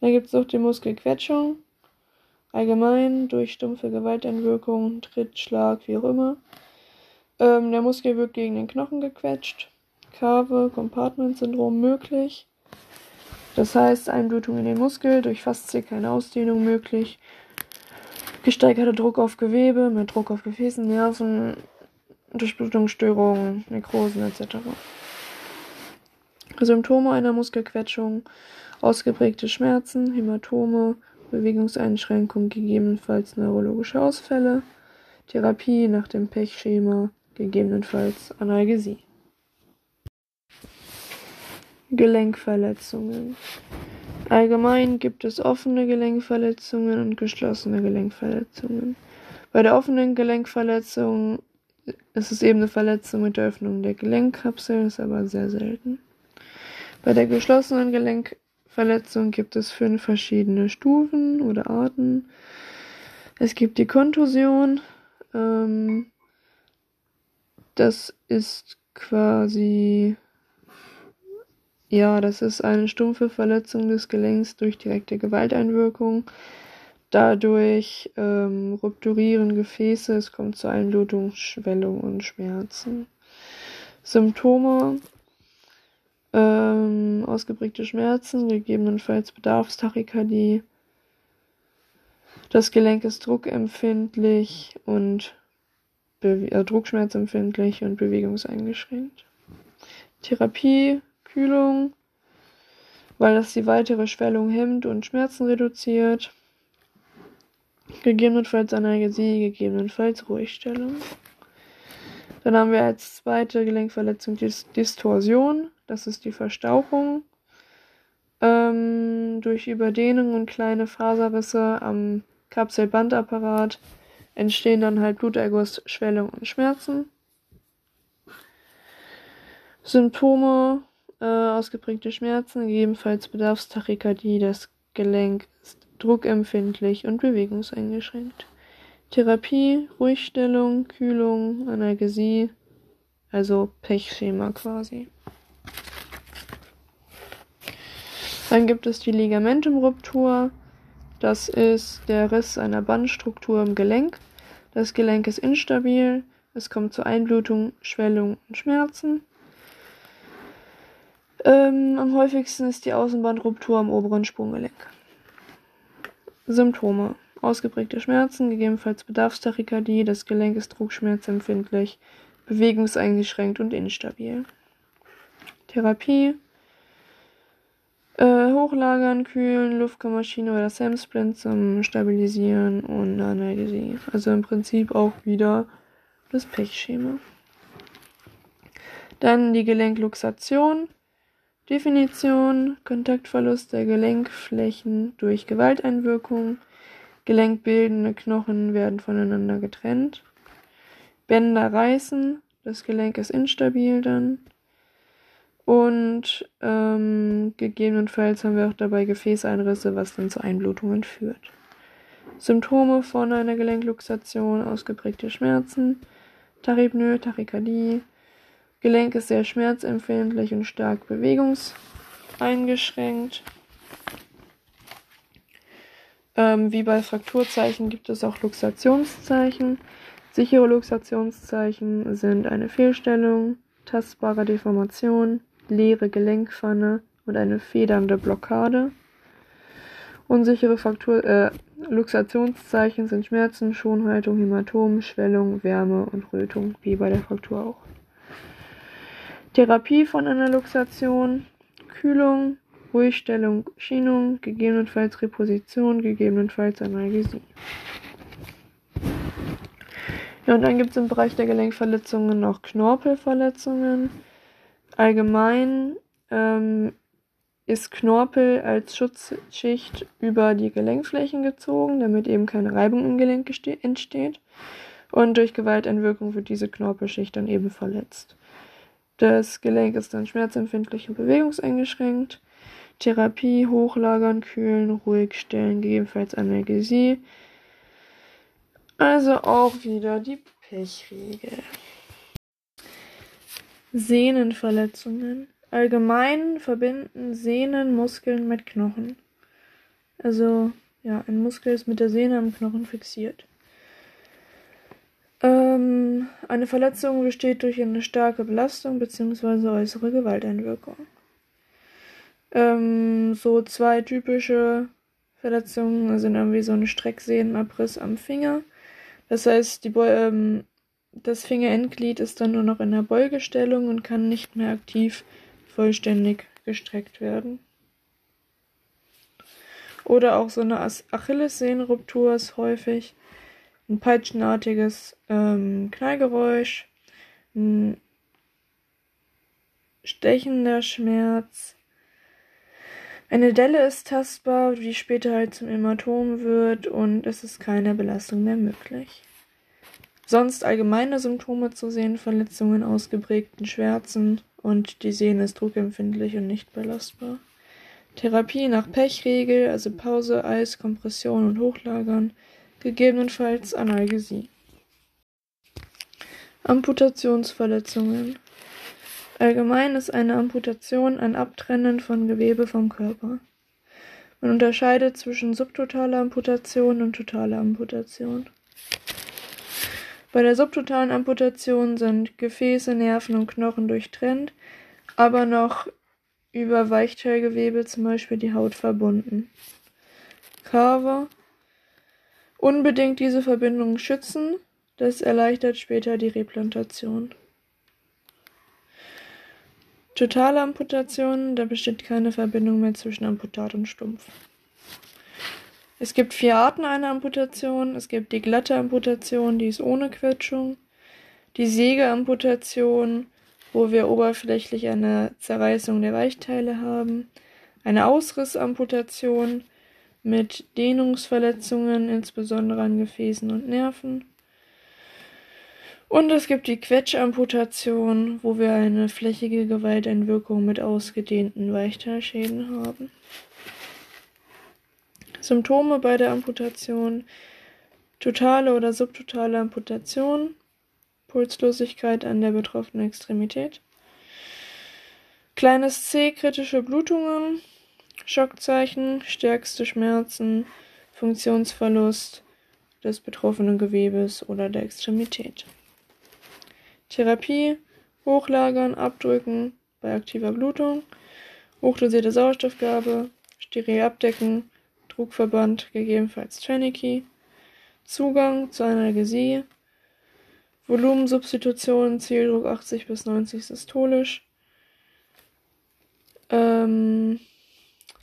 Dann gibt es noch die Muskelquetschung. Allgemein durch stumpfe Gewalteinwirkung, Tritt, Schlag, wie auch immer. Ähm, der Muskel wird gegen den Knochen gequetscht. Kave, Compartment-Syndrom möglich. Das heißt, Einblutung in den Muskel, durch Faszie keine Ausdehnung möglich. Gesteigerter Druck auf Gewebe, mehr Druck auf Gefäßen, Nerven, Durchblutungsstörungen, Nekrosen etc. Symptome einer Muskelquetschung, ausgeprägte Schmerzen, Hämatome, Bewegungseinschränkungen, gegebenenfalls neurologische Ausfälle, Therapie nach dem Pechschema, gegebenenfalls Analgesie. Gelenkverletzungen. Allgemein gibt es offene Gelenkverletzungen und geschlossene Gelenkverletzungen. Bei der offenen Gelenkverletzung ist es eben eine Verletzung mit der Öffnung der Gelenkkapsel, ist aber sehr selten. Bei der geschlossenen Gelenkverletzung gibt es fünf verschiedene Stufen oder Arten. Es gibt die Kontusion. Ähm, das ist quasi ja, das ist eine stumpfe Verletzung des Gelenks durch direkte Gewalteinwirkung. Dadurch ähm, rupturieren Gefäße, es kommt zu Einblutung, Schwellung und Schmerzen. Symptome ähm, ausgeprägte Schmerzen, gegebenenfalls Bedarfstachykardie. Das Gelenk ist druckempfindlich und äh, druckschmerzempfindlich und bewegungseingeschränkt. Therapie Kühlung, weil das die weitere Schwellung hemmt und Schmerzen reduziert. Gegebenenfalls Analgesie, gegebenenfalls Ruhigstellung. Dann haben wir als zweite Gelenkverletzung die Distorsion. Das ist die Verstauchung. Ähm, durch Überdehnung und kleine Faserrisse am Kapselbandapparat entstehen dann halt Bluterguss, Schwellung und Schmerzen. Symptome äh, ausgeprägte Schmerzen, gegebenenfalls Bedarfstachykardie, das Gelenk ist druckempfindlich und bewegungseingeschränkt. Therapie, Ruhigstellung, Kühlung, Analgesie, also Pechschema quasi. Dann gibt es die Ligamentumruptur. Das ist der Riss einer Bandstruktur im Gelenk. Das Gelenk ist instabil. Es kommt zu Einblutung, Schwellung und Schmerzen. Ähm, am häufigsten ist die Außenbandruptur am oberen Sprunggelenk. Symptome. Ausgeprägte Schmerzen, gegebenenfalls Bedarfstachykardie, das Gelenk ist druckschmerzempfindlich, bewegungseingeschränkt und instabil. Therapie. Äh, hochlagern, kühlen, Luftkammermaschine oder Samsplint zum Stabilisieren und Analgesie. Also im Prinzip auch wieder das Pechschema. Dann die Gelenkluxation. Definition: Kontaktverlust der Gelenkflächen durch Gewalteinwirkung. Gelenkbildende Knochen werden voneinander getrennt. Bänder reißen, das Gelenk ist instabil dann. Und ähm, gegebenenfalls haben wir auch dabei Gefäßeinrisse, was dann zu Einblutungen führt. Symptome von einer Gelenkluxation, ausgeprägte Schmerzen, Tachypnoe, Tachykardie, Gelenk ist sehr schmerzempfindlich und stark bewegungseingeschränkt. Ähm, wie bei Frakturzeichen gibt es auch Luxationszeichen. Sichere Luxationszeichen sind eine Fehlstellung, tastbare Deformation, leere Gelenkpfanne und eine federnde Blockade. Unsichere Fraktur, äh, Luxationszeichen sind Schmerzen, Schonhaltung, Hämatom, Schwellung, Wärme und Rötung, wie bei der Fraktur auch. Therapie von einer Luxation, Kühlung, Ruhigstellung, Schienung, gegebenenfalls Reposition, gegebenenfalls Analgesie. Ja, und dann gibt es im Bereich der Gelenkverletzungen noch Knorpelverletzungen. Allgemein ähm, ist Knorpel als Schutzschicht über die Gelenkflächen gezogen, damit eben keine Reibung im Gelenk entsteht. Und durch Gewalteinwirkung wird diese Knorpelschicht dann eben verletzt. Das Gelenk ist dann schmerzempfindlich und bewegungseingeschränkt. Therapie, hochlagern, kühlen, ruhig stellen, gegebenenfalls Analgesie. Also auch wieder die Pechregel. Sehnenverletzungen. Allgemein verbinden Sehnen Muskeln mit Knochen. Also, ja, ein Muskel ist mit der Sehne am Knochen fixiert. Ähm, eine Verletzung besteht durch eine starke Belastung bzw. äußere Gewalteinwirkung. Ähm, so zwei typische Verletzungen sind irgendwie so ein Strecksehnenabriss am Finger. Das heißt, die Bo ähm, das Fingerendglied ist dann nur noch in der Beugestellung und kann nicht mehr aktiv vollständig gestreckt werden. Oder auch so eine Achillessehnenruptur ist häufig ein peitschenartiges ähm, Knallgeräusch, ein stechender Schmerz. Eine Delle ist tastbar, die später halt zum Hämatom wird und es ist keine Belastung mehr möglich. Sonst allgemeine Symptome zu sehen, Verletzungen, ausgeprägten Schmerzen und die Sehne ist druckempfindlich und nicht belastbar. Therapie nach Pechregel, also Pause, Eis, Kompression und Hochlagern, gegebenenfalls Analgesie. Amputationsverletzungen. Allgemein ist eine Amputation ein Abtrennen von Gewebe vom Körper. Man unterscheidet zwischen subtotaler Amputation und totaler Amputation. Bei der subtotalen Amputation sind Gefäße, Nerven und Knochen durchtrennt, aber noch über Weichteilgewebe, zum Beispiel die Haut, verbunden. Carver unbedingt diese Verbindungen schützen, das erleichtert später die Replantation. Totale Amputation, da besteht keine Verbindung mehr zwischen Amputat und Stumpf. Es gibt vier Arten einer Amputation. Es gibt die glatte Amputation, die ist ohne Quetschung. Die Sägeamputation, wo wir oberflächlich eine Zerreißung der Weichteile haben. Eine Ausrissamputation, mit Dehnungsverletzungen, insbesondere an Gefäßen und Nerven. Und es gibt die Quetschamputation, wo wir eine flächige Gewalteinwirkung mit ausgedehnten Weichteilschäden haben. Symptome bei der Amputation: totale oder subtotale Amputation, Pulslosigkeit an der betroffenen Extremität, kleines C, kritische Blutungen, Schockzeichen, stärkste Schmerzen, Funktionsverlust des betroffenen Gewebes oder der Extremität. Therapie, Hochlagern, Abdrücken bei aktiver Blutung, hochdosierte Sauerstoffgabe, steril abdecken, Druckverband, gegebenenfalls Tourniquet, Zugang zur Analgesie, Volumensubstitution, Zieldruck 80 bis 90 systolisch, ähm,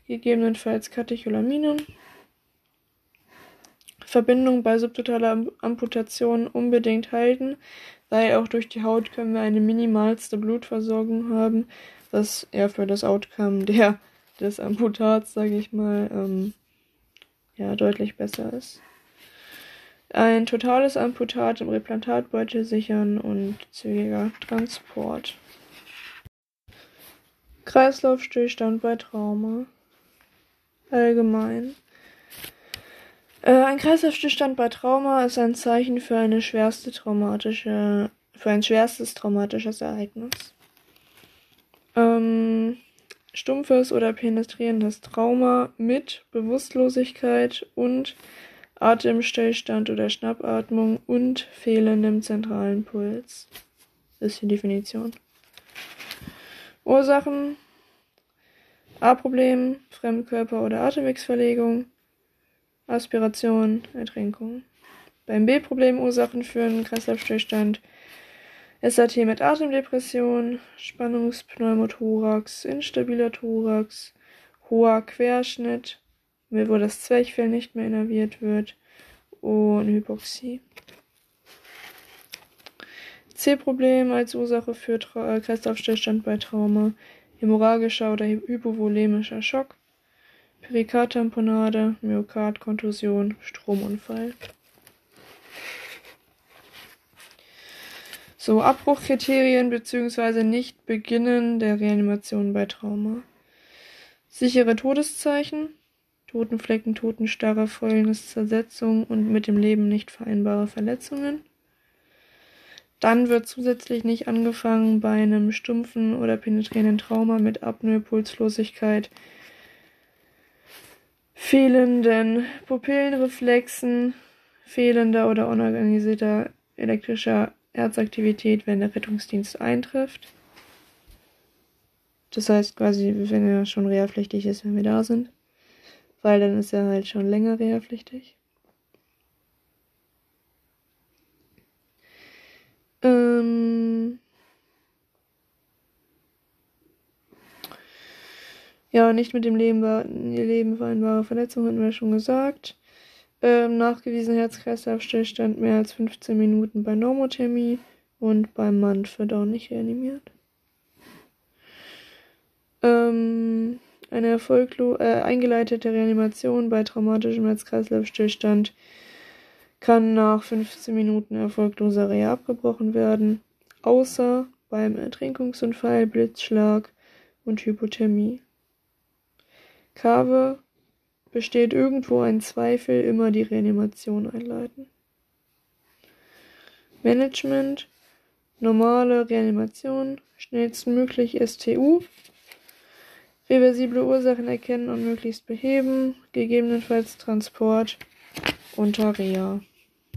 gegebenenfalls Katecholaminen. Verbindung bei subtotaler Amputation unbedingt halten, weil auch durch die Haut können wir eine minimalste Blutversorgung haben, was ja für das Outcome der, des Amputats, sage ich mal, ähm, ja, deutlich besser ist. Ein totales Amputat im Replantatbeutel sichern und zügiger Transport. Kreislaufstillstand bei Trauma allgemein. Äh, ein Kreislaufstillstand bei Trauma ist ein Zeichen für eine schwerste traumatische, für ein schwerstes traumatisches Ereignis. Ähm, stumpfes oder penetrierendes Trauma mit Bewusstlosigkeit und Atemstillstand oder Schnappatmung und fehlendem zentralen Puls. Ist die Definition. Ursachen A-Problem, Fremdkörper- oder Atemwegsverlegung, Aspiration, Ertrinkung. Beim B-Problem Ursachen führen Kreislaufstillstand, SAT mit Atemdepression, Spannungspneumothorax, instabiler Thorax, hoher Querschnitt, wo das Zwerchfell nicht mehr innerviert wird und Hypoxie. C-Problem als Ursache für Tra äh, Kreislaufstillstand bei Trauma, hämorrhagischer oder hypovolemischer Schock, Perikardtamponade, Myokardkontusion, Stromunfall. So, Abbruchkriterien bzw. Nicht-Beginnen der Reanimation bei Trauma. Sichere Todeszeichen, Totenflecken, Totenstarre, Fäulnis, Zersetzung und mit dem Leben nicht vereinbare Verletzungen. Dann wird zusätzlich nicht angefangen bei einem stumpfen oder penetrierenden Trauma mit Apnoe, Pulslosigkeit, fehlenden Pupillenreflexen, fehlender oder unorganisierter elektrischer Herzaktivität, wenn der Rettungsdienst eintrifft. Das heißt quasi, wenn er schon reha-pflichtig ist, wenn wir da sind. Weil dann ist er halt schon länger reha-pflichtig. Ähm ja, nicht mit dem Leben, Leben vereinbare Verletzung hatten wir schon gesagt. Ähm, nachgewiesen Herz-Kreislauf-Stillstand mehr als 15 Minuten bei Normothermie und beim wird auch nicht reanimiert. Ähm, eine erfolglo äh, eingeleitete Reanimation bei traumatischem Herz-Kreislauf-Stillstand kann nach 15 Minuten erfolgloser Reha abgebrochen werden, außer beim Ertrinkungsunfall, Blitzschlag und Hypothermie. Kave besteht irgendwo ein Zweifel, immer die Reanimation einleiten. Management, normale Reanimation, schnellstmöglich STU, reversible Ursachen erkennen und möglichst beheben, gegebenenfalls Transport unter Reha.